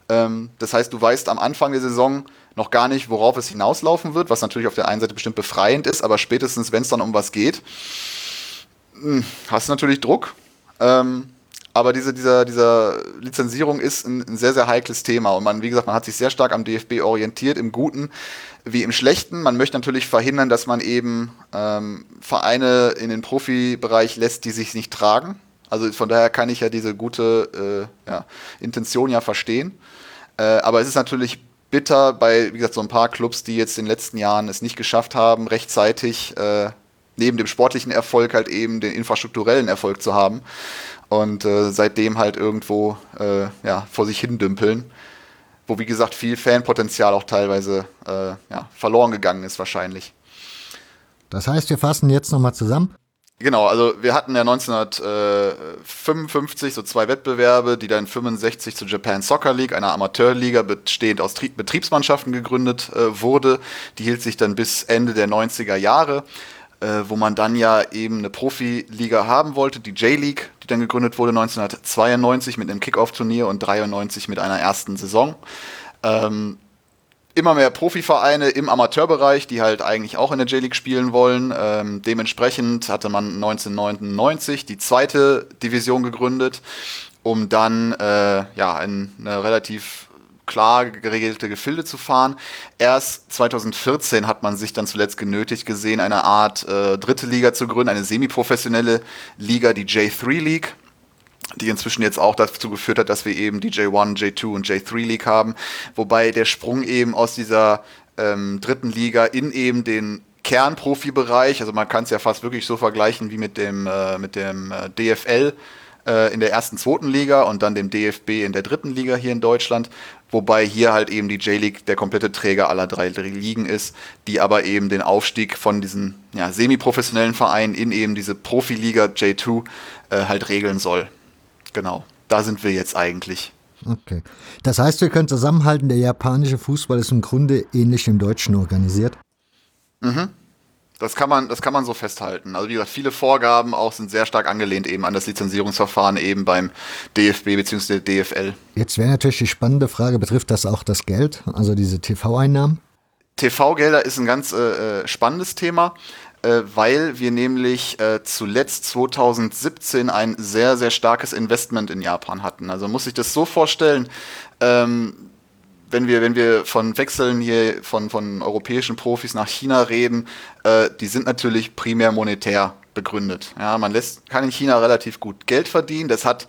Ähm, das heißt, du weißt am Anfang der Saison, noch gar nicht, worauf es hinauslaufen wird, was natürlich auf der einen Seite bestimmt befreiend ist, aber spätestens, wenn es dann um was geht, hm, hast du natürlich Druck. Ähm, aber diese, dieser, dieser Lizenzierung ist ein, ein, sehr, sehr heikles Thema. Und man, wie gesagt, man hat sich sehr stark am DFB orientiert, im Guten wie im Schlechten. Man möchte natürlich verhindern, dass man eben ähm, Vereine in den Profibereich lässt, die sich nicht tragen. Also von daher kann ich ja diese gute äh, ja, Intention ja verstehen. Äh, aber es ist natürlich bitter bei, wie gesagt, so ein paar Clubs, die jetzt in den letzten Jahren es nicht geschafft haben, rechtzeitig äh, neben dem sportlichen Erfolg halt eben den infrastrukturellen Erfolg zu haben und äh, seitdem halt irgendwo äh, ja, vor sich hin dümpeln, wo wie gesagt viel Fanpotenzial auch teilweise äh, ja, verloren gegangen ist wahrscheinlich. Das heißt, wir fassen jetzt nochmal zusammen. Genau, also wir hatten ja 1955 so zwei Wettbewerbe, die dann 65 zur Japan Soccer League, einer Amateurliga bestehend aus Tri Betriebsmannschaften gegründet äh, wurde. Die hielt sich dann bis Ende der 90er Jahre, äh, wo man dann ja eben eine Profiliga haben wollte, die J-League, die dann gegründet wurde 1992 mit einem Kickoff-Turnier und 93 mit einer ersten Saison. Ähm, immer mehr Profivereine im Amateurbereich, die halt eigentlich auch in der J-League spielen wollen. Ähm, dementsprechend hatte man 1999 die zweite Division gegründet, um dann äh, ja, in eine relativ klar geregelte Gefilde zu fahren. Erst 2014 hat man sich dann zuletzt genötigt gesehen, eine Art äh, dritte Liga zu gründen, eine semiprofessionelle Liga, die J3 League die inzwischen jetzt auch dazu geführt hat, dass wir eben die J1, J2 und J3 League haben, wobei der Sprung eben aus dieser ähm, dritten Liga in eben den Kernprofibereich, also man kann es ja fast wirklich so vergleichen wie mit dem, äh, mit dem äh, DFL in der ersten, zweiten Liga und dann dem DFB in der dritten Liga hier in Deutschland, wobei hier halt eben die J-League der komplette Träger aller drei Ligen ist, die aber eben den Aufstieg von diesen ja, semi-professionellen Vereinen in eben diese Profiliga J2 äh, halt regeln soll. Genau, da sind wir jetzt eigentlich. Okay. Das heißt, wir können zusammenhalten, der japanische Fußball ist im Grunde ähnlich dem deutschen organisiert. Mhm. Das kann man, das kann man so festhalten. Also wie gesagt, viele Vorgaben auch sind sehr stark angelehnt eben an das Lizenzierungsverfahren eben beim DFB bzw. DFL. Jetzt wäre natürlich die spannende Frage, betrifft das auch das Geld, also diese TV-Einnahmen? TV-Gelder ist ein ganz äh, äh spannendes Thema. äh, weil wir nämlich äh, zuletzt 2017 ein sehr, sehr starkes Investment in Japan hatten. Also muss ich das so vorstellen, ähm, wenn wir, wenn wir von Wechseln hier von, von europäischen Profis nach China reden, äh, die sind natürlich primär monetär begründet. Ja, man lässt, kann in China relativ gut Geld verdienen. Das hat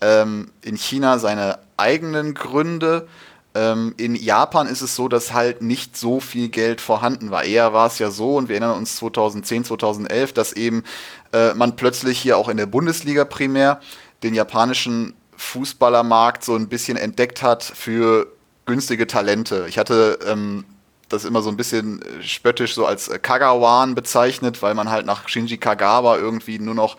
ähm, in China seine eigenen Gründe. Ähm, in Japan ist es so, dass halt nicht so viel Geld vorhanden war. Eher war es ja so, und wir erinnern uns 2010, 2011, dass eben äh, man plötzlich hier auch in der Bundesliga primär den japanischen Fußballermarkt so ein bisschen entdeckt hat für günstige Talente. Ich hatte ähm, das immer so ein bisschen spöttisch so als Kagawan bezeichnet, weil man halt nach Shinji Kagawa irgendwie nur noch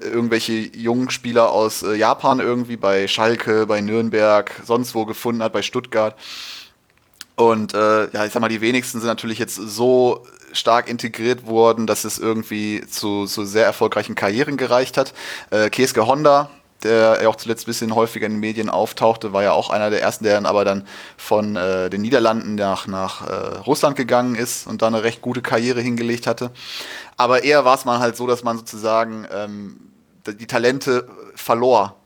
irgendwelche jungen Spieler aus äh, Japan irgendwie bei Schalke, bei Nürnberg, sonst wo gefunden hat, bei Stuttgart. Und äh, ja, ich sag mal, die wenigsten sind natürlich jetzt so stark integriert worden, dass es irgendwie zu, zu sehr erfolgreichen Karrieren gereicht hat. Äh, Keske Honda, der auch zuletzt ein bisschen häufiger in den Medien auftauchte, war ja auch einer der ersten, der dann aber dann von äh, den Niederlanden nach, nach äh, Russland gegangen ist und da eine recht gute Karriere hingelegt hatte. Aber eher war es mal halt so, dass man sozusagen ähm, die Talente verlor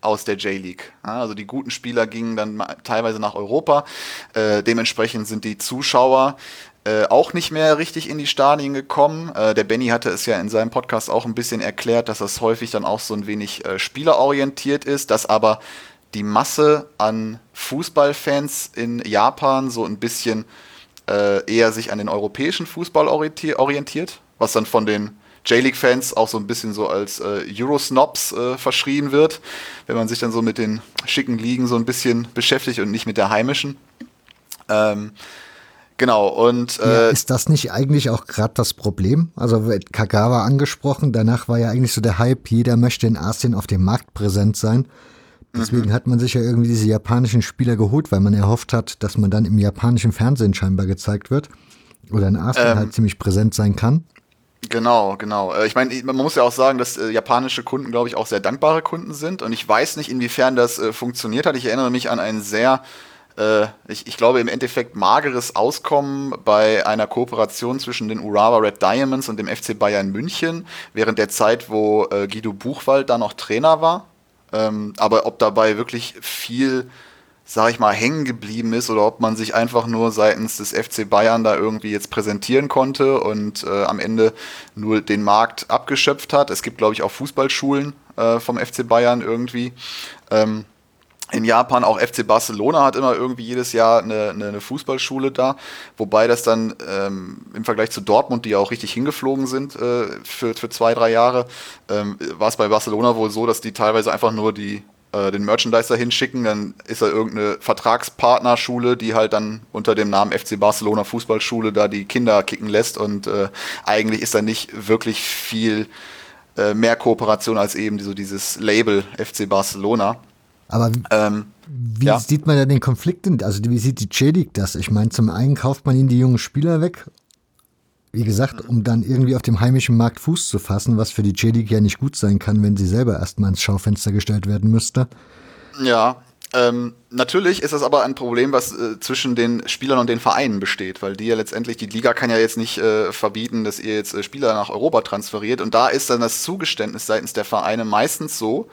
aus der J-League. Ja, also die guten Spieler gingen dann teilweise nach Europa. Äh, dementsprechend sind die Zuschauer äh, auch nicht mehr richtig in die Stadien gekommen. Äh, der Benny hatte es ja in seinem Podcast auch ein bisschen erklärt, dass das häufig dann auch so ein wenig äh, spielerorientiert ist, dass aber die Masse an Fußballfans in Japan so ein bisschen äh, eher sich an den europäischen Fußball orientiert, was dann von den J-League-Fans auch so ein bisschen so als äh, Eurosnobs äh, verschrien wird, wenn man sich dann so mit den schicken Ligen so ein bisschen beschäftigt und nicht mit der heimischen. Ähm, genau, und. Äh, ja, ist das nicht eigentlich auch gerade das Problem? Also, Kagawa angesprochen, danach war ja eigentlich so der Hype, jeder möchte in Asien auf dem Markt präsent sein. Deswegen mhm. hat man sich ja irgendwie diese japanischen Spieler geholt, weil man erhofft hat, dass man dann im japanischen Fernsehen scheinbar gezeigt wird. Oder in Asien ähm, halt ziemlich präsent sein kann. Genau, genau. Äh, ich meine, man muss ja auch sagen, dass äh, japanische Kunden, glaube ich, auch sehr dankbare Kunden sind. Und ich weiß nicht, inwiefern das äh, funktioniert hat. Ich erinnere mich an ein sehr, äh, ich, ich, glaube, im Endeffekt mageres Auskommen bei einer Kooperation zwischen den Urawa Red Diamonds und dem FC Bayern München während der Zeit, wo äh, Guido Buchwald da noch Trainer war. Ähm, aber ob dabei wirklich viel sag ich mal, hängen geblieben ist oder ob man sich einfach nur seitens des FC Bayern da irgendwie jetzt präsentieren konnte und äh, am Ende nur den Markt abgeschöpft hat. Es gibt, glaube ich, auch Fußballschulen äh, vom FC Bayern irgendwie. Ähm, in Japan. Auch FC Barcelona hat immer irgendwie jedes Jahr eine, eine Fußballschule da, wobei das dann ähm, im Vergleich zu Dortmund, die ja auch richtig hingeflogen sind äh, für, für zwei, drei Jahre, ähm, war es bei Barcelona wohl so, dass die teilweise einfach nur die äh, den Merchandiser hinschicken, dann ist da irgendeine Vertragspartnerschule, die halt dann unter dem Namen FC Barcelona Fußballschule da die Kinder kicken lässt. Und äh, eigentlich ist da nicht wirklich viel äh, mehr Kooperation als eben so dieses Label FC Barcelona. Aber ähm, wie ja. sieht man da den Konflikt denn? Also wie sieht die J-League das? Ich meine, zum einen kauft man ihnen die jungen Spieler weg wie gesagt, um dann irgendwie auf dem heimischen Markt Fuß zu fassen, was für die J-League ja nicht gut sein kann, wenn sie selber erstmal ins Schaufenster gestellt werden müsste. Ja, ähm, natürlich ist das aber ein Problem, was äh, zwischen den Spielern und den Vereinen besteht, weil die ja letztendlich, die Liga kann ja jetzt nicht äh, verbieten, dass ihr jetzt äh, Spieler nach Europa transferiert und da ist dann das Zugeständnis seitens der Vereine meistens so,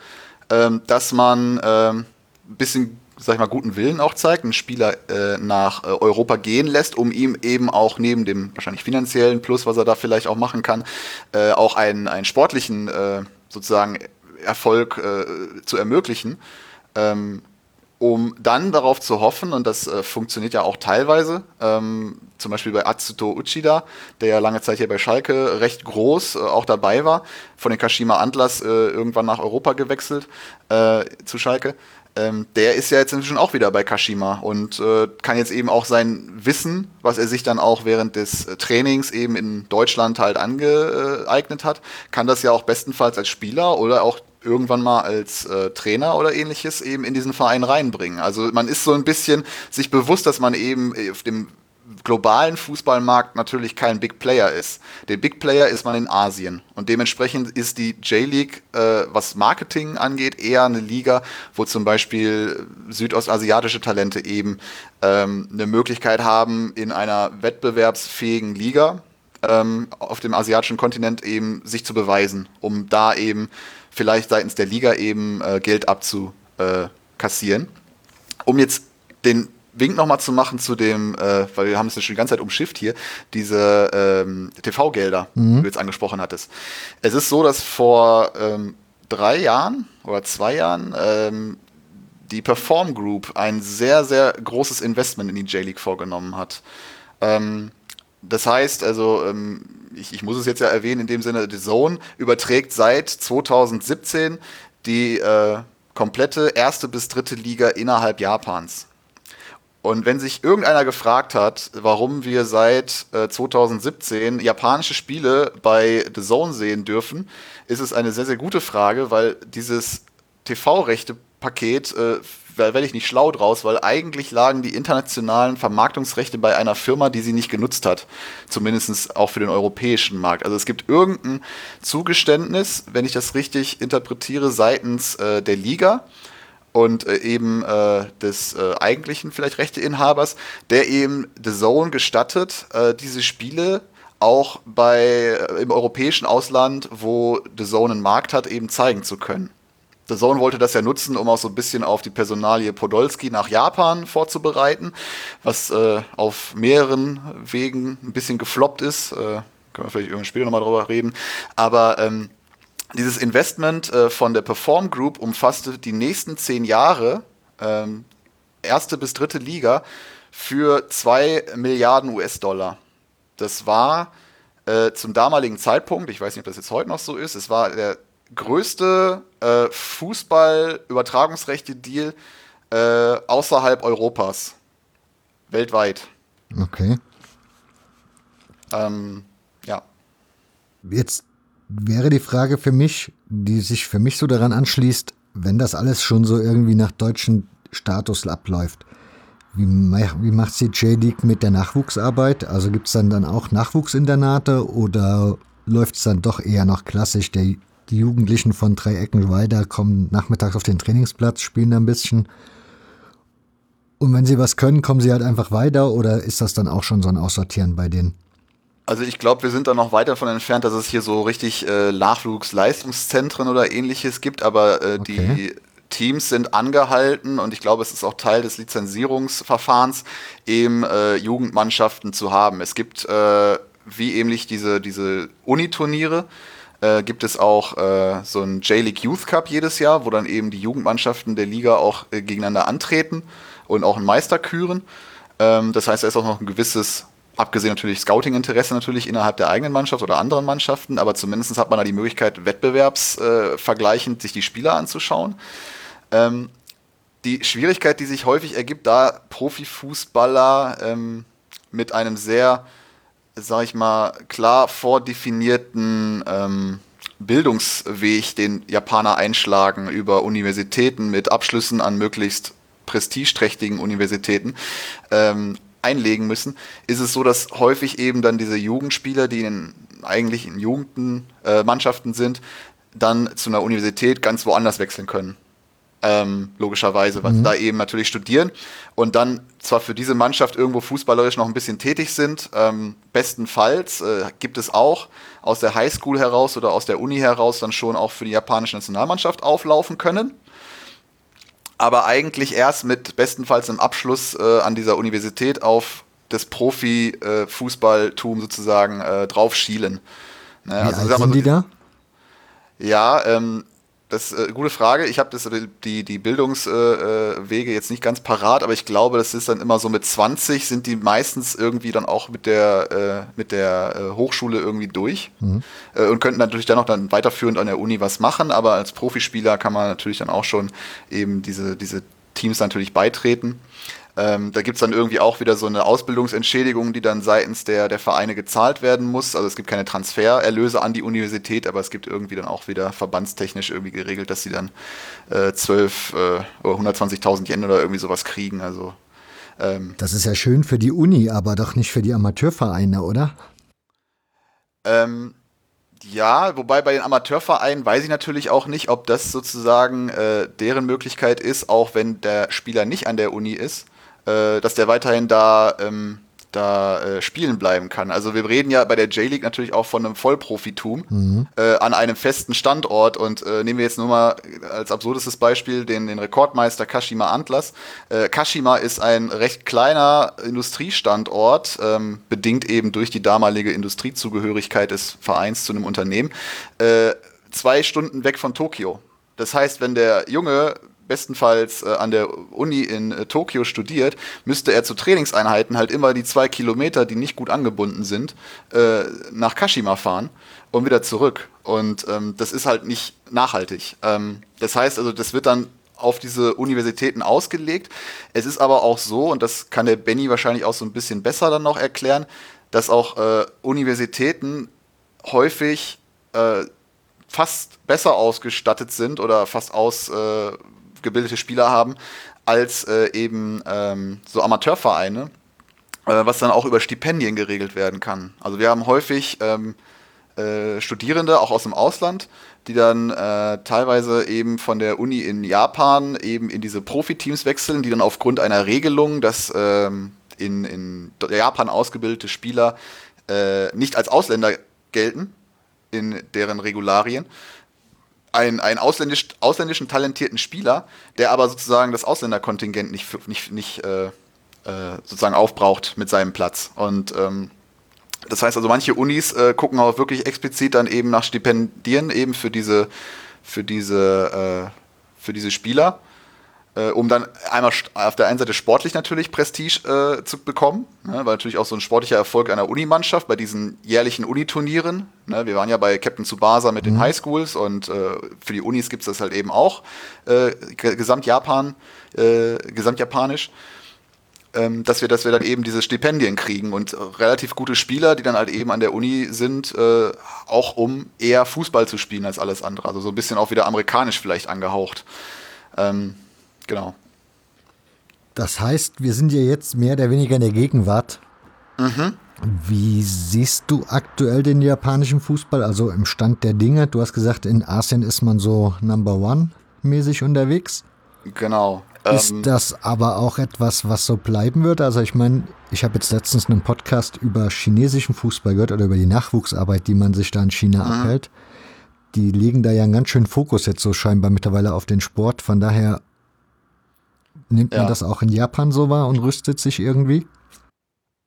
ähm, dass man ähm, ein bisschen sag ich mal, guten Willen auch zeigt, einen Spieler äh, nach äh, Europa gehen lässt, um ihm eben auch neben dem wahrscheinlich finanziellen Plus, was er da vielleicht auch machen kann, äh, auch einen, einen sportlichen äh, sozusagen Erfolg äh, zu ermöglichen. Ähm, um dann darauf zu hoffen, und das äh, funktioniert ja auch teilweise, ähm, zum Beispiel bei Atsuto Uchida, der ja lange Zeit hier bei Schalke recht groß äh, auch dabei war, von den Kashima Antlers äh, irgendwann nach Europa gewechselt zu Schalke. Ähm, der ist ja jetzt inzwischen auch wieder bei Kashima und äh, kann jetzt eben auch sein Wissen, was er sich dann auch während des äh, Trainings eben in Deutschland halt angeeignet hat, kann das ja auch bestenfalls als Spieler oder auch irgendwann mal als äh, Trainer oder ähnliches eben in diesen Verein reinbringen. Also man ist so ein bisschen sich bewusst, dass man eben auf dem globalen Fußballmarkt natürlich kein Big Player ist. Der Big Player ist man in Asien. Und dementsprechend ist die J-League, äh, was Marketing angeht, eher eine Liga, wo zum Beispiel südostasiatische Talente eben ähm, eine Möglichkeit haben, in einer wettbewerbsfähigen Liga ähm, auf dem asiatischen Kontinent eben sich zu beweisen, um da eben vielleicht seitens der Liga eben äh, Geld abzukassieren. Um jetzt den Wink nochmal zu machen zu dem, äh, weil wir haben es ja schon die ganze Zeit umschifft hier, diese ähm, TV-Gelder, mhm. die du jetzt angesprochen hattest. Es ist so, dass vor ähm, drei Jahren oder zwei Jahren ähm, die Perform Group ein sehr, sehr großes Investment in die J-League vorgenommen hat. Ähm, das heißt, also, ähm, ich, ich, muss es jetzt ja erwähnen, in dem Sinne, The Zone überträgt seit 2017 die äh, komplette erste bis dritte Liga innerhalb Japans. Und wenn sich irgendeiner gefragt hat, warum wir seit äh, 2017 japanische Spiele bei The Zone sehen dürfen, ist es eine sehr, sehr gute Frage, weil dieses TV-Rechte-Paket, äh, werde ich nicht schlau draus, weil eigentlich lagen die internationalen Vermarktungsrechte bei einer Firma, die sie nicht genutzt hat. Zumindest auch für den europäischen Markt. Also es gibt irgendein Zugeständnis, wenn ich das richtig interpretiere, seitens äh, der Liga und äh, eben äh, des äh, eigentlichen vielleicht Rechteinhabers, der eben The Zone gestattet, äh, diese Spiele auch bei äh, im europäischen Ausland, wo The Zone einen Markt hat, eben zeigen zu können. The Zone wollte das ja nutzen, um auch so ein bisschen auf die Personalie Podolski nach Japan vorzubereiten, was äh, auf mehreren Wegen ein bisschen gefloppt ist. Äh, können wir vielleicht irgendwann später nochmal drüber reden. Aber ähm, dieses Investment äh, von der Perform Group umfasste die nächsten zehn Jahre, ähm, erste bis dritte Liga, für zwei Milliarden US-Dollar. Das war äh, zum damaligen Zeitpunkt, ich weiß nicht, ob das jetzt heute noch so ist, es war der größte äh, Fußball-Übertragungsrechte-Deal äh, außerhalb Europas. Weltweit. Okay. Ähm, ja. Jetzt wäre die Frage für mich, die sich für mich so daran anschließt, wenn das alles schon so irgendwie nach deutschem Status abläuft. Wie, wie macht die J-League mit der Nachwuchsarbeit? Also gibt es dann, dann auch Nachwuchsinternate oder läuft es dann doch eher noch klassisch? Der, die Jugendlichen von drei Ecken weiter kommen nachmittags auf den Trainingsplatz, spielen da ein bisschen. Und wenn sie was können, kommen sie halt einfach weiter oder ist das dann auch schon so ein Aussortieren bei denen? Also ich glaube, wir sind da noch weit davon entfernt, dass es hier so richtig äh, Nachwuchsleistungszentren oder ähnliches gibt, aber äh, okay. die Teams sind angehalten und ich glaube, es ist auch Teil des Lizenzierungsverfahrens, eben äh, Jugendmannschaften zu haben. Es gibt äh, wie ähnlich diese, diese Uniturniere, äh, gibt es auch äh, so ein J-League Youth Cup jedes Jahr, wo dann eben die Jugendmannschaften der Liga auch äh, gegeneinander antreten und auch einen Meister küren. Ähm, das heißt, da ist auch noch ein gewisses Abgesehen natürlich Scouting-Interesse natürlich innerhalb der eigenen Mannschaft oder anderen Mannschaften, aber zumindest hat man da die Möglichkeit, wettbewerbsvergleichend äh, sich die Spieler anzuschauen. Ähm, die Schwierigkeit, die sich häufig ergibt, da Profifußballer ähm, mit einem sehr, sag ich mal, klar vordefinierten ähm, Bildungsweg, den Japaner einschlagen über Universitäten mit Abschlüssen an möglichst prestigeträchtigen Universitäten, ähm, einlegen müssen, ist es so, dass häufig eben dann diese Jugendspieler, die in, eigentlich in Jugendmannschaften äh, sind, dann zu einer Universität ganz woanders wechseln können. Ähm, logischerweise, weil mhm. sie da eben natürlich studieren und dann zwar für diese Mannschaft irgendwo fußballerisch noch ein bisschen tätig sind. Ähm, bestenfalls äh, gibt es auch aus der Highschool heraus oder aus der Uni heraus dann schon auch für die japanische Nationalmannschaft auflaufen können aber eigentlich erst mit bestenfalls einem Abschluss äh, an dieser Universität auf das Profi-Fußballtum äh, sozusagen äh, drauf schielen. Ne? Wie also, alt sind so, die da? Ja, ähm, das ist eine gute Frage. Ich habe die, die Bildungswege äh, jetzt nicht ganz parat, aber ich glaube, das ist dann immer so mit 20 sind die meistens irgendwie dann auch mit der, äh, mit der äh, Hochschule irgendwie durch mhm. Äh, und könnten natürlich dann noch dann weiterführend an der Uni was machen, aber als Profispieler kann man natürlich dann auch schon eben diese, diese Teams natürlich beitreten. Ähm, da gibt es dann irgendwie auch wieder so eine Ausbildungsentschädigung, die dann seitens der, der Vereine gezahlt werden muss. Also es gibt keine Transfererlöse an die Universität, aber es gibt irgendwie dann auch wieder verbandstechnisch irgendwie geregelt, dass sie dann äh, 12 äh, oder 120.000 Yen oder irgendwie sowas kriegen. Also ähm, das ist ja schön für die Uni, aber doch nicht für die Amateurvereine, oder? Ähm, ja, wobei bei den Amateurvereinen weiß ich natürlich auch nicht, ob das sozusagen äh, deren Möglichkeit ist, auch wenn der Spieler nicht an der Uni ist, äh, dass der weiterhin da ähm, da äh, spielen bleiben kann. Also wir reden ja bei der J-League natürlich auch von einem Vollprofitum mhm. äh, an einem festen Standort und äh, nehmen wir jetzt nur mal als absurdestes Beispiel den, den Rekordmeister Kashima Antlers. Äh, Kashima ist ein recht kleiner Industriestandort, ähm, bedingt eben durch die damalige Industriezugehörigkeit des Vereins zu einem Unternehmen, zwei Stunden weg von Tokio. Das heißt, wenn der Junge bestenfalls äh, an der Uni in äh, Tokio studiert, müsste er zu Trainingseinheiten halt immer die zwei Kilometer, die nicht gut angebunden sind, äh, nach Kashima fahren und wieder zurück. Und ähm, das ist halt nicht nachhaltig. Ähm, das heißt also, das wird dann auf diese Universitäten ausgelegt. Es ist aber auch so, und das kann der Benny wahrscheinlich auch so ein bisschen besser dann noch erklären, dass auch äh, Universitäten häufig äh, fast besser ausgestattet sind oder fast aus äh, gebildete Spieler haben, als äh, eben ähm, so Amateurvereine, äh, was dann auch über Stipendien geregelt werden kann. Also wir haben häufig ähm, äh, Studierende, auch aus dem Ausland, die dann äh, teilweise eben von der Uni in Japan eben in diese Profiteams wechseln, die dann aufgrund einer Regelung, dass ähm, in, in Japan ausgebildete Spieler äh, nicht als Ausländer gelten in deren Regularien, einen, einen ausländisch, ausländischen talentierten Spieler, der aber sozusagen das Ausländerkontingent nicht, nicht, nicht äh, äh, sozusagen aufbraucht mit seinem Platz. Und ähm, das heißt also, manche Unis äh, gucken auch wirklich explizit dann eben nach Stipendien eben für diese, für diese, äh, für diese Spieler äh, um dann einmal auf der einen Seite sportlich natürlich Prestige äh, zu bekommen, ne, weil natürlich auch so ein sportlicher Erfolg einer Unimannschaft bei diesen jährlichen Uniturnieren, ne, wir waren ja bei Captain Tsubasa mit den mhm. Highschools und äh, für die Unis gibt es das halt eben auch, äh, Gesamtjapan, äh, Gesamtjapanisch ähm, dass wir, dass wir dann eben diese Stipendien kriegen und relativ gute Spieler, die dann halt eben an der Uni sind, äh, auch um eher Fußball zu spielen als alles andere. Also so ein bisschen auch wieder amerikanisch vielleicht angehaucht. Ähm, Genau. Das heißt, wir sind ja jetzt mehr oder weniger in der Gegenwart. Mhm. Wie siehst du aktuell den japanischen Fußball, also im Stand der Dinge? Du hast gesagt, in Asien ist man so Number One mäßig unterwegs. Genau. Ist ähm, das aber auch etwas, was so bleiben wird? Also ich meine, ich habe jetzt letztens einen Podcast über chinesischen Fußball gehört oder über die Nachwuchsarbeit, die man sich da in China mhm. abhält. Die legen da ja einen ganz schönen Fokus jetzt so scheinbar mittlerweile auf den Sport. Von daher Nimmt ja. man das auch in Japan so wahr und rüstet sich irgendwie?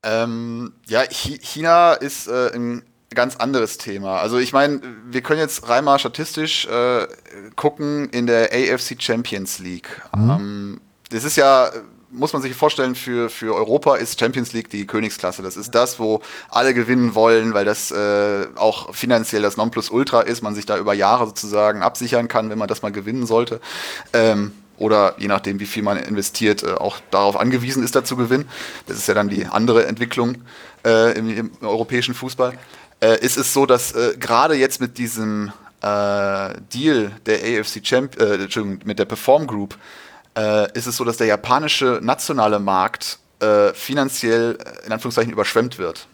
Ähm, ja, China ist äh, ein ganz anderes Thema. Also ich meine, wir können jetzt rein mal statistisch äh, gucken in der AFC Champions League. Mhm. Ähm, das ist ja, muss man sich vorstellen, für, für Europa ist Champions League die Königsklasse. Das ist das, wo alle gewinnen wollen, weil das äh, auch finanziell das Nonplusultra ist, man sich da über Jahre sozusagen absichern kann, wenn man das mal gewinnen sollte. Ähm, oder je nachdem, wie viel man investiert, äh, auch darauf angewiesen ist, da zu gewinnen. Das ist ja dann die andere Entwicklung äh, im, im, europäischen Fußball. Äh, ist es so, dass äh, gerade jetzt mit diesem äh, Deal der AFC Champ, äh, Entschuldigung, mit der Perform Group, ist es so, dass der japanische nationale Markt finanziell in Anführungszeichen überschwemmt wird.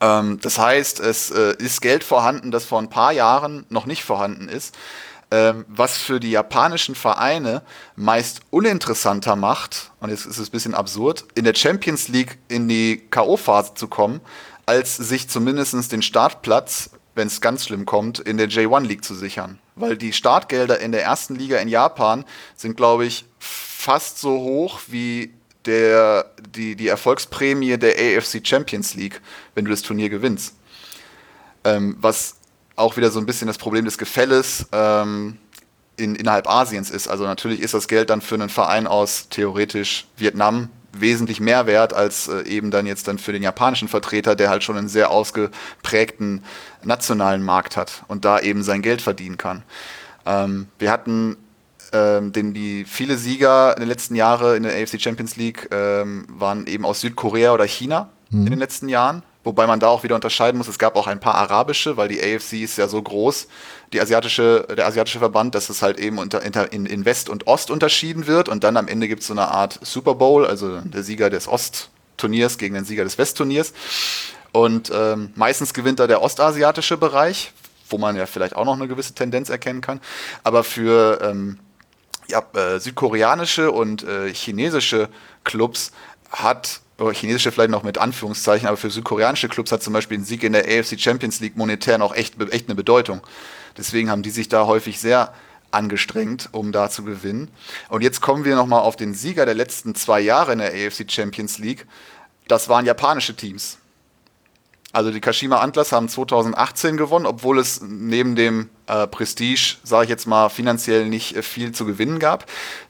Ähm, das heißt, es ist Geld vorhanden, das vor ein paar Jahren noch nicht vorhanden ist ähm, was für die japanischen Vereine meist uninteressanter macht, und jetzt ist es ein bisschen absurd, in der Champions League in die K.O.-Phase zu kommen, als sich zumindest den Startplatz, wenn es ganz schlimm kommt, in der J1 League zu sichern. Weil die Startgelder in der ersten Liga in Japan sind, glaube ich, fast so hoch wie der, die, die Erfolgsprämie der AFC Champions League, wenn du das Turnier gewinnst. Ähm, was auch wieder so ein bisschen das Problem des Gefälles ähm, in, innerhalb Asiens ist. Also natürlich ist das Geld dann für einen Verein aus theoretisch Vietnam wesentlich mehr wert als äh, eben dann jetzt dann für den japanischen Vertreter, der halt schon einen sehr ausgeprägten nationalen Markt hat und da eben sein Geld verdienen kann. Ähm, wir hatten ähm, den die viele Sieger in den letzten Jahren in der AFC Champions League ähm, waren eben aus Südkorea oder China mhm. in den letzten Jahren. Wobei man da auch wieder unterscheiden muss, es gab auch ein paar arabische, weil die AFC ist ja so groß, die asiatische, der asiatische Verband, dass es halt eben unter, in, in West und Ost unterschieden wird und dann am Ende gibt es so eine Art Super Bowl, also der Sieger des Ostturniers gegen den Sieger des Westturniers. Und ähm, meistens gewinnt da der ostasiatische Bereich, wo man ja vielleicht auch noch eine gewisse Tendenz erkennen kann. Aber für ähm, ja, äh, südkoreanische und äh, chinesische Clubs hat chinesische vielleicht noch mit Anführungszeichen, aber für südkoreanische Clubs hat zum Beispiel ein Sieg in der AFC Champions League monetär noch echt, echt eine Bedeutung. Deswegen haben die sich da häufig sehr angestrengt, um da zu gewinnen. Und jetzt kommen wir nochmal auf den Sieger der letzten zwei Jahre in der AFC Champions League. Das waren japanische Teams. Also die Kashima Antlers haben 2018 gewonnen, obwohl es neben dem äh, Prestige, sage ich jetzt mal, finanziell nicht äh, viel zu gewinnen gab.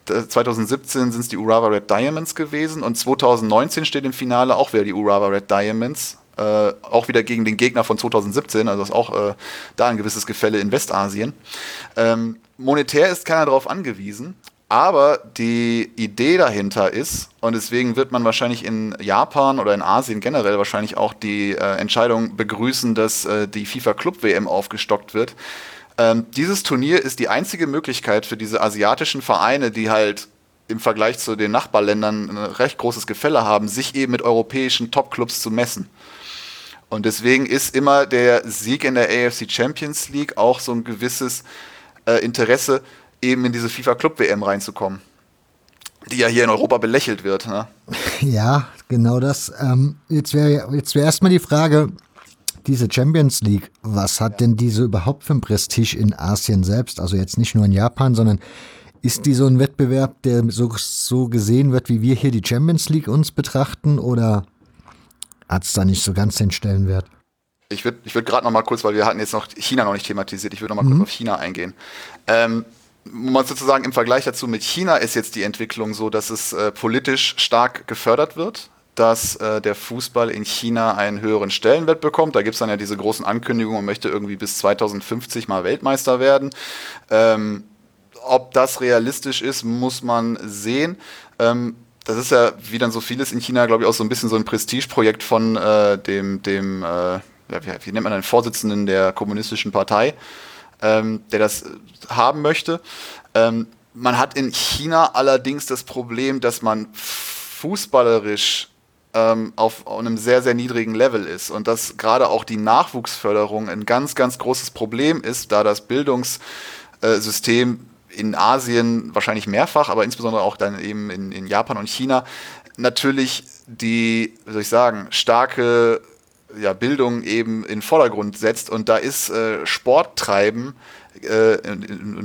D 2017 sind es die Urawa Red Diamonds gewesen und 2019 steht im Finale auch wieder die Urawa Red Diamonds. Äh, auch wieder gegen den Gegner von 2017, also ist auch äh, da ein gewisses Gefälle in Westasien. Ähm, monetär ist keiner darauf angewiesen, aber die Idee dahinter ist, und deswegen wird man wahrscheinlich in Japan oder in Asien generell wahrscheinlich auch die äh, Entscheidung begrüßen, dass äh, die FIFA Club WM aufgestockt wird. Ähm, dieses Turnier ist die einzige Möglichkeit für diese asiatischen Vereine, die halt im Vergleich zu den Nachbarländern ein recht großes Gefälle haben, sich eben mit europäischen Topclubs zu messen. Und deswegen ist immer der Sieg in der AFC Champions League auch so ein gewisses äh, Interesse, eben in diese FIFA Club WM reinzukommen. Die ja hier in Europa belächelt wird. Ne? *laughs* Ja, genau das. Ähm, jetzt wäre jetzt wär erstmal die Frage, diese Champions League, was hat denn diese überhaupt für ein Prestige in Asien selbst? Also jetzt nicht nur in Japan, sondern ist die so ein Wettbewerb, der so, so gesehen wird, wie wir hier die Champions League uns betrachten? Oder hat es da nicht so ganz den Stellenwert? Ich würde ich würd gerade noch mal kurz, weil wir hatten jetzt noch China noch nicht thematisiert, ich würde noch mal mhm. kurz auf China eingehen. Ähm, man sozusagen im Vergleich dazu mit China ist jetzt die Entwicklung so, dass es äh, politisch stark gefördert wird, dass äh, der Fußball in China einen höheren Stellenwert bekommt. Da gibt es dann ja diese großen Ankündigungen, man möchte irgendwie bis 2050 mal Weltmeister werden. Ähm, ob das realistisch ist, muss man sehen. Ähm, das ist ja, wie dann so vieles in China, glaube ich, auch so ein bisschen so ein Prestigeprojekt von äh, dem, dem äh, wie, wie, nennt man den Vorsitzenden der kommunistischen Partei ähm, der das haben möchte. Ähm, man hat in China allerdings das Problem, dass man fußballerisch ähm, auf einem sehr, sehr niedrigen Level ist und dass gerade auch die Nachwuchsförderung ein ganz, ganz großes Problem ist, da das Bildungssystem in Asien wahrscheinlich mehrfach, aber insbesondere auch dann eben in, in Japan und China natürlich die, wie soll ich sagen, starke ja, Bildung eben in den Vordergrund setzt. Und da ist äh, Sporttreiben, äh,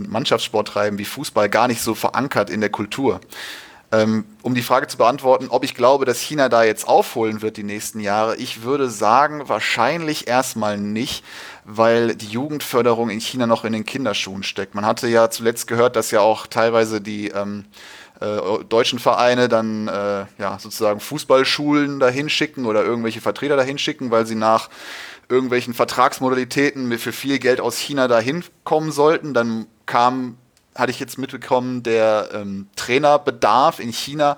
Mannschaftssporttreiben wie Fußball gar nicht so verankert in der Kultur. Ähm, um die Frage zu beantworten, ob ich glaube, dass China da jetzt aufholen wird die nächsten Jahre, ich würde sagen, wahrscheinlich erstmal nicht, weil die Jugendförderung in China noch in den Kinderschuhen steckt. Man hatte ja zuletzt gehört, dass ja auch teilweise die ähm, äh, deutschen Vereine dann äh, ja, sozusagen Fußballschulen dahin schicken oder irgendwelche Vertreter dahin schicken, weil sie nach irgendwelchen Vertragsmodalitäten für viel Geld aus China dahin kommen sollten. Dann kam, hatte ich jetzt mitbekommen, der ähm, Trainerbedarf in China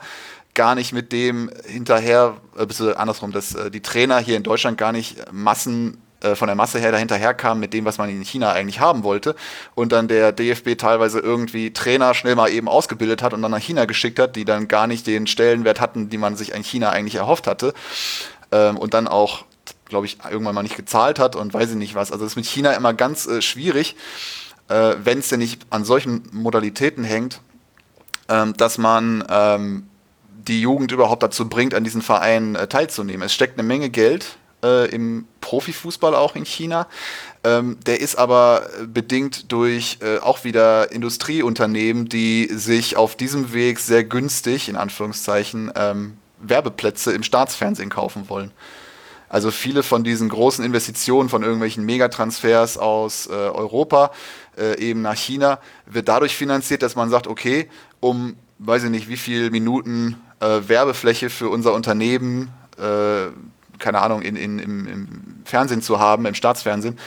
gar nicht mit dem hinterher, äh, andersrum, dass äh, die Trainer hier in Deutschland gar nicht Massen äh, von der Masse her dahinter kam mit dem, was man in China eigentlich haben wollte. Und dann der DFB teilweise irgendwie Trainer schnell mal eben ausgebildet hat und dann nach China geschickt hat, die dann gar nicht den Stellenwert hatten, die man sich in China eigentlich erhofft hatte. Ähm, und dann auch, glaube ich, irgendwann mal nicht gezahlt hat und weiß ich nicht was. Also das ist mit China immer ganz äh, schwierig, äh, wenn es denn nicht an solchen Modalitäten hängt, ähm, dass man ähm, die Jugend überhaupt dazu bringt, an diesen Vereinen äh, teilzunehmen. Es steckt eine Menge Geld äh, im Profifußball auch in China. Ähm, der ist aber bedingt durch äh, auch wieder Industrieunternehmen, die sich auf diesem Weg sehr günstig, in Anführungszeichen, ähm, Werbeplätze im Staatsfernsehen kaufen wollen. Also viele von diesen großen Investitionen von irgendwelchen Megatransfers aus äh, Europa äh, eben nach China wird dadurch finanziert, dass man sagt, okay, um weiß ich nicht, wie viele Minuten äh, Werbefläche für unser Unternehmen äh, keine Ahnung, in, in, im, im Fernsehen zu haben, im Staatsfernsehen,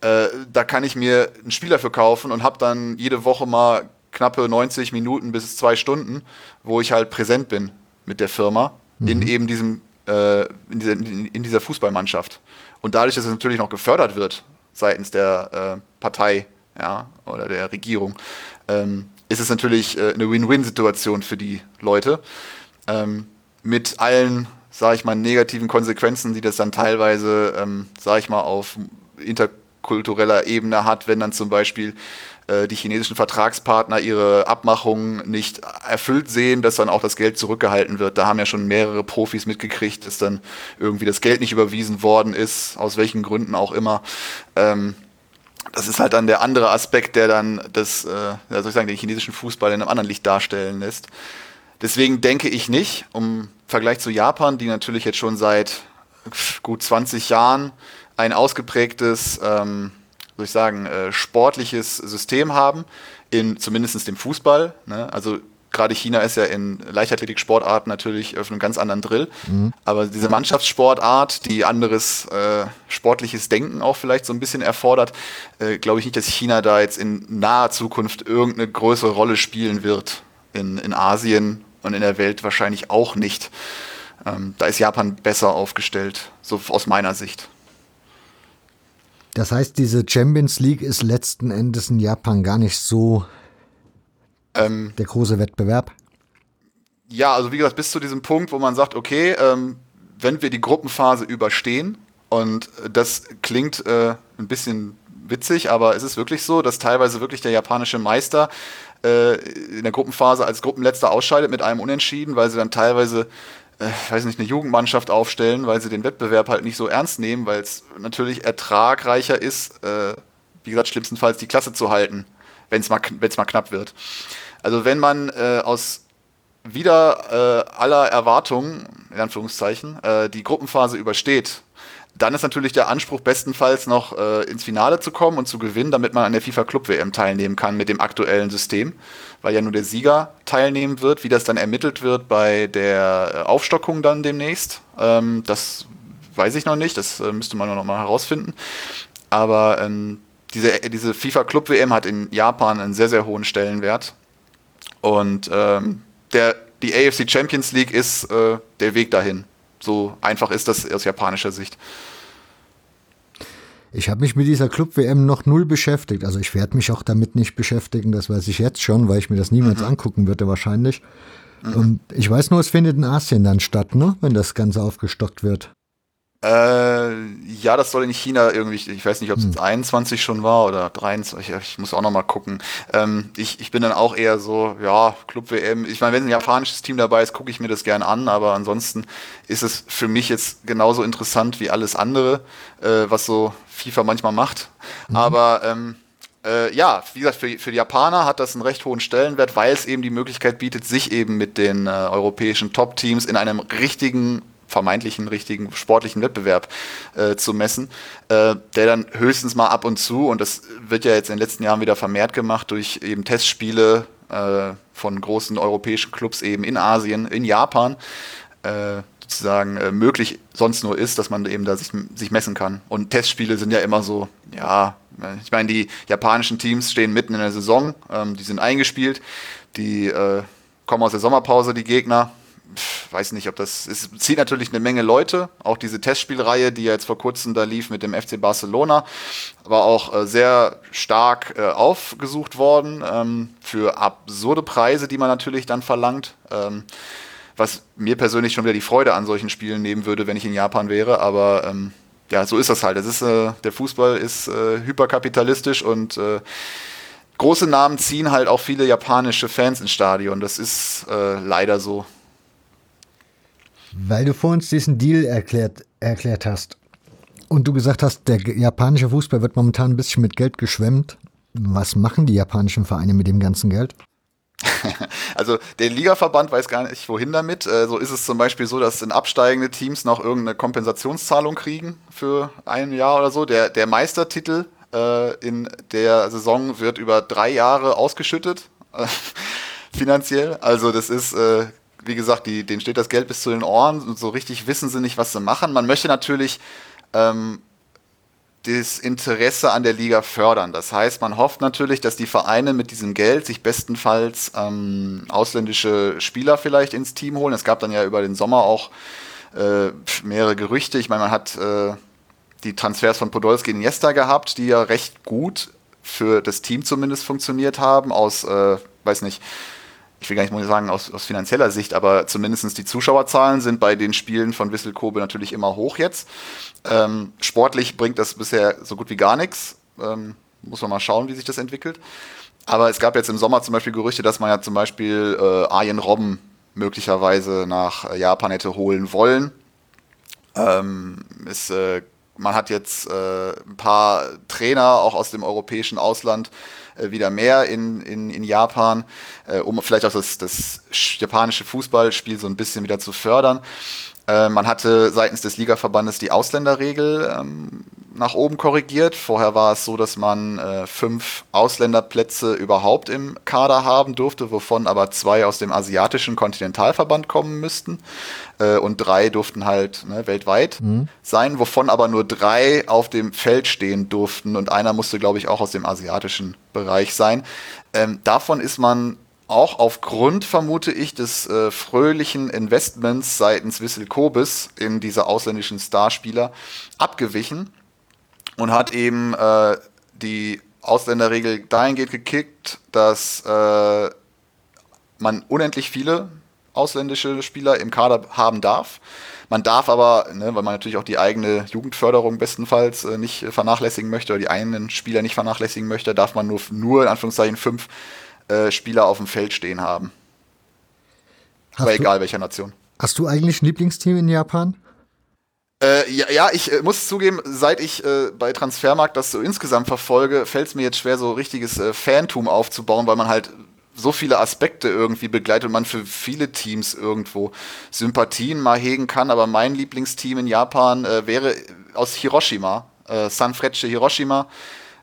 äh, da kann ich mir einen Spieler für kaufen und habe dann jede Woche mal knappe 90 Minuten bis zwei Stunden, wo ich halt präsent bin mit der Firma mhm. in eben diesem, äh, in, dieser, in, dieser, Fußballmannschaft. Und dadurch, dass es natürlich noch gefördert wird seitens der äh, Partei ja, oder der Regierung, ähm, ist es natürlich äh, eine Win-Win-Situation für die Leute. Ähm, mit allen sage ich mal, negativen Konsequenzen, die das dann teilweise, ähm, sage ich mal, auf kultureller Ebene hat, wenn dann zum Beispiel äh, die chinesischen Vertragspartner ihre Abmachungen nicht erfüllt sehen, dass dann auch das Geld zurückgehalten wird. Da haben ja schon mehrere Profis mitgekriegt, dass dann irgendwie das Geld nicht überwiesen worden ist, aus welchen Gründen auch immer. Ähm, das ist halt dann der andere Aspekt, der dann das, äh, sagen, den chinesischen Fußball in einem anderen Licht darstellen lässt. Deswegen denke ich nicht, im Vergleich zu Japan, die natürlich jetzt schon seit gut 20 Jahren ein ausgeprägtes, ähm, soll ich sagen, äh, sportliches System haben, in zumindest dem Fußball. Ne? Also gerade China ist ja in Leichtathletik-Sportarten natürlich auf einem ganz anderen Drill. Mhm. Aber diese Mannschaftssportart, die anderes äh, sportliches Denken auch vielleicht so ein bisschen erfordert, äh, glaube ich nicht, dass China da jetzt in naher Zukunft irgendeine größere Rolle spielen wird. In, in Asien und in der Welt wahrscheinlich auch nicht. Ähm, da ist Japan besser aufgestellt, so aus meiner Sicht. Das heißt, diese Champions League ist letzten Endes in Japan gar nicht so ähm, der große Wettbewerb. Ja, also wie gesagt, bis zu diesem Punkt, wo man sagt, okay, ähm, wenn wir die Gruppenphase überstehen, und das klingt äh, ein bisschen witzig, aber es ist wirklich so, dass teilweise wirklich der japanische Meister äh, in der Gruppenphase als Gruppenletzter ausscheidet mit einem Unentschieden, weil sie dann teilweise äh, weiß nicht, eine Jugendmannschaft aufstellen, weil sie den Wettbewerb halt nicht so ernst nehmen, weil es natürlich ertragreicher ist, äh, wie gesagt, schlimmstenfalls die Klasse zu halten, wenn es mal, mal knapp wird. Also wenn man äh, aus wieder äh, aller Erwartungen, in Anführungszeichen, äh, die Gruppenphase übersteht dann ist natürlich der Anspruch bestenfalls noch äh, ins Finale zu kommen und zu gewinnen, damit man an der FIFA Club WM teilnehmen kann mit dem aktuellen System, weil ja nur der Sieger teilnehmen wird. Wie das dann ermittelt wird bei der äh, Aufstockung dann demnächst, ähm, das weiß ich noch nicht, das äh, müsste man noch mal herausfinden. Aber ähm, diese, diese FIFA Club WM hat in Japan einen sehr, sehr hohen Stellenwert. Und ähm, der, die AFC Champions League ist äh, der Weg dahin. So einfach ist das aus japanischer Sicht. Ich habe mich mit dieser Club-WM noch null beschäftigt. Also ich werde mich auch damit nicht beschäftigen, das weiß ich jetzt schon, weil ich mir das niemals mhm. angucken würde wahrscheinlich. Mhm. Und ich weiß nur, es findet in Asien dann statt, ne? wenn das Ganze aufgestockt wird. Äh, ja, das soll in China irgendwie, ich weiß nicht, ob es hm. 21 schon war oder 23, ich muss auch noch mal gucken. Ähm, ich, ich bin dann auch eher so, ja, Club WM. Ich meine, wenn ein japanisches Team dabei ist, gucke ich mir das gern an, aber ansonsten ist es für mich jetzt genauso interessant wie alles andere, äh, was so FIFA manchmal macht. Mhm. Aber ähm, äh, ja, wie gesagt, für, für die Japaner hat das einen recht hohen Stellenwert, weil es eben die Möglichkeit bietet, sich eben mit den äh, europäischen Top-Teams in einem richtigen vermeintlichen richtigen sportlichen Wettbewerb äh, zu messen, äh, der dann höchstens mal ab und zu, und das wird ja jetzt in den letzten Jahren wieder vermehrt gemacht durch eben Testspiele äh, von großen europäischen Clubs eben in Asien, in Japan, äh, sozusagen äh, möglich sonst nur ist, dass man eben da sich, sich messen kann. Und Testspiele sind ja immer so, ja, ich meine, die japanischen Teams stehen mitten in der Saison, ähm, die sind eingespielt, die äh, kommen aus der Sommerpause, die Gegner, weiß nicht, ob das. Es zieht natürlich eine Menge Leute. Auch diese Testspielreihe, die ja jetzt vor kurzem da lief mit dem FC Barcelona, war auch äh, sehr stark äh, aufgesucht worden ähm, für absurde Preise, die man natürlich dann verlangt. Ähm, was mir persönlich schon wieder die Freude an solchen Spielen nehmen würde, wenn ich in Japan wäre. Aber ähm, ja, so ist das halt. Das ist, äh, der Fußball ist äh, hyperkapitalistisch und äh, große Namen ziehen halt auch viele japanische Fans ins Stadion. Das ist äh, leider so. Weil du vor uns diesen Deal erklärt, erklärt hast und du gesagt hast, der japanische Fußball wird momentan ein bisschen mit Geld geschwemmt. Was machen die japanischen Vereine mit dem ganzen Geld? *laughs* Also der Ligaverband weiß gar nicht, wohin damit. Äh, so ist es zum Beispiel so, dass in absteigende Teams noch irgendeine Kompensationszahlung kriegen für ein Jahr oder so. Der, der Meistertitel äh, in der Saison wird über drei Jahre ausgeschüttet, *laughs* äh, finanziell. Also das ist äh, wie gesagt, die, denen steht das Geld bis zu den Ohren und so richtig wissen sie nicht, was sie machen. Man möchte natürlich ähm, das Interesse an der Liga fördern. Das heißt, man hofft natürlich, dass die Vereine mit diesem Geld sich bestenfalls ähm, ausländische Spieler vielleicht ins Team holen. Es gab dann ja über den Sommer auch äh, mehrere Gerüchte. Ich meine, man hat äh, die Transfers von Podolski in Jesta gehabt, die ja recht gut für das Team zumindest funktioniert haben, aus, äh, weiß nicht, ich will gar nicht sagen aus, aus finanzieller Sicht, aber zumindest die Zuschauerzahlen sind bei den Spielen von Wissel Kobe natürlich immer hoch jetzt. Ähm, sportlich bringt das bisher so gut wie gar nichts. Ähm, muss man mal schauen, wie sich das entwickelt. Aber es gab jetzt im Sommer zum Beispiel Gerüchte, dass man ja zum Beispiel äh, Arjen Robben möglicherweise nach Japan hätte holen wollen. Ähm, ist, äh, man hat jetzt äh, ein paar Trainer auch aus dem europäischen Ausland wieder mehr in, in, in Japan, äh, um vielleicht auch das, das japanische Fußballspiel so ein bisschen wieder zu fördern. Äh, man hatte seitens des Ligaverbandes die Ausländerregel ähm, nach oben korrigiert. Vorher war es so, dass man äh, fünf Ausländerplätze überhaupt im Kader haben durfte, wovon aber zwei aus dem asiatischen Kontinentalverband kommen müssten. Äh, und drei durften halt ne, weltweit mhm. sein, wovon aber nur drei auf dem Feld stehen durften. Und einer musste, glaube ich, auch aus dem asiatischen Bereich sein. Ähm, davon ist man auch aufgrund, vermute ich, des äh, fröhlichen Investments seitens Wissel Kobis in diese ausländischen Starspieler abgewichen und hat eben äh, die Ausländerregel dahingehend gekickt, dass äh, man unendlich viele ausländische Spieler im Kader haben darf. Man darf aber, ne, weil man natürlich auch die eigene Jugendförderung bestenfalls äh, nicht vernachlässigen möchte oder die eigenen Spieler nicht vernachlässigen möchte, darf man nur, nur in Anführungszeichen fünf äh, Spieler auf dem Feld stehen haben. Hast Aber egal welcher Nation. Hast du eigentlich ein Lieblingsteam in Japan? Äh, ja, ja, ich äh, muss zugeben, seit ich äh, bei Transfermarkt das so insgesamt verfolge, fällt es mir jetzt schwer, so richtiges äh, Fantum aufzubauen, weil man halt so viele Aspekte irgendwie begleitet und man für viele Teams irgendwo Sympathien mal hegen kann. Aber mein Lieblingsteam in Japan äh, wäre aus Hiroshima, Sanfrecce Hiroshima.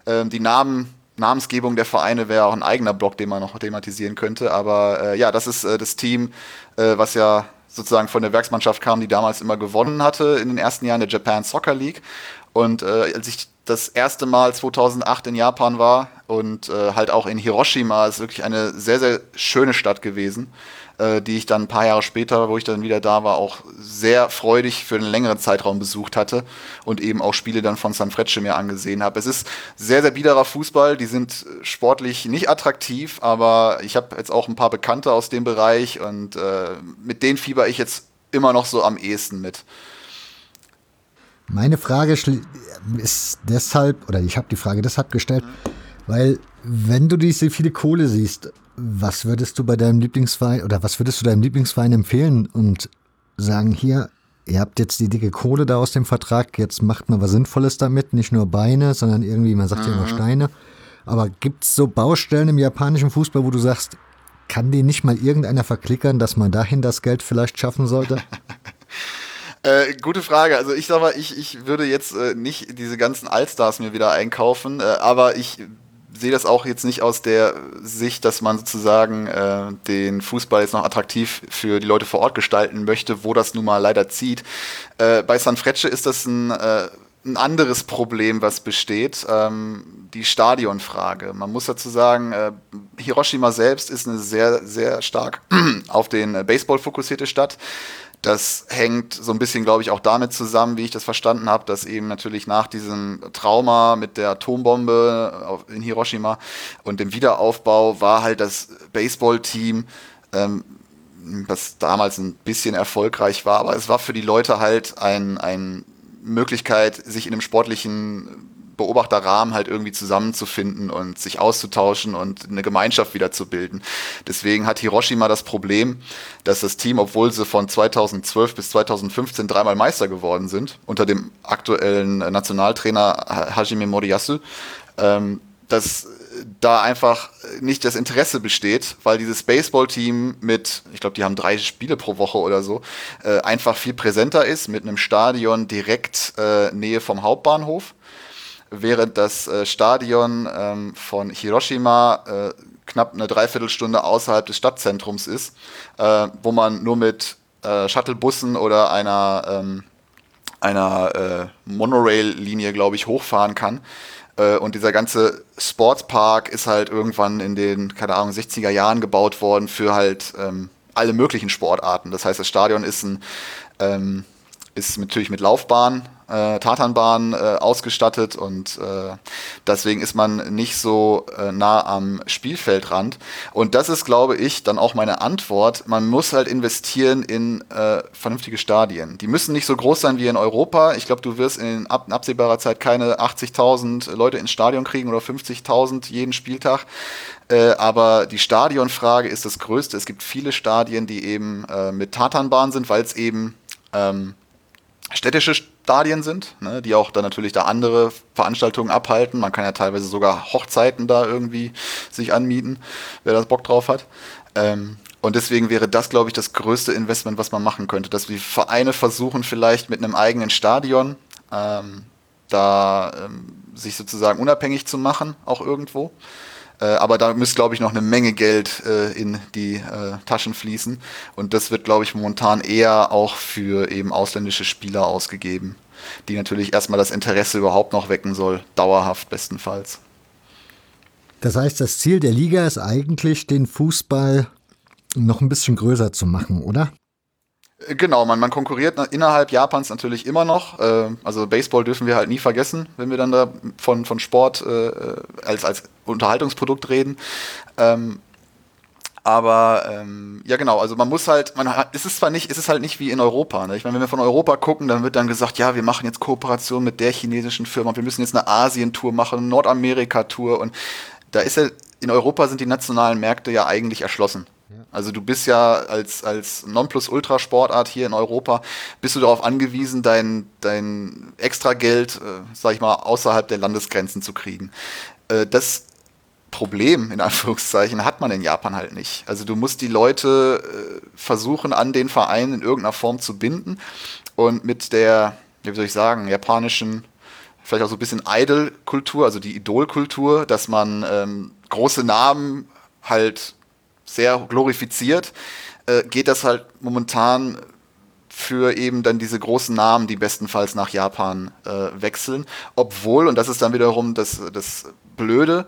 Ähm, die Namen Namensgebung der Vereine wäre auch ein eigener Block, den man noch thematisieren könnte. Aber äh, ja, das ist äh, das Team, äh, was ja sozusagen von der Werksmannschaft kam, die damals immer gewonnen hatte in den ersten Jahren der Japan Soccer League. Und äh, als ich das erste Mal 2008 in Japan war und äh, halt auch in Hiroshima, ist wirklich eine sehr, sehr schöne Stadt gewesen äh, die ich dann ein paar Jahre später, wo ich dann wieder da war, auch sehr freudig für einen längeren Zeitraum besucht hatte und eben auch Spiele dann von San Frecce mir angesehen habe. Es ist sehr, sehr biederer Fußball, die sind sportlich nicht attraktiv, aber ich habe jetzt auch ein paar Bekannte aus dem Bereich und äh, mit denen fieber ich jetzt immer noch so am ehesten mit. Meine Frage ist deshalb, oder ich habe die Frage deshalb gestellt, weil wenn du diese viele Kohle siehst was würdest du bei deinem Lieblingsverein oder was würdest du deinem Lieblingsverein empfehlen und sagen, hier, ihr habt jetzt die dicke Kohle da aus dem Vertrag, jetzt macht mal was Sinnvolles damit, nicht nur Beine, sondern irgendwie, man sagt ja immer mhm. Steine. Aber gibt es so Baustellen im japanischen Fußball, wo du sagst, kann die nicht mal irgendeiner verklickern, dass man dahin das Geld vielleicht schaffen sollte? *laughs* Äh, gute Frage. Also ich sag mal, ich, ich würde jetzt äh, nicht diese ganzen Allstars mir wieder einkaufen, äh, aber ich sehe das auch jetzt nicht aus der Sicht, dass man sozusagen äh, den Fußball jetzt noch attraktiv für die Leute vor Ort gestalten möchte, wo das nun mal leider zieht. Äh, bei San Frecce ist das ein, äh, ein anderes Problem, was besteht, ähm, die Stadionfrage. Man muss dazu sagen, äh, Hiroshima selbst ist eine sehr, sehr stark *clears throat* auf den Baseball fokussierte Stadt. Das hängt so ein bisschen, glaube ich, auch damit zusammen, wie ich das verstanden habe, dass eben natürlich nach diesem Trauma mit der Atombombe in Hiroshima und dem Wiederaufbau war halt das Baseballteam, ähm, was damals ein bisschen erfolgreich war, aber es war für die Leute halt ein, ein Möglichkeit, sich in einem sportlichen Beobachterrahmen halt irgendwie zusammenzufinden und sich auszutauschen und eine Gemeinschaft wieder zu bilden. Deswegen hat Hiroshima das Problem, dass das Team, obwohl sie von 2012 bis 2015 dreimal Meister geworden sind, unter dem aktuellen Nationaltrainer Hajime Moriyasu, ähm, dass da einfach nicht das Interesse besteht, weil dieses Baseball-Team mit, ich glaube, die haben drei Spiele pro Woche oder so, äh, einfach viel präsenter ist, mit einem Stadion direkt äh, Nähe vom Hauptbahnhof während das äh, Stadion ähm, von Hiroshima äh, knapp eine Dreiviertelstunde außerhalb des Stadtzentrums ist, äh, wo man nur mit Shuttlebussen oder einer, ähm, einer Monorail-Linie, glaube ich, hochfahren kann. Und dieser ganze Sportspark ist halt irgendwann in den, keine Ahnung, 60er Jahren gebaut worden für halt ähm, alle möglichen Sportarten. Das heißt, das Stadion ist ein ähm, ist natürlich mit Laufbahn äh, Tatanbahn äh, ausgestattet und äh, deswegen ist man nicht so äh, nah am Spielfeldrand. Und das ist, glaube ich, dann auch meine Antwort. Man muss halt investieren in äh, vernünftige Stadien. Die müssen nicht so groß sein wie in Europa. Ich glaube, du wirst in ab absehbarer Zeit keine 80.000 Leute ins Stadion kriegen oder 50.000 jeden Spieltag. Äh, aber die Stadionfrage ist das Größte. Es gibt viele Stadien, die eben äh, mit Tatanbahn sind, weil es eben ähm, städtische Stadien sind, ne, die auch dann natürlich da andere Veranstaltungen abhalten. Man kann ja teilweise sogar Hochzeiten da irgendwie sich anmieten, wer das Bock drauf hat. Ähm, und deswegen wäre das, glaube ich, das größte Investment, was man machen könnte, dass die Vereine versuchen, vielleicht mit einem eigenen Stadion ähm, da ähm, sich sozusagen unabhängig zu machen, auch irgendwo. Äh, aber da müsste, glaube ich, noch eine Menge Geld äh, in die äh, Taschen fließen. Und das wird, glaube ich, momentan eher auch für eben ausländische Spieler ausgegeben, die natürlich erstmal das Interesse überhaupt noch wecken soll, dauerhaft bestenfalls. Das heißt, das Ziel der Liga ist eigentlich, den Fußball noch ein bisschen größer zu machen, oder? Genau, man, man konkurriert innerhalb Japans natürlich immer noch. Äh, also Baseball dürfen wir halt nie vergessen, wenn wir dann da von, von Sport äh, als, als Unterhaltungsprodukt reden. Ähm, aber ähm, ja genau, also man muss halt, man hat, es ist zwar nicht, es halt nicht wie in Europa. Ne? Ich meine, wenn wir von Europa gucken, dann wird dann gesagt, ja, wir machen jetzt Kooperation mit der chinesischen Firma, wir müssen jetzt eine Asien-Tour machen, eine Nordamerika-Tour und da ist ja, in Europa sind die nationalen Märkte ja eigentlich erschlossen. Also du bist ja als, als Nonplusultra-Sportart hier in Europa, bist du darauf angewiesen, dein, dein Extrageld, äh, sag ich mal, außerhalb der Landesgrenzen zu kriegen. Äh, das Problem, in Anführungszeichen, hat man in Japan halt nicht. Also du musst die Leute äh, versuchen, an den Verein in irgendeiner Form zu binden und mit der, wie soll ich sagen, japanischen, vielleicht auch so ein bisschen Idol-Kultur, also die Idol-Kultur, dass man ähm, große Namen halt sehr glorifiziert, äh, geht das halt momentan für eben dann diese großen Namen, die bestenfalls nach Japan äh, wechseln. Obwohl, und das ist dann wiederum das, das Blöde,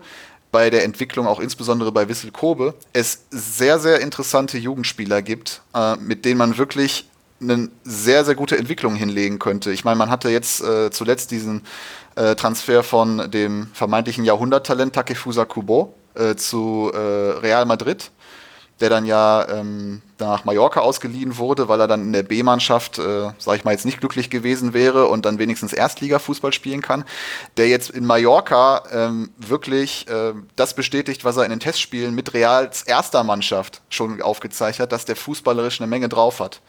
bei der Entwicklung, auch insbesondere bei Wissel Kobe, es sehr, sehr interessante Jugendspieler gibt, äh, mit denen man wirklich eine sehr, sehr gute Entwicklung hinlegen könnte. Ich meine, man hatte jetzt äh, zuletzt diesen äh, Transfer von dem vermeintlichen Jahrhunderttalent Takefusa Kubo äh, zu äh, Real Madrid der dann ja ähm, nach Mallorca ausgeliehen wurde, weil er dann in der B-Mannschaft, äh, sag ich mal, jetzt nicht glücklich gewesen wäre und dann wenigstens Erstliga-Fußball spielen kann, der jetzt in Mallorca ähm, wirklich äh, das bestätigt, was er in den Testspielen mit Reals erster Mannschaft schon aufgezeigt hat, dass der fußballerisch eine Menge drauf hat.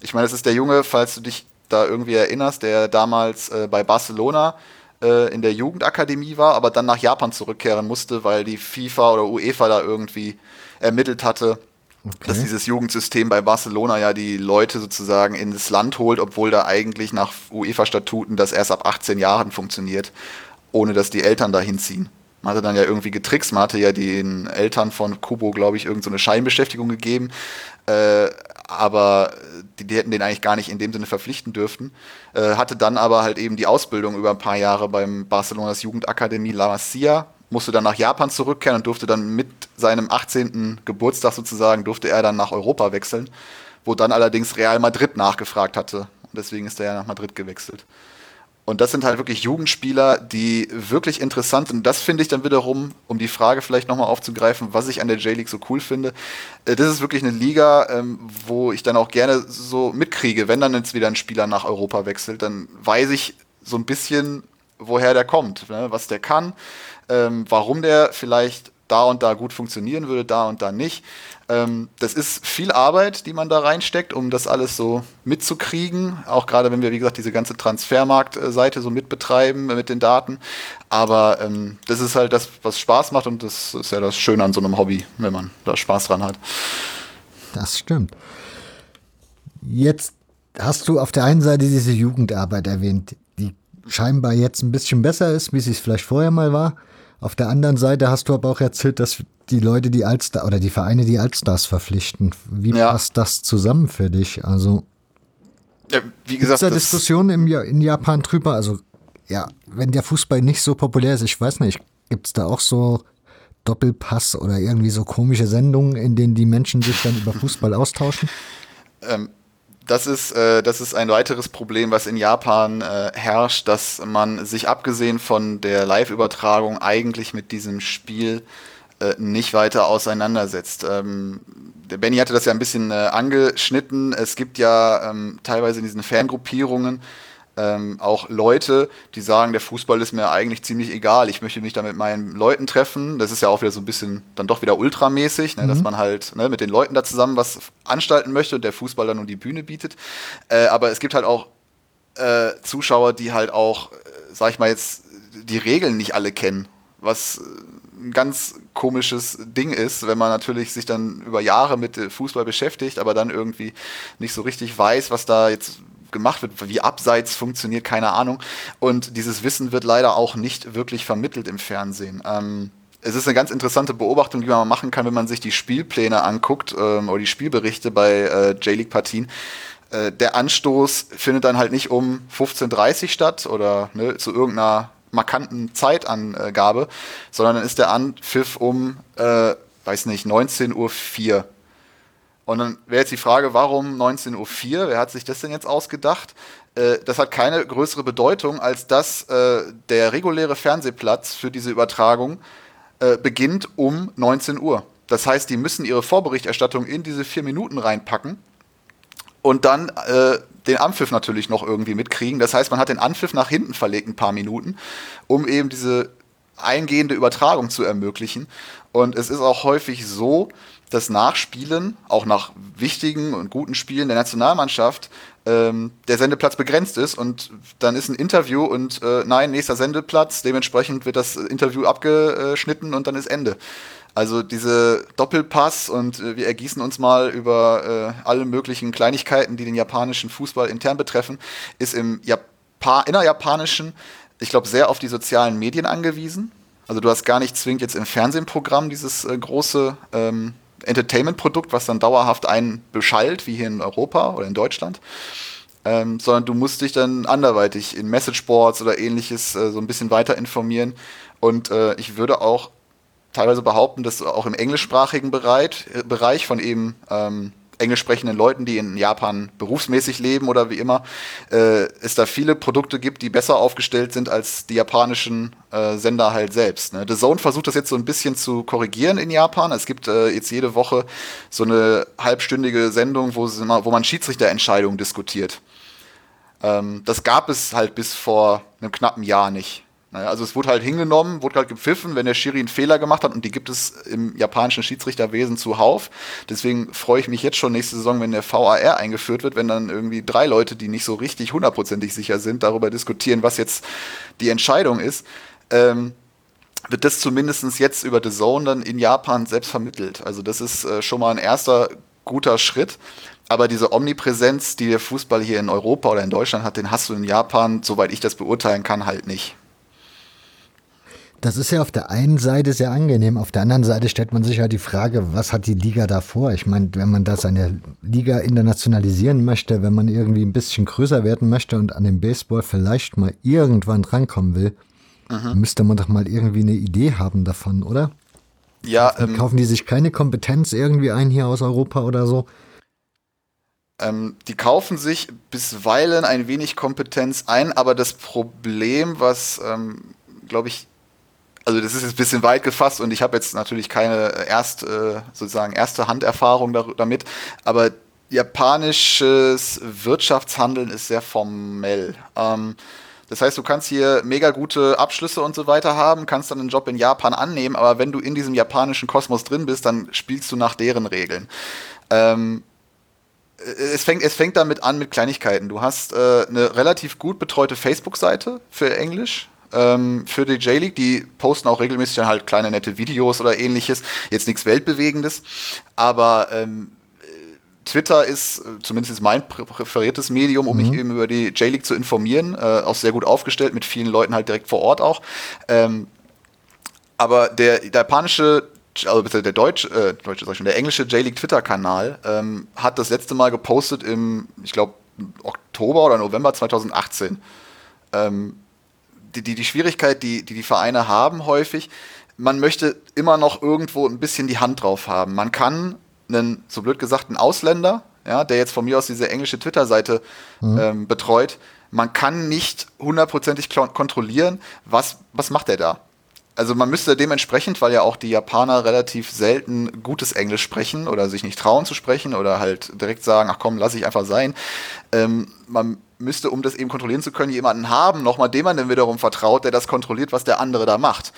Ich meine, das ist der Junge, falls du dich da irgendwie erinnerst, der damals äh, bei Barcelona äh, in der Jugendakademie war, aber dann nach Japan zurückkehren musste, weil die FIFA oder UEFA da irgendwie ermittelt hatte, okay. dass dieses Jugendsystem bei Barcelona ja die Leute sozusagen ins Land holt, obwohl da eigentlich nach UEFA-Statuten das erst ab 18 Jahren funktioniert, ohne dass die Eltern da hinziehen. Man hatte dann ja irgendwie getrickst, man hatte ja den Eltern von Kubo, glaube ich, irgendeine so Scheinbeschäftigung gegeben, äh, aber die, die, hätten den eigentlich gar nicht in dem Sinne verpflichten dürften. Äh, hatte dann aber halt eben die Ausbildung über ein paar Jahre beim Barcelonas Jugendakademie La Masia musste dann nach Japan zurückkehren und durfte dann mit seinem 18. Geburtstag sozusagen, durfte er dann nach Europa wechseln, wo dann allerdings Real Madrid nachgefragt hatte. Und deswegen ist er ja nach Madrid gewechselt. Und das sind halt wirklich Jugendspieler, die wirklich interessant sind. Und das finde ich dann wiederum, um die Frage vielleicht nochmal aufzugreifen, was ich an der J-League so cool finde. Äh, das ist wirklich eine Liga, ähm, wo ich dann auch gerne so mitkriege, wenn dann jetzt wieder ein Spieler nach Europa wechselt, dann weiß ich so ein bisschen, woher der kommt, ne, was der kann ähm, warum der vielleicht da und da gut funktionieren würde, da und da nicht. Ähm, das ist viel Arbeit, die man da reinsteckt, um das alles so mitzukriegen. Auch gerade wenn wir, wie gesagt, diese ganze Transfermarktseite so mitbetreiben mit den Daten. Aber ähm, das ist halt das, was Spaß macht und das ist ja das Schöne an so einem Hobby, wenn man da Spaß dran hat. Das stimmt. Jetzt hast du auf der einen Seite diese Jugendarbeit erwähnt, die scheinbar jetzt ein bisschen besser ist, wie sie es vielleicht vorher mal war. Auf der anderen Seite hast du aber auch erzählt, dass die Leute die Allstar oder die Vereine die Allstars verpflichten. Wie ja. passt das zusammen für dich? Also ja, wie gesagt, da Diskussionen im, in Japan drüber? Also ja, wenn der Fußball nicht so populär ist, ich weiß nicht, gibt es da auch so Doppelpass oder irgendwie so komische Sendungen, in denen die Menschen sich dann über Fußball austauschen? Ähm, das ist, äh, das ist ein weiteres Problem, was in Japan äh, herrscht, dass man sich abgesehen von der Live-Übertragung eigentlich mit diesem Spiel äh, nicht weiter auseinandersetzt. Ähm, der Benny hatte das ja ein bisschen äh, angeschnitten. Es gibt ja ähm, teilweise in diesen Fangruppierungen ähm, auch Leute, die sagen, der Fußball ist mir eigentlich ziemlich egal. Ich möchte mich da mit meinen Leuten treffen. Das ist ja auch wieder so ein bisschen dann doch wieder ultramäßig, ne, mhm. dass man halt ne, mit den Leuten da zusammen was anstalten möchte und der Fußball dann nur die Bühne bietet. Äh, aber es gibt halt auch äh, Zuschauer, die halt auch, äh, sag ich mal jetzt, die Regeln nicht alle kennen. Was ein ganz komisches Ding ist, wenn man natürlich sich dann über Jahre mit Fußball beschäftigt, aber dann irgendwie nicht so richtig weiß, was da jetzt gemacht wird, wie Abseits funktioniert, keine Ahnung. Und dieses Wissen wird leider auch nicht wirklich vermittelt im Fernsehen. Ähm, es ist eine ganz interessante Beobachtung, die man machen kann, wenn man sich die Spielpläne anguckt ähm, oder die Spielberichte bei äh, J-League-Partien. Äh, der Anstoß findet dann halt nicht um 15.30 Uhr statt oder ne, zu irgendeiner markanten Zeitangabe, sondern dann ist der Anpfiff um, äh, weiß nicht, 19.04 Uhr. Und dann wäre jetzt die Frage, warum 19.04 Uhr? Wer hat sich das denn jetzt ausgedacht? Äh, das hat keine größere Bedeutung, als dass äh, der reguläre Fernsehplatz für diese Übertragung äh, beginnt um 19 Uhr. Das heißt, die müssen ihre Vorberichterstattung in diese vier Minuten reinpacken und dann äh, den Anpfiff natürlich noch irgendwie mitkriegen. Das heißt, man hat den Anpfiff nach hinten verlegt ein paar Minuten, um eben diese eingehende Übertragung zu ermöglichen. Und es ist auch häufig so, dass nach Spielen, auch nach wichtigen und guten Spielen der Nationalmannschaft, ähm, der Sendeplatz begrenzt ist und dann ist ein Interview und äh, nein, nächster Sendeplatz, dementsprechend wird das Interview abgeschnitten und dann ist Ende. Also diese Doppelpass und äh, wir ergießen uns mal über äh, alle möglichen Kleinigkeiten, die den japanischen Fußball intern betreffen, ist im Japa innerjapanischen, ich glaube, sehr auf die sozialen Medien angewiesen. Also du hast gar nicht zwingend jetzt im Fernsehprogramm dieses äh, große ähm, Entertainment-Produkt, was dann dauerhaft einen beschallt, wie hier in Europa oder in Deutschland. Ähm, sondern du musst dich dann anderweitig in Messageboards oder ähnliches äh, so ein bisschen weiter informieren. Und äh, ich würde auch teilweise behaupten, dass auch im englischsprachigen Bereich, Bereich von eben ähm, englisch sprechenden Leuten, die in Japan berufsmäßig leben oder wie immer, äh, es da viele Produkte gibt, die besser aufgestellt sind als die japanischen äh, Sender halt selbst. Ne? The Zone versucht das jetzt so ein bisschen zu korrigieren in Japan. Es gibt äh, jetzt jede Woche so eine halbstündige Sendung, wo, wo man Schiedsrichterentscheidungen diskutiert. Ähm, das gab es halt bis vor einem knappen Jahr nicht. Naja, also es wurde halt hingenommen, wurde halt gepfiffen, wenn der Schiri einen Fehler gemacht hat und die gibt es im japanischen Schiedsrichterwesen zuhauf. Deswegen freue ich mich jetzt schon nächste Saison, wenn der VAR eingeführt wird, wenn dann irgendwie drei Leute, die nicht so richtig hundertprozentig sicher sind, darüber diskutieren, was jetzt die Entscheidung ist. Ähm, wird das zumindest jetzt über The Zone dann in Japan selbst vermittelt. Also das ist äh, schon mal ein erster guter Schritt. Aber diese Omnipräsenz, die der Fußball hier in Europa oder in Deutschland hat, den hast du in Japan, soweit ich das beurteilen kann, halt nicht. Das ist ja auf der einen Seite sehr angenehm, auf der anderen Seite stellt man sich ja die Frage, was hat die Liga da vor? Ich meine, wenn man da seine Liga internationalisieren möchte, wenn man irgendwie ein bisschen größer werden möchte und an den Baseball vielleicht mal irgendwann rankommen will, mhm. müsste man doch mal irgendwie eine Idee haben davon, oder? Ja, ähm, kaufen die sich keine Kompetenz irgendwie ein hier aus Europa oder so? Ähm, die kaufen sich bisweilen ein wenig Kompetenz ein, aber das Problem, was, ähm, glaube ich, also das ist jetzt ein bisschen weit gefasst und ich habe jetzt natürlich keine erst, äh, sozusagen erste Handerfahrung damit, aber japanisches Wirtschaftshandeln ist sehr formell. Ähm, das heißt, du kannst hier mega gute Abschlüsse und so weiter haben, kannst dann einen Job in Japan annehmen, aber wenn du in diesem japanischen Kosmos drin bist, dann spielst du nach deren Regeln. Ähm, es fängt, es fängt damit an mit Kleinigkeiten. Du hast äh, eine relativ gut betreute Facebook-Seite für Englisch ähm, für die J-League. Die posten auch regelmäßig dann halt kleine nette Videos oder ähnliches. Jetzt nichts Weltbewegendes, aber ähm, Twitter ist äh, zumindest mein präferiertes Medium, um mhm. mich eben über die J-League zu informieren. Äh, auch sehr gut aufgestellt, mit vielen Leuten halt direkt vor Ort auch. Ähm, aber der, der japanische also bitte der deutsche, äh, deutsche sag ich schon, der englische J-League Twitter-Kanal ähm, hat das letzte Mal gepostet im, ich glaube, Oktober oder November 2018. Ähm, die, die, die Schwierigkeit, die, die die Vereine haben häufig, man möchte immer noch irgendwo ein bisschen die Hand drauf haben. Man kann einen, so blöd gesagt, einen Ausländer, ja, der jetzt von mir aus diese englische Twitter-Seite mhm. ähm, betreut, man kann nicht hundertprozentig kontrollieren, was, was macht er da. Also man müsste dementsprechend, weil ja auch die Japaner relativ selten gutes Englisch sprechen oder sich nicht trauen zu sprechen oder halt direkt sagen, ach komm, lass ich einfach sein. Ähm, man müsste, um das eben kontrollieren zu können, jemanden haben, nochmal dem man dann wiederum vertraut, der das kontrolliert, was der andere da macht.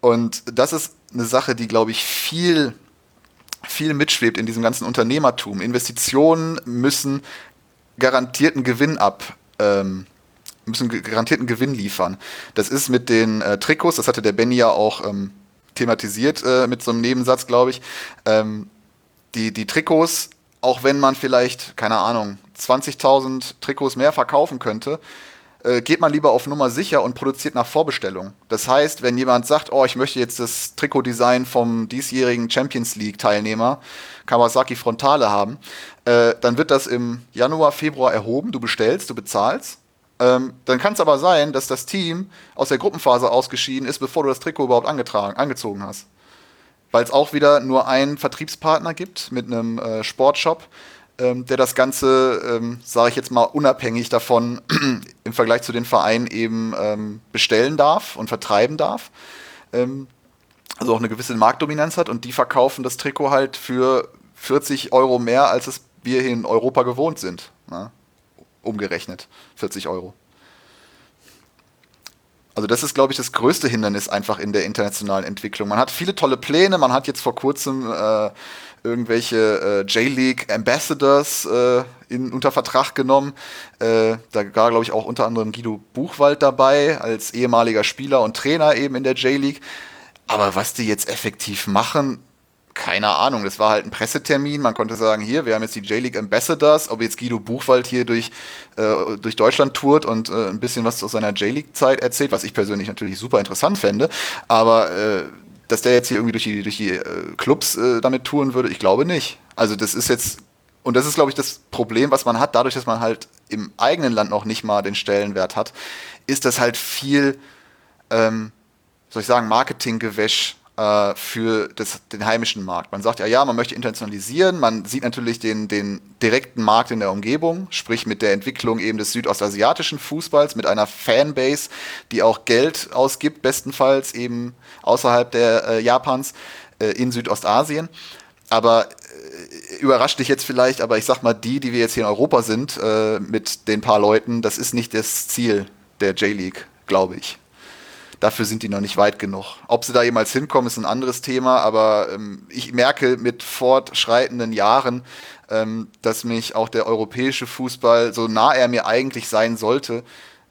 Und das ist eine Sache, die, glaube ich, viel, viel mitschwebt in diesem ganzen Unternehmertum. Investitionen müssen garantierten Gewinn ab. Ähm, müssen garantierten Gewinn liefern. Das ist mit den äh, Trikots, das hatte der Benny ja auch ähm, thematisiert äh, mit so einem Nebensatz, glaube ich. Ähm, die, die Trikots, auch wenn man vielleicht, keine Ahnung, 20.000 Trikots mehr verkaufen könnte, äh, geht man lieber auf Nummer sicher und produziert nach Vorbestellung. Das heißt, wenn jemand sagt, oh, ich möchte jetzt das Trikotdesign vom diesjährigen Champions League-Teilnehmer Kawasaki Frontale haben, äh, dann wird das im Januar, Februar erhoben, du bestellst, du bezahlst. Ähm, dann kann es aber sein, dass das Team aus der Gruppenphase ausgeschieden ist, bevor du das Trikot überhaupt angetragen, angezogen hast. Weil es auch wieder nur einen Vertriebspartner gibt mit einem äh, Sportshop, ähm, der das Ganze, ähm, sage ich jetzt mal, unabhängig davon *clears throat* im Vergleich zu den Vereinen eben ähm, bestellen darf und vertreiben darf. Ähm, also auch eine gewisse Marktdominanz hat und die verkaufen das Trikot halt für 40 Euro mehr, als es wir hier in Europa gewohnt sind. Ne? Umgerechnet 40 Euro. Also das ist, glaube ich, das größte Hindernis einfach in der internationalen Entwicklung. Man hat viele tolle Pläne. Man hat jetzt vor kurzem äh, irgendwelche äh, J-League Ambassadors äh, in, unter Vertrag genommen. Äh, da war, glaube ich, auch unter anderem Guido Buchwald dabei, als ehemaliger Spieler und Trainer eben in der J-League. Aber was die jetzt effektiv machen, keine Ahnung. Das war halt ein Pressetermin. Man konnte sagen, hier, wir haben jetzt die J-League Ambassadors. Ob jetzt Guido Buchwald hier durch, äh, durch Deutschland tourt und äh, ein bisschen was aus seiner J-League-Zeit erzählt, was ich persönlich natürlich super interessant fände. Aber äh, dass der jetzt hier irgendwie durch die, durch die äh, Clubs äh, damit touren würde, ich glaube nicht. Also das ist jetzt, und das ist, glaube ich, das Problem, was man hat, dadurch, dass man halt im eigenen Land noch nicht mal den Stellenwert hat, ist das halt viel, ähm, soll ich sagen, Marketinggewäsch äh, für das, den heimischen Markt. Man sagt ja, ja, man möchte internationalisieren, man sieht natürlich den, den direkten Markt in der Umgebung, sprich mit der Entwicklung eben des südostasiatischen Fußballs, mit einer Fanbase, die auch Geld ausgibt, bestenfalls eben außerhalb der äh, Japans äh, in Südostasien. Aber äh, überrascht dich jetzt vielleicht, aber ich sag mal, die, die wir jetzt hier in Europa sind, äh, mit den paar Leuten, das ist nicht das Ziel der J-League, glaube ich dafür sind die noch nicht weit genug. Ob sie da jemals hinkommen, ist ein anderes Thema, aber ähm, ich merke mit fortschreitenden Jahren, ähm, dass mich auch der europäische Fußball, so nah er mir eigentlich sein sollte,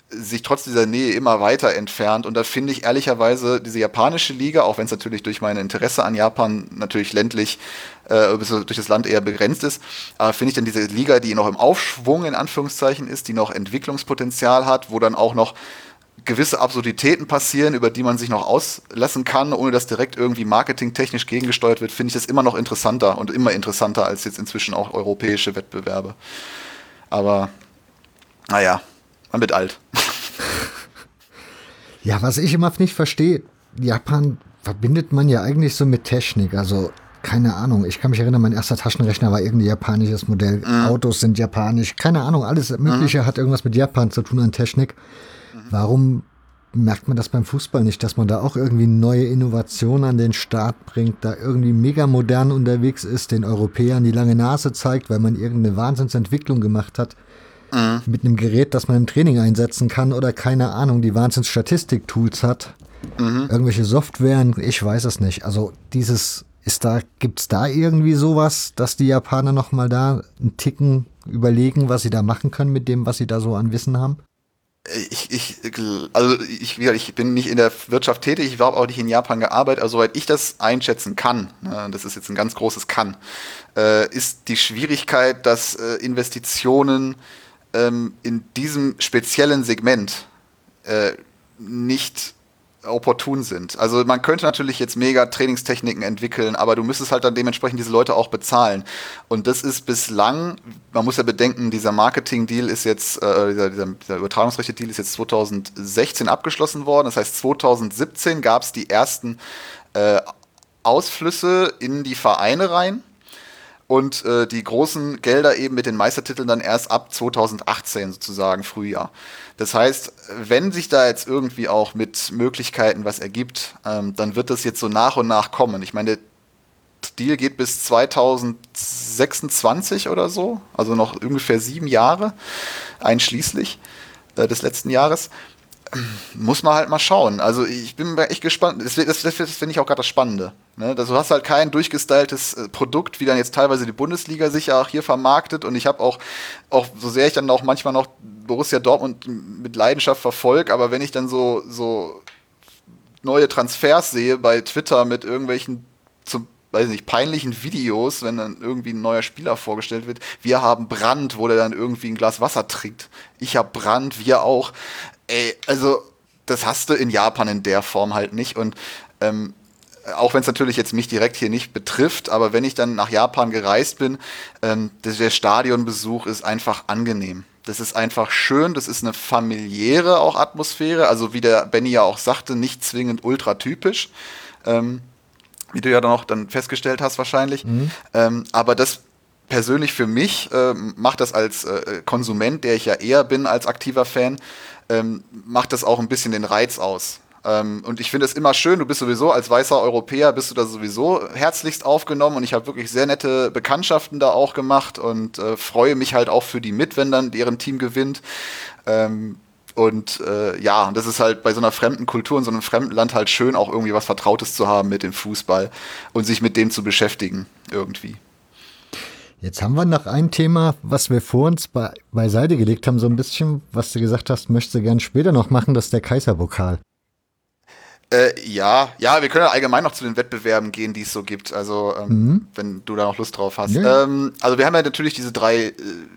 sich trotz dieser Nähe immer weiter entfernt. Und da finde ich ehrlicherweise diese japanische Liga, auch wenn es natürlich durch mein Interesse an Japan natürlich ländlich äh, durch das Land eher begrenzt ist, aber finde ich dann diese Liga, die noch im Aufschwung in Anführungszeichen ist, die noch Entwicklungspotenzial hat, wo dann auch noch gewisse Absurditäten passieren, über die man sich noch auslassen kann, ohne dass direkt irgendwie marketingtechnisch gegengesteuert wird, finde ich das immer noch interessanter und immer interessanter als jetzt inzwischen auch europäische Wettbewerbe. Aber naja, man wird alt. *laughs* Ja, was ich immer nicht verstehe, Japan verbindet man ja eigentlich so mit Technik. Also keine Ahnung. Ich kann mich erinnern, mein erster Taschenrechner war irgendein japanisches Modell. Mhm. Autos sind japanisch. Keine Ahnung, alles Mögliche mhm. hat irgendwas mit Japan zu tun an Technik. Warum merkt man das beim Fußball nicht, dass man da auch irgendwie neue Innovationen an den Start bringt, da irgendwie mega modern unterwegs ist, den Europäern die lange Nase zeigt, weil man irgendeine Wahnsinnsentwicklung gemacht hat mhm. mit einem Gerät, das man im Training einsetzen kann oder keine Ahnung, die Wahnsinns-Statistik-Tools hat, mhm. irgendwelche Softwaren, ich weiß es nicht. Also dieses, ist da, gibt's da irgendwie sowas, dass die Japaner nochmal da einen Ticken überlegen, was sie da machen können mit dem, was sie da so an Wissen haben? Ich, ich, also ich, ich bin nicht in der Wirtschaft tätig, ich habe auch nicht in Japan gearbeitet, also soweit ich das einschätzen kann, ne, das ist jetzt ein ganz großes Kann, äh, ist die Schwierigkeit, dass äh, Investitionen ähm, in diesem speziellen Segment äh, nicht opportun sind. Also man könnte natürlich jetzt mega Trainingstechniken entwickeln, aber du müsstest halt dann dementsprechend diese Leute auch bezahlen. Und das ist bislang, man muss ja bedenken, dieser Marketing-Deal ist jetzt, äh, dieser, dieser, dieser Übertragungsrechte-Deal ist jetzt 2016 abgeschlossen worden. Das heißt, 2017 gab es die ersten äh, Ausflüsse in die Vereine rein. und äh, die großen Gelder eben mit den Meistertiteln dann erst ab 2018 sozusagen Frühjahr. Das heißt, wenn sich da jetzt irgendwie auch mit Möglichkeiten was ergibt, ähm, dann wird das jetzt so nach und nach kommen. Ich meine, der Deal geht bis 2026 oder so, also noch ungefähr sieben Jahre einschließlich äh, des letzten Jahres muss man halt mal schauen. Also ich bin echt gespannt. Das, das, das finde ich auch gerade das Spannende. Ne? du hast halt kein durchgestyltes äh, Produkt, wie dann jetzt teilweise die Bundesliga sich ja auch hier vermarktet. Und ich habe auch, auch, so sehr ich dann auch manchmal noch Borussia Dortmund mit Leidenschaft verfolge, aber wenn ich dann so, so neue Transfers sehe bei Twitter mit irgendwelchen zum weiß nicht, peinlichen Videos, wenn dann irgendwie ein neuer Spieler vorgestellt wird. Wir haben Brand, wo der dann irgendwie ein Glas Wasser trinkt. Ich habe Brand, wir auch. Ey, also das hast du in Japan in der Form halt nicht. Und ähm, auch wenn es natürlich jetzt mich direkt hier nicht betrifft, aber wenn ich dann nach Japan gereist bin, ähm, der Stadionbesuch ist einfach angenehm. Das ist einfach schön, das ist eine familiäre auch Atmosphäre, also wie der Benny ja auch sagte, nicht zwingend ultratypisch, ähm, wie du ja dann auch dann festgestellt hast wahrscheinlich. Mhm. Ähm, aber das persönlich für mich äh, macht das als äh, Konsument, der ich ja eher bin als aktiver Fan, ähm, macht das auch ein bisschen den Reiz aus. Ähm, und ich finde es immer schön, du bist sowieso als weißer Europäer, bist du da sowieso herzlichst aufgenommen und ich habe wirklich sehr nette Bekanntschaften da auch gemacht und äh, freue mich halt auch für die mit, wenn dann deren Team gewinnt. Ähm, und äh, ja, das ist halt bei so einer fremden Kultur in so einem fremden Land halt schön, auch irgendwie was Vertrautes zu haben mit dem Fußball und sich mit dem zu beschäftigen irgendwie. Jetzt haben wir noch ein Thema, was wir vor uns be beiseite gelegt haben, so ein bisschen, was du gesagt hast, möchtest du gern später noch machen, das ist der Kaiserpokal. Äh, ja, ja, wir können ja allgemein noch zu den Wettbewerben gehen, die es so gibt. Also, ähm, mhm. wenn du da noch Lust drauf hast. Ja. Ähm, also, wir haben ja natürlich diese drei äh,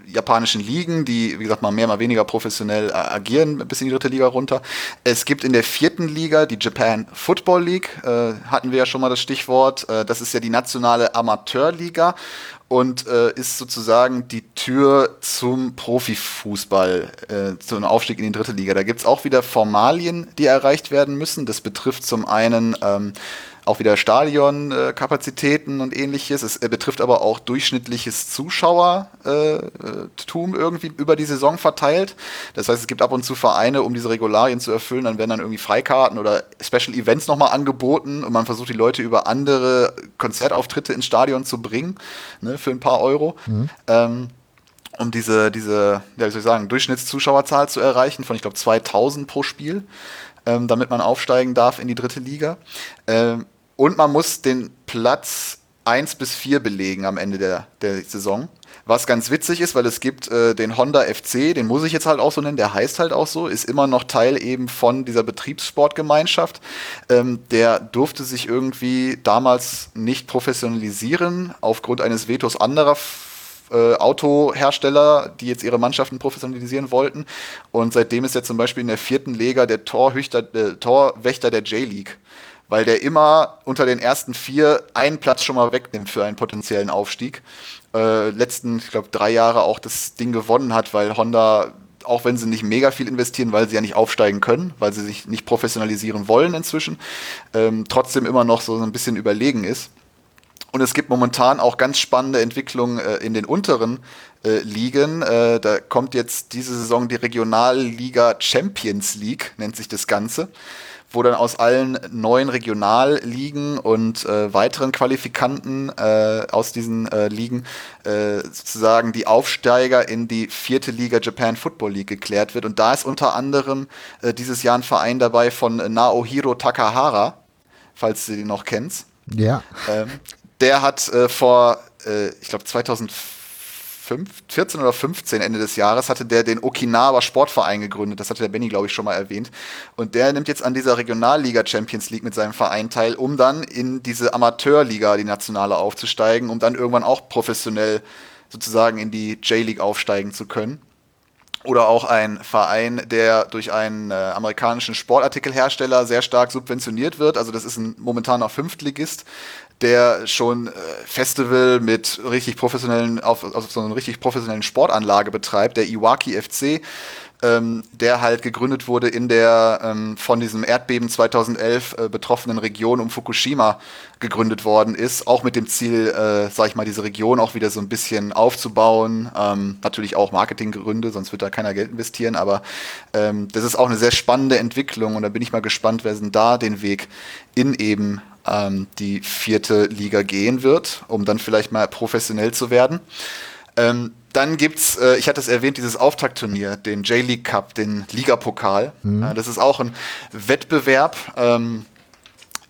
japanischen Ligen, die, wie gesagt, mal mehr, mal weniger professionell äh, agieren, bis in die dritte Liga runter. Es gibt in der vierten Liga die Japan Football League, äh, hatten wir ja schon mal das Stichwort. Äh, das ist ja die nationale Amateurliga und äh, ist sozusagen die Tür zum Profifußball, äh, zum Aufstieg in die dritte Liga. Da gibt's auch wieder Formalien, die erreicht werden müssen. Das betrifft zum einen ähm, auch wieder Stadionkapazitäten äh, und ähnliches. Es äh, betrifft aber auch durchschnittliches Zuschauertum irgendwie über die Saison verteilt. Das heißt, es gibt ab und zu Vereine, um diese Regularien zu erfüllen, dann werden dann irgendwie Freikarten oder Special Events nochmal angeboten und man versucht die Leute über andere Konzertauftritte ins Stadion zu bringen, ne, für ein paar Euro. Mhm. Ähm, um diese, diese, ja, wie soll ich sagen, Durchschnittszuschauerzahl zu erreichen von, ich glaube, 2000 pro Spiel ähm, damit man aufsteigen darf in die dritte Liga. Ähm, und man muss den Platz 1 bis 4 belegen am Ende der, der Saison. Was ganz witzig ist, weil es gibt äh, den Honda FC, den muss ich jetzt halt auch so nennen, der heißt halt auch so, ist immer noch Teil eben von dieser Betriebssportgemeinschaft. Ähm, der durfte sich irgendwie damals nicht professionalisieren aufgrund eines Vetos anderer äh, Autohersteller, die jetzt ihre Mannschaften professionalisieren wollten. Und seitdem ist er zum Beispiel in der vierten Liga der Torhüchter, äh, Torwächter der J-League. Weil der immer unter den ersten vier einen Platz schon mal wegnimmt für einen potenziellen Aufstieg. Äh, letzten, ich glaube, drei Jahre auch das Ding gewonnen hat, weil Honda auch wenn sie nicht mega viel investieren, weil sie ja nicht aufsteigen können, weil sie sich nicht professionalisieren wollen inzwischen, ähm, trotzdem immer noch so ein bisschen überlegen ist. Und es gibt momentan auch ganz spannende Entwicklungen äh, in den unteren äh, Ligen. Äh, da kommt jetzt diese Saison die Regionalliga Champions League, nennt sich das Ganze, wo dann aus allen neuen Regionalligen und äh, weiteren Qualifikanten äh, aus diesen äh, Ligen sozusagen die Aufsteiger in die vierte Liga Japan Football League geklärt wird. Und da ist unter anderem dieses Jahr ein Verein dabei von Naohiro Takahara, falls du den noch kennst. Ja. Ähm, der hat äh, vor, äh, ich glaube 2014 oder 15 Ende des Jahres hatte der den Okinawa Sportverein gegründet. Das hatte der Benny, glaube ich, schon mal erwähnt. Und der nimmt jetzt an dieser Regionalliga Champions League mit seinem Verein teil, um dann in diese Amateurliga, die nationale, aufzusteigen, um dann irgendwann auch professionell sozusagen in die J-League aufsteigen zu können oder auch ein Verein, der durch einen äh, amerikanischen Sportartikelhersteller sehr stark subventioniert wird. Also das ist ein momentaner Fünftligist, der schon äh, Festival mit richtig professionellen, auf, auf so einer richtig professionellen Sportanlage betreibt, der Iwaki FC. ähm, der halt gegründet wurde in der ähm, von diesem Erdbeben 2011 äh, betroffenen Region um Fukushima gegründet worden ist, auch mit dem Ziel, äh, sag ich mal, diese Region auch wieder so ein bisschen aufzubauen. Ähm, natürlich auch Marketinggründe, sonst wird da keiner Geld investieren, aber ähm, das ist auch eine sehr spannende Entwicklung und da bin ich mal gespannt, wer denn da den Weg in eben ähm, die vierte Liga gehen wird, um dann vielleicht mal professionell zu werden. Ähm, dann gibt's, äh, ich hatte es erwähnt, dieses Auftaktturnier, den J-League Cup, den Ligapokal. Mhm. Äh, das ist auch ein Wettbewerb. Ähm,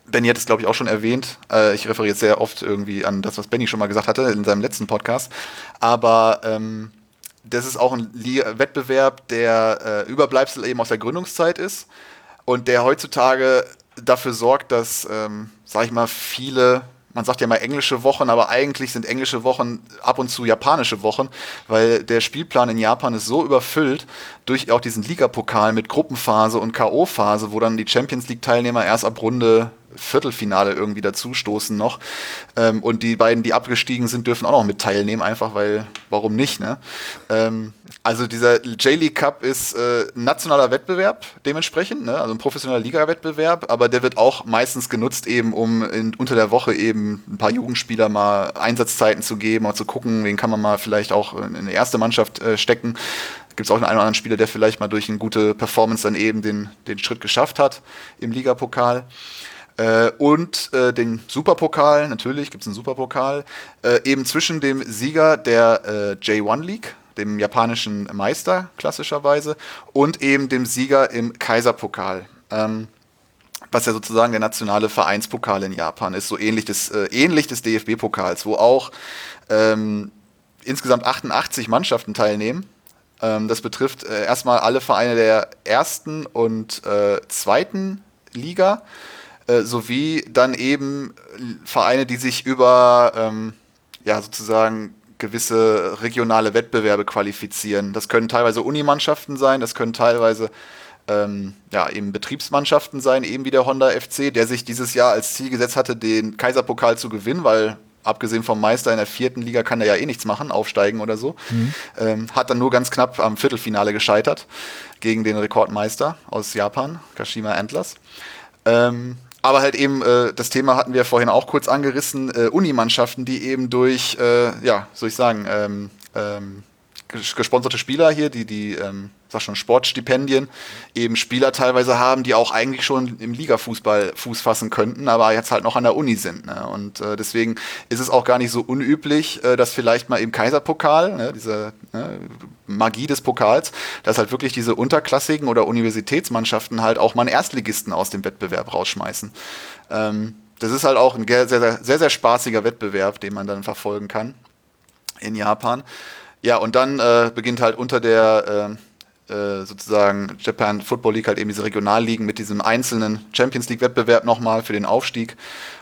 Benny hat es, glaube ich, auch schon erwähnt. Äh, ich referiere jetzt sehr oft irgendwie an das, was Benny schon mal gesagt hatte in seinem letzten Podcast. Aber ähm, das ist auch ein Liga Wettbewerb, der äh, Überbleibsel eben aus der Gründungszeit ist und der heutzutage dafür sorgt, dass, ähm, sag ich mal, viele man sagt ja mal englische Wochen, aber eigentlich sind englische Wochen ab und zu japanische Wochen, weil der Spielplan in Japan ist so überfüllt durch auch diesen Ligapokal mit Gruppenphase und K.O.-Phase, wo dann die Champions League-Teilnehmer erst ab Runde Viertelfinale irgendwie dazustoßen noch. Ähm, und die beiden, die abgestiegen sind, dürfen auch noch mit teilnehmen, einfach weil, warum nicht, ne? Ähm, also dieser J-League Cup ist äh, nationaler Wettbewerb dementsprechend, ne? also ein professioneller Liga-Wettbewerb, aber der wird auch meistens genutzt eben, um in, unter der Woche eben ein paar Jugendspieler mal Einsatzzeiten zu geben, mal zu gucken, wen kann man mal vielleicht auch in eine erste Mannschaft äh, stecken. Gibt es auch einen oder anderen Spieler, der vielleicht mal durch eine gute Performance dann eben den, den Schritt geschafft hat im Ligapokal. Äh, und äh, den Superpokal, natürlich gibt es einen Superpokal, äh, eben zwischen dem Sieger der äh, J1 League, dem japanischen Meister klassischerweise, und eben dem Sieger im Kaiserpokal. Ähm, was ja sozusagen der nationale Vereinspokal in Japan ist, so ähnlich des, äh, ähnlich des DFB-Pokals, wo auch ähm, insgesamt 88 Mannschaften teilnehmen. Ähm, das betrifft äh, erstmal alle Vereine der ersten und äh, zweiten Liga, äh, sowie dann eben Vereine, die sich über ähm, ja sozusagen gewisse regionale Wettbewerbe qualifizieren. Das können teilweise Unimannschaften sein, das können teilweise ähm, ja, eben Betriebsmannschaften sein, eben wie der Honda FC, der sich dieses Jahr als Ziel gesetzt hatte, den Kaiserpokal zu gewinnen, weil abgesehen vom Meister in der vierten Liga kann er ja eh nichts machen, aufsteigen oder so. Mhm. Ähm, hat dann nur ganz knapp am Viertelfinale gescheitert gegen den Rekordmeister aus Japan, Kashima Antlers. Ähm, aber halt eben, äh, das Thema hatten wir vorhin auch kurz angerissen, äh, Unimannschaften, die eben durch, äh, ja, soll ich sagen, ähm, ähm, gesponserte Spieler hier, die, die, ähm, sag schon, Sportstipendien, eben Spieler teilweise haben, die auch eigentlich schon im Ligafußball Fuß fassen könnten, aber jetzt halt noch an der Uni sind. Ne? Und äh, deswegen ist es auch gar nicht so unüblich, äh, dass vielleicht mal im Kaiserpokal, ne, diese ne, Magie des Pokals, dass halt wirklich diese unterklassigen oder Universitätsmannschaften halt auch mal einen Erstligisten aus dem Wettbewerb rausschmeißen. Ähm, das ist halt auch ein sehr, sehr, sehr, sehr spaßiger Wettbewerb, den man dann verfolgen kann in Japan. Ja, und dann äh, beginnt halt unter der äh, äh, sozusagen Japan Football League halt eben diese Regionalligen mit diesem einzelnen Champions League Wettbewerb nochmal für den Aufstieg.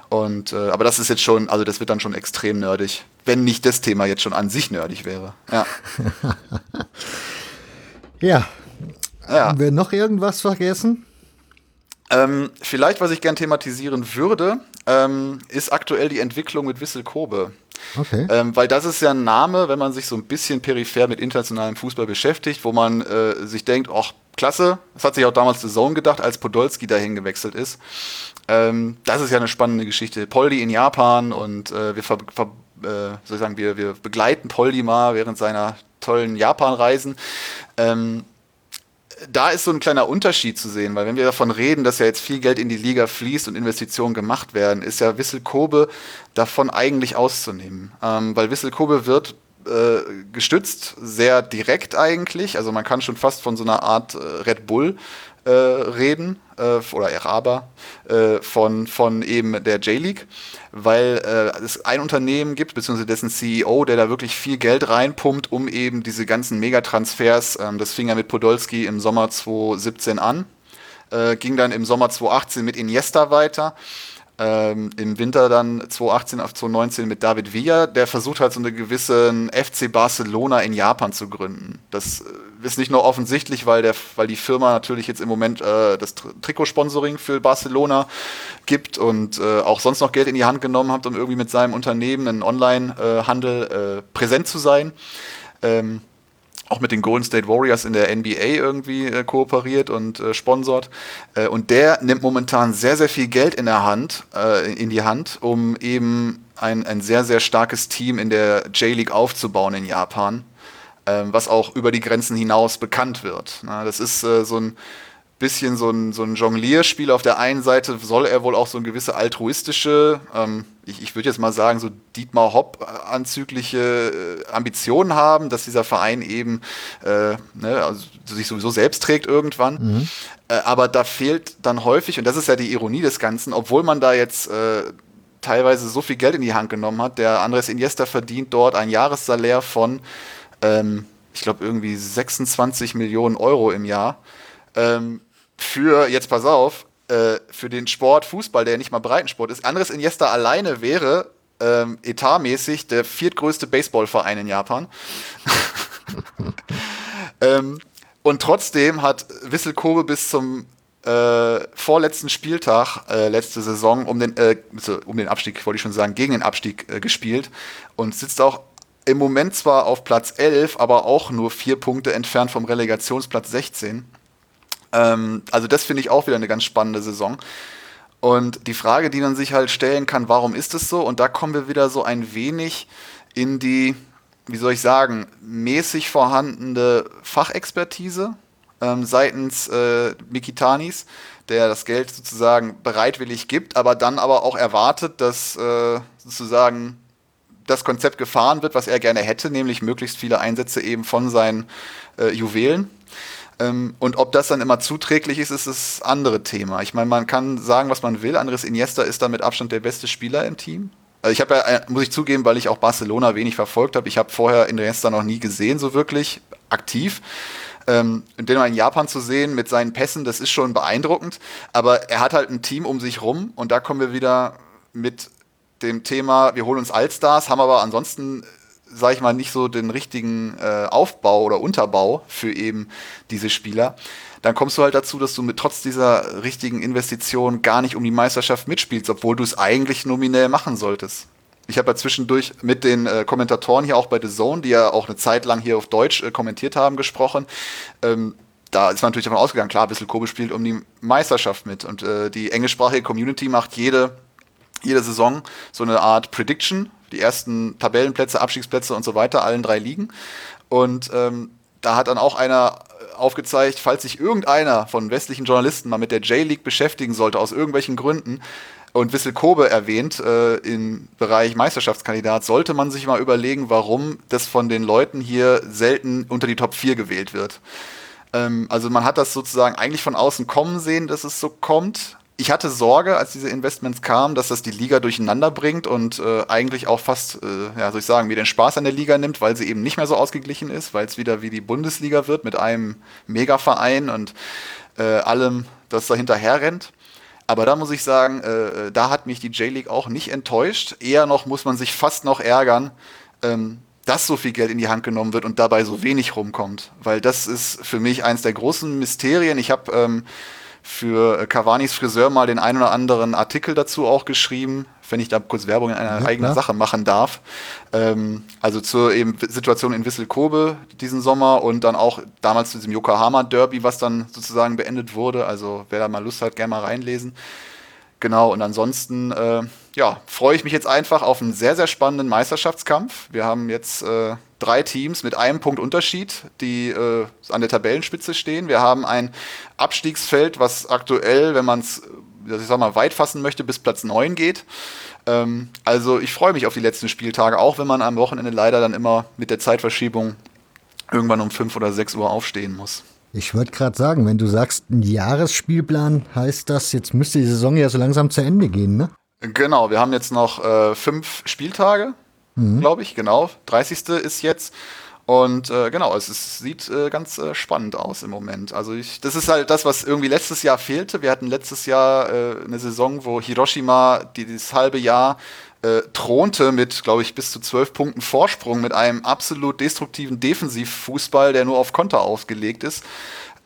Und äh, aber das ist jetzt schon, also das wird dann schon extrem nerdig, wenn nicht das Thema jetzt schon an sich nerdig wäre. Ja. *laughs* ja. ja. Haben wir noch irgendwas vergessen? Ähm, vielleicht, was ich gern thematisieren würde, ähm, ist aktuell die Entwicklung mit Wissel Kobe. Okay. Ähm, weil das ist ja ein Name, wenn man sich so ein bisschen peripher mit internationalem Fußball beschäftigt, wo man äh, sich denkt, ach, klasse, das hat sich auch damals The Zone gedacht, als Podolski dahin gewechselt ist. Ähm, das ist ja eine spannende Geschichte. Poldi in Japan und äh, wir, ver, ver, äh, soll ich sagen, wir, wir begleiten Poldi mal während seiner tollen Japan-Reisen. Ähm, da ist so ein kleiner Unterschied zu sehen, weil wenn wir davon reden, dass ja jetzt viel Geld in die Liga fließt und Investitionen gemacht werden, ist ja Wissel davon eigentlich auszunehmen. Ähm, weil Wissel wird äh, gestützt, sehr direkt eigentlich. Also man kann schon fast von so einer Art äh, Red Bull äh, reden äh, oder Eraba äh, von, von eben der J-League, weil äh, es ein Unternehmen gibt, beziehungsweise dessen CEO, der da wirklich viel Geld reinpumpt, um eben diese ganzen Megatransfers, ähm, das fing ja mit Podolski im Sommer 2017 an, ging dann im Sommer 2018 mit Iniesta weiter. Ähm, im Winter dann 2018 auf 2019 mit David Villa, der versucht halt so eine gewisse FC Barcelona in Japan zu gründen. Das ist nicht nur offensichtlich, weil, der, weil die Firma natürlich jetzt im Moment äh, das Trikotsponsoring für Barcelona gibt und äh, auch sonst noch Geld in die Hand genommen hat, um irgendwie mit seinem Unternehmen, einen Online-Handel, äh, präsent zu sein. Ähm, auch mit den Golden State Warriors in der NBA irgendwie äh, kooperiert und äh, sponsort. Äh, und der nimmt momentan sehr, sehr viel Geld in der Hand, äh, in die Hand, um eben ein, ein sehr, sehr starkes Team in der J-League aufzubauen in Japan, was auch über die Grenzen hinaus bekannt wird. Na, das ist äh, so ein bisschen so ein, so ein Jonglierspiel. Auf der einen Seite soll er wohl auch so eine gewisse altruistische, ähm, ich, ich würde jetzt mal sagen, so Dietmar Hopp-anzügliche äh, Ambitionen haben, dass dieser Verein eben äh, ne, also sich sowieso selbst trägt irgendwann. Mhm. Äh, aber da fehlt dann häufig, und das ist ja die Ironie des Ganzen, obwohl man da jetzt äh, teilweise so viel Geld in die Hand genommen hat, der Andres Iniesta verdient dort ein Jahressalär von, ähm, ich glaube, irgendwie 26 Millionen Euro im Jahr. Ähm, für, jetzt pass auf, äh, für den Sport Fußball, der ja nicht mal Breitensport ist. Andres Iniesta alleine wäre ähm, etatmäßig der viertgrößte Baseballverein in Japan. *laughs* ähm, und trotzdem hat Wissel Kobe bis zum äh, vorletzten Spieltag äh, letzte Saison um den, äh, um den Abstieg, wollte ich schon sagen, gegen den Abstieg äh, gespielt und sitzt auch im Moment zwar auf Platz 11, aber auch nur vier Punkte entfernt vom Relegationsplatz 16. Ähm, also das finde ich auch wieder eine ganz spannende Saison. Und die Frage, die man sich halt stellen kann, warum ist es so? Und da kommen wir wieder so ein wenig in die, wie soll ich sagen, mäßig vorhandene Fachexpertise ähm, seitens äh, Mikitanis, der das Geld sozusagen bereitwillig gibt, aber dann aber auch erwartet, dass äh, sozusagen das Konzept gefahren wird, was er gerne hätte, nämlich möglichst viele Einsätze eben von seinen äh, Juwelen. Ähm, und ob das dann immer zuträglich ist, ist das andere Thema. Ich meine, man kann sagen, was man will. Andres Iniesta ist da mit Abstand der beste Spieler im Team. Also ich habe ja, äh, muss ich zugeben, weil ich auch Barcelona wenig verfolgt habe. Ich habe vorher Iniesta noch nie gesehen, so wirklich aktiv. Ähm, den mal in Japan zu sehen mit seinen Pässen, das ist schon beeindruckend. Aber er hat halt ein Team um sich rum und da kommen wir wieder mit dem Thema, wir holen uns Allstars, haben aber ansonsten sage ich mal, nicht so den richtigen äh, Aufbau oder Unterbau für eben diese Spieler, dann kommst du halt dazu, dass du mit trotz dieser richtigen Investition gar nicht um die Meisterschaft mitspielst, obwohl du es eigentlich nominell machen solltest. Ich habe ja zwischendurch mit den äh, Kommentatoren hier auch bei The Zone, die ja auch eine Zeit lang hier auf Deutsch äh, kommentiert haben, gesprochen. Ähm, da ist man natürlich davon ausgegangen, klar, Bissel Kobe spielt um die Meisterschaft mit. Und äh, die englischsprachige Community macht jede, jede Saison so eine Art Prediction die ersten Tabellenplätze, Abstiegsplätze und so weiter, allen drei liegen. Und ähm, da hat dann auch einer aufgezeigt, falls sich irgendeiner von westlichen Journalisten mal mit der J-League beschäftigen sollte, aus irgendwelchen Gründen, und Wissel Kobe erwähnt äh, im Bereich Meisterschaftskandidat, sollte man sich mal überlegen, warum das von den Leuten hier selten unter die Top 4 gewählt wird. Ähm, also man hat das sozusagen eigentlich von außen kommen sehen, dass es so kommt, ich hatte Sorge, als diese Investments kamen, dass das die Liga durcheinander bringt und äh, eigentlich auch fast, äh, ja, soll ich sagen, mir den Spaß an der Liga nimmt, weil sie eben nicht mehr so ausgeglichen ist, weil es wieder wie die Bundesliga wird mit einem Megaverein und äh, allem, das da hinterher rennt. Aber da muss ich sagen, äh, da hat mich die J-League auch nicht enttäuscht. Eher noch muss man sich fast noch ärgern, ähm, dass so viel Geld in die Hand genommen wird und dabei so wenig rumkommt. Weil das ist für mich eins der großen Mysterien. Ich habe ähm, für Cavani's Friseur mal den einen oder anderen Artikel dazu auch geschrieben, wenn ich da kurz Werbung in einer ja, eigenen Sache machen darf. Ähm, also zur eben Situation in Wissel Kobe diesen Sommer und dann auch damals zu diesem Yokohama Derby, was dann sozusagen beendet wurde. Also wer da mal Lust hat, gerne mal reinlesen. Genau, und ansonsten äh, ja, freue ich mich jetzt einfach auf einen sehr, sehr spannenden Meisterschaftskampf. Wir haben jetzt äh, drei Teams mit einem Punkt Unterschied, die äh, an der Tabellenspitze stehen. Wir haben ein Abstiegsfeld, was aktuell, wenn man es, ich sag mal, weit fassen möchte, bis Platz 9 geht. Ähm, also ich freue mich auf die letzten Spieltage, auch wenn man am Wochenende leider dann immer mit der Zeitverschiebung irgendwann um 5 oder 6 Uhr aufstehen muss. Ich wollte gerade sagen, wenn du sagst, ein Jahresspielplan heißt das, jetzt müsste die Saison ja so langsam zu Ende gehen, ne? Genau, wir haben jetzt noch äh, fünf Spieltage mhm. glaube ich, genau. 30. ist jetzt. Und äh, genau, es ist, sieht äh, ganz äh, spannend aus im Moment. Also ich, das ist halt das, was irgendwie letztes Jahr fehlte. Wir hatten letztes Jahr äh, eine Saison, wo Hiroshima die, dieses halbe Jahr äh, thronte mit, glaube ich, bis zu zwölf Punkten Vorsprung mit einem absolut destruktiven Defensivfußball, der nur auf Konter ausgelegt ist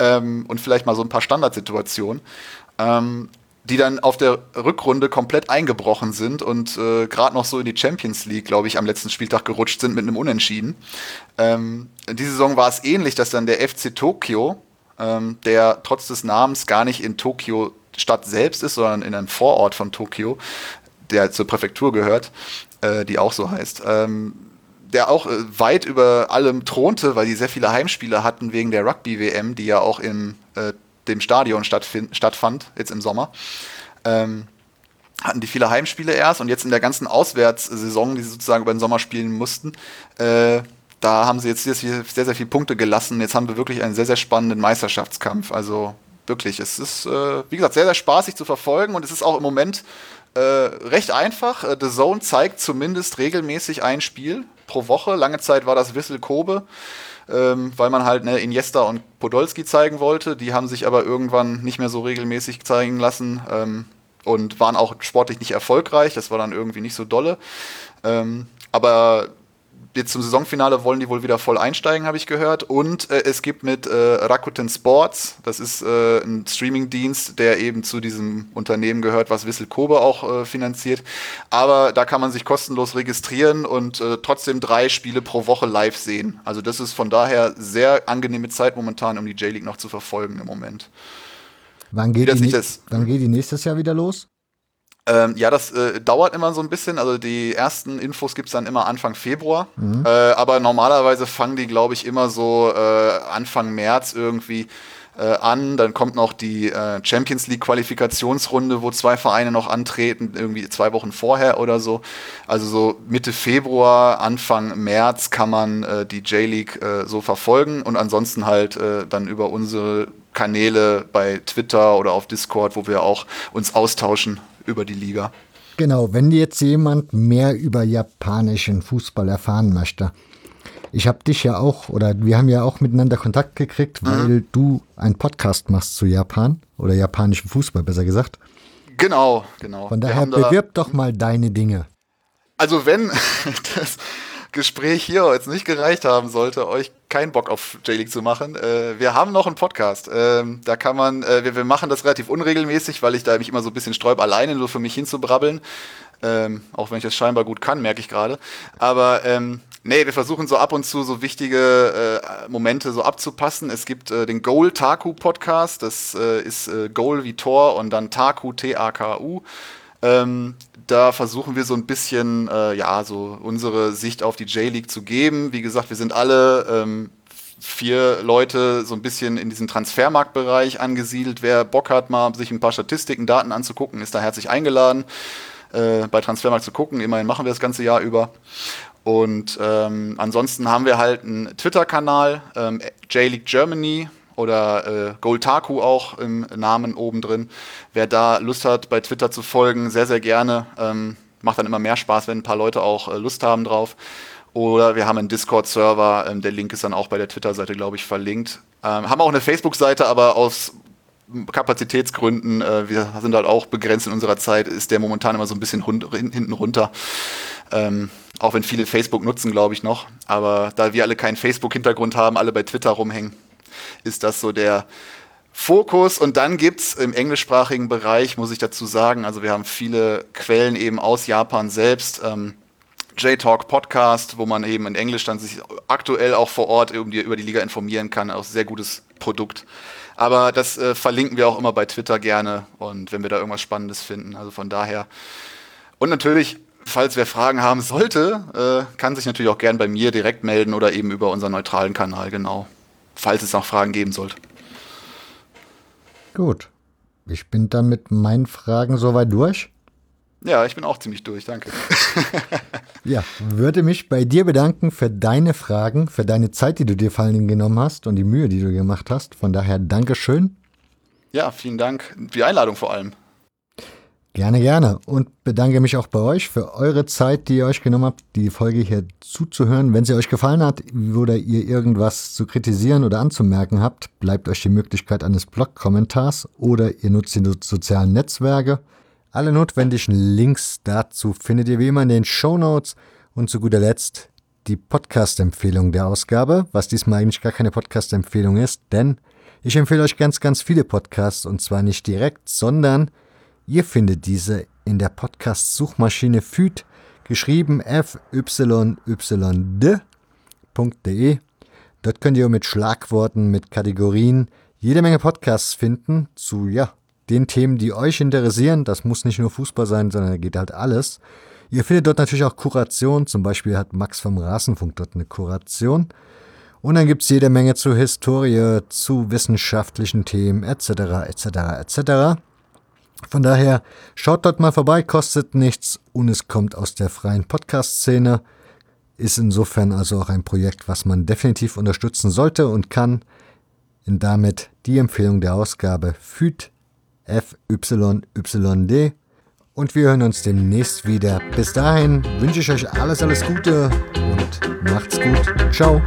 ähm, und vielleicht mal so ein paar Standardsituationen. Ähm, die dann auf der Rückrunde komplett eingebrochen sind und äh, gerade noch so in die Champions League, glaube ich, am letzten Spieltag gerutscht sind mit einem Unentschieden. Ähm, diese Saison war es ähnlich, dass dann der FC Tokio, ähm, der trotz des Namens gar nicht in Tokio Stadt selbst ist, sondern in einem Vorort von Tokio, der zur Präfektur gehört, äh, die auch so heißt, ähm, der auch äh, weit über allem thronte, weil die sehr viele Heimspiele hatten wegen der Rugby-WM, die ja auch in äh, dem Stadion stattfand, jetzt im Sommer. Ähm, hatten die viele Heimspiele erst und jetzt in der ganzen Auswärtssaison, die sie sozusagen über den Sommer spielen mussten, äh, da haben sie jetzt sehr, sehr, viele Punkte gelassen. Jetzt haben wir wirklich einen sehr, sehr spannenden Meisterschaftskampf. Also wirklich, es ist, äh, wie gesagt, sehr, sehr spaßig zu verfolgen und es ist auch im Moment äh, recht einfach. Äh, The Zone zeigt zumindest regelmäßig ein Spiel pro Woche. Lange Zeit war das Wissel Kobe ähm, weil man halt ne, Iniesta und Podolski zeigen wollte. Die haben sich aber irgendwann nicht mehr so regelmäßig zeigen lassen ähm, und waren auch sportlich nicht erfolgreich. Das war dann irgendwie nicht so dolle. Ähm, aber jetzt zum Saisonfinale wollen die wohl wieder voll einsteigen, habe ich gehört. Und äh, es gibt mit äh, Rakuten Sports, das ist äh, ein Streamingdienst, der eben zu diesem Unternehmen gehört, was Wissel Kobe auch äh, finanziert. Aber da kann man sich kostenlos registrieren und äh, trotzdem drei Spiele pro Woche live sehen. Also das ist von daher sehr angenehme Zeit momentan, um die J-League noch zu verfolgen im Moment. Wann geht, die, wann geht die nächstes Jahr wieder los? Ähm, ja, das äh, dauert immer so ein bisschen. Also die ersten Infos gibt es dann immer Anfang Februar. Mhm. Äh, aber normalerweise fangen die, glaube ich, immer so äh, Anfang März irgendwie äh, an. Dann kommt noch die äh, Champions League Qualifikationsrunde, wo zwei Vereine noch antreten, irgendwie zwei Wochen vorher oder so. Also so Mitte Februar, Anfang März kann man äh, die J-League so verfolgen und ansonsten halt dann über unsere Kanäle bei Twitter oder auf Discord, wo wir auch uns austauschen über die Liga. Genau, wenn jetzt jemand mehr über japanischen Fußball erfahren möchte. Ich habe dich ja auch, oder wir haben ja auch miteinander Kontakt gekriegt, mhm. weil mhm. du einen Podcast machst zu Japan oder japanischem Fußball, besser gesagt. Genau, genau. Von daher bewirb doch mal deine Dinge. Also wenn *laughs* das, Gespräch hier jetzt nicht gereicht haben sollte, euch keinen Bock auf J-League zu machen, äh, wir haben noch einen Podcast. Ähm, da kann man, äh, wir, wir machen das relativ unregelmäßig, weil ich da mich immer so ein bisschen sträub, alleine nur für mich hinzubrabbeln. Ähm, auch wenn ich das scheinbar gut kann, merke ich gerade. Aber ähm, nee, wir versuchen so ab und zu so wichtige äh, Momente so abzupassen. Es gibt äh, den Goal Taku Podcast, das äh, ist äh, Goal wie Tor und dann Taku, T-A-K-U. Ähm, da versuchen wir so ein bisschen, äh, ja, so unsere Sicht auf die J-League zu geben. Wie gesagt, wir sind alle ähm, vier Leute so ein bisschen in diesem Transfermarktbereich angesiedelt. Wer Bock hat, mal sich ein paar Statistiken, Daten anzugucken, ist da herzlich eingeladen, äh, bei Transfermarkt zu gucken. Immerhin machen wir das ganze Jahr über. Und ähm, ansonsten haben wir halt einen Twitter-Kanal, ähm, J-League Germany, oder äh, Goltaku auch im Namen oben drin. Wer da Lust hat, bei Twitter zu folgen, sehr, sehr gerne. Ähm, macht dann immer mehr Spaß, wenn ein paar Leute auch äh, Lust haben drauf. Oder wir haben einen Discord-Server, ähm, der Link ist dann auch bei der Twitter-Seite, glaube ich, verlinkt. Ähm, haben auch eine Facebook-Seite, aber aus Kapazitätsgründen, äh, wir sind halt auch begrenzt in unserer Zeit, ist der momentan immer so ein bisschen hinten runter. Ähm, auch wenn viele Facebook nutzen, glaube ich noch. Aber da wir alle keinen Facebook-Hintergrund haben, alle bei Twitter rumhängen, ist das so der Fokus. Und dann gibt es im englischsprachigen Bereich, muss ich dazu sagen, also wir haben viele Quellen eben aus Japan selbst. Ähm, J-Talk Podcast, wo man eben in Englisch dann sich aktuell auch vor Ort über die, Liga informieren kann. Auch sehr gutes Produkt. Aber das äh, verlinken wir auch immer bei Twitter gerne und wenn wir da irgendwas Spannendes finden. Also von daher. Und natürlich, falls wer Fragen haben sollte, äh, kann sich natürlich auch gern bei mir direkt melden oder eben über unseren neutralen Kanal, genau falls es noch Fragen geben sollte. Gut. Ich bin dann mit meinen Fragen soweit durch. Ja, ich bin auch ziemlich durch, danke. *laughs* ja, würde mich bei dir bedanken für deine Fragen, für deine Zeit, die du dir vor allem genommen hast und die Mühe, die du gemacht hast. Von daher Dankeschön. Ja, vielen Dank. Die Einladung vor allem. Gerne, gerne. Und bedanke mich auch bei euch für eure Zeit, die ihr euch genommen habt, die Folge hier zuzuhören. Wenn sie euch gefallen hat oder ihr irgendwas zu kritisieren oder anzumerken habt, bleibt euch die Möglichkeit eines Blog-Kommentars oder ihr nutzt die sozialen Netzwerke. Alle notwendigen Links dazu findet ihr wie immer in den Show Notes. Und zu guter Letzt die Podcast-Empfehlung der Ausgabe, was diesmal eigentlich gar keine Podcast-Empfehlung ist, denn ich empfehle euch ganz, ganz viele Podcasts und zwar nicht direkt, sondern Ihr findet diese in der Podcast-Suchmaschine FYD, geschrieben fyyd.de. Dort könnt ihr mit Schlagworten, mit Kategorien jede Menge Podcasts finden zu, ja, den Themen, die euch interessieren. Das muss nicht nur Fußball sein, sondern da geht halt alles. Ihr findet dort natürlich auch Kuration. Zum Beispiel hat Max vom Rasenfunk dort eine Kuration. Und dann gibt es jede Menge zu Historie, zu wissenschaftlichen Themen etc. etc. etc. Von daher schaut dort mal vorbei, kostet nichts und es kommt aus der freien Podcast-Szene. Ist insofern also auch ein Projekt, was man definitiv unterstützen sollte und kann. Und damit die Empfehlung der Ausgabe FÜD FYYD. Und wir hören uns demnächst wieder. Bis dahin wünsche ich euch alles, alles Gute und macht's gut. Ciao.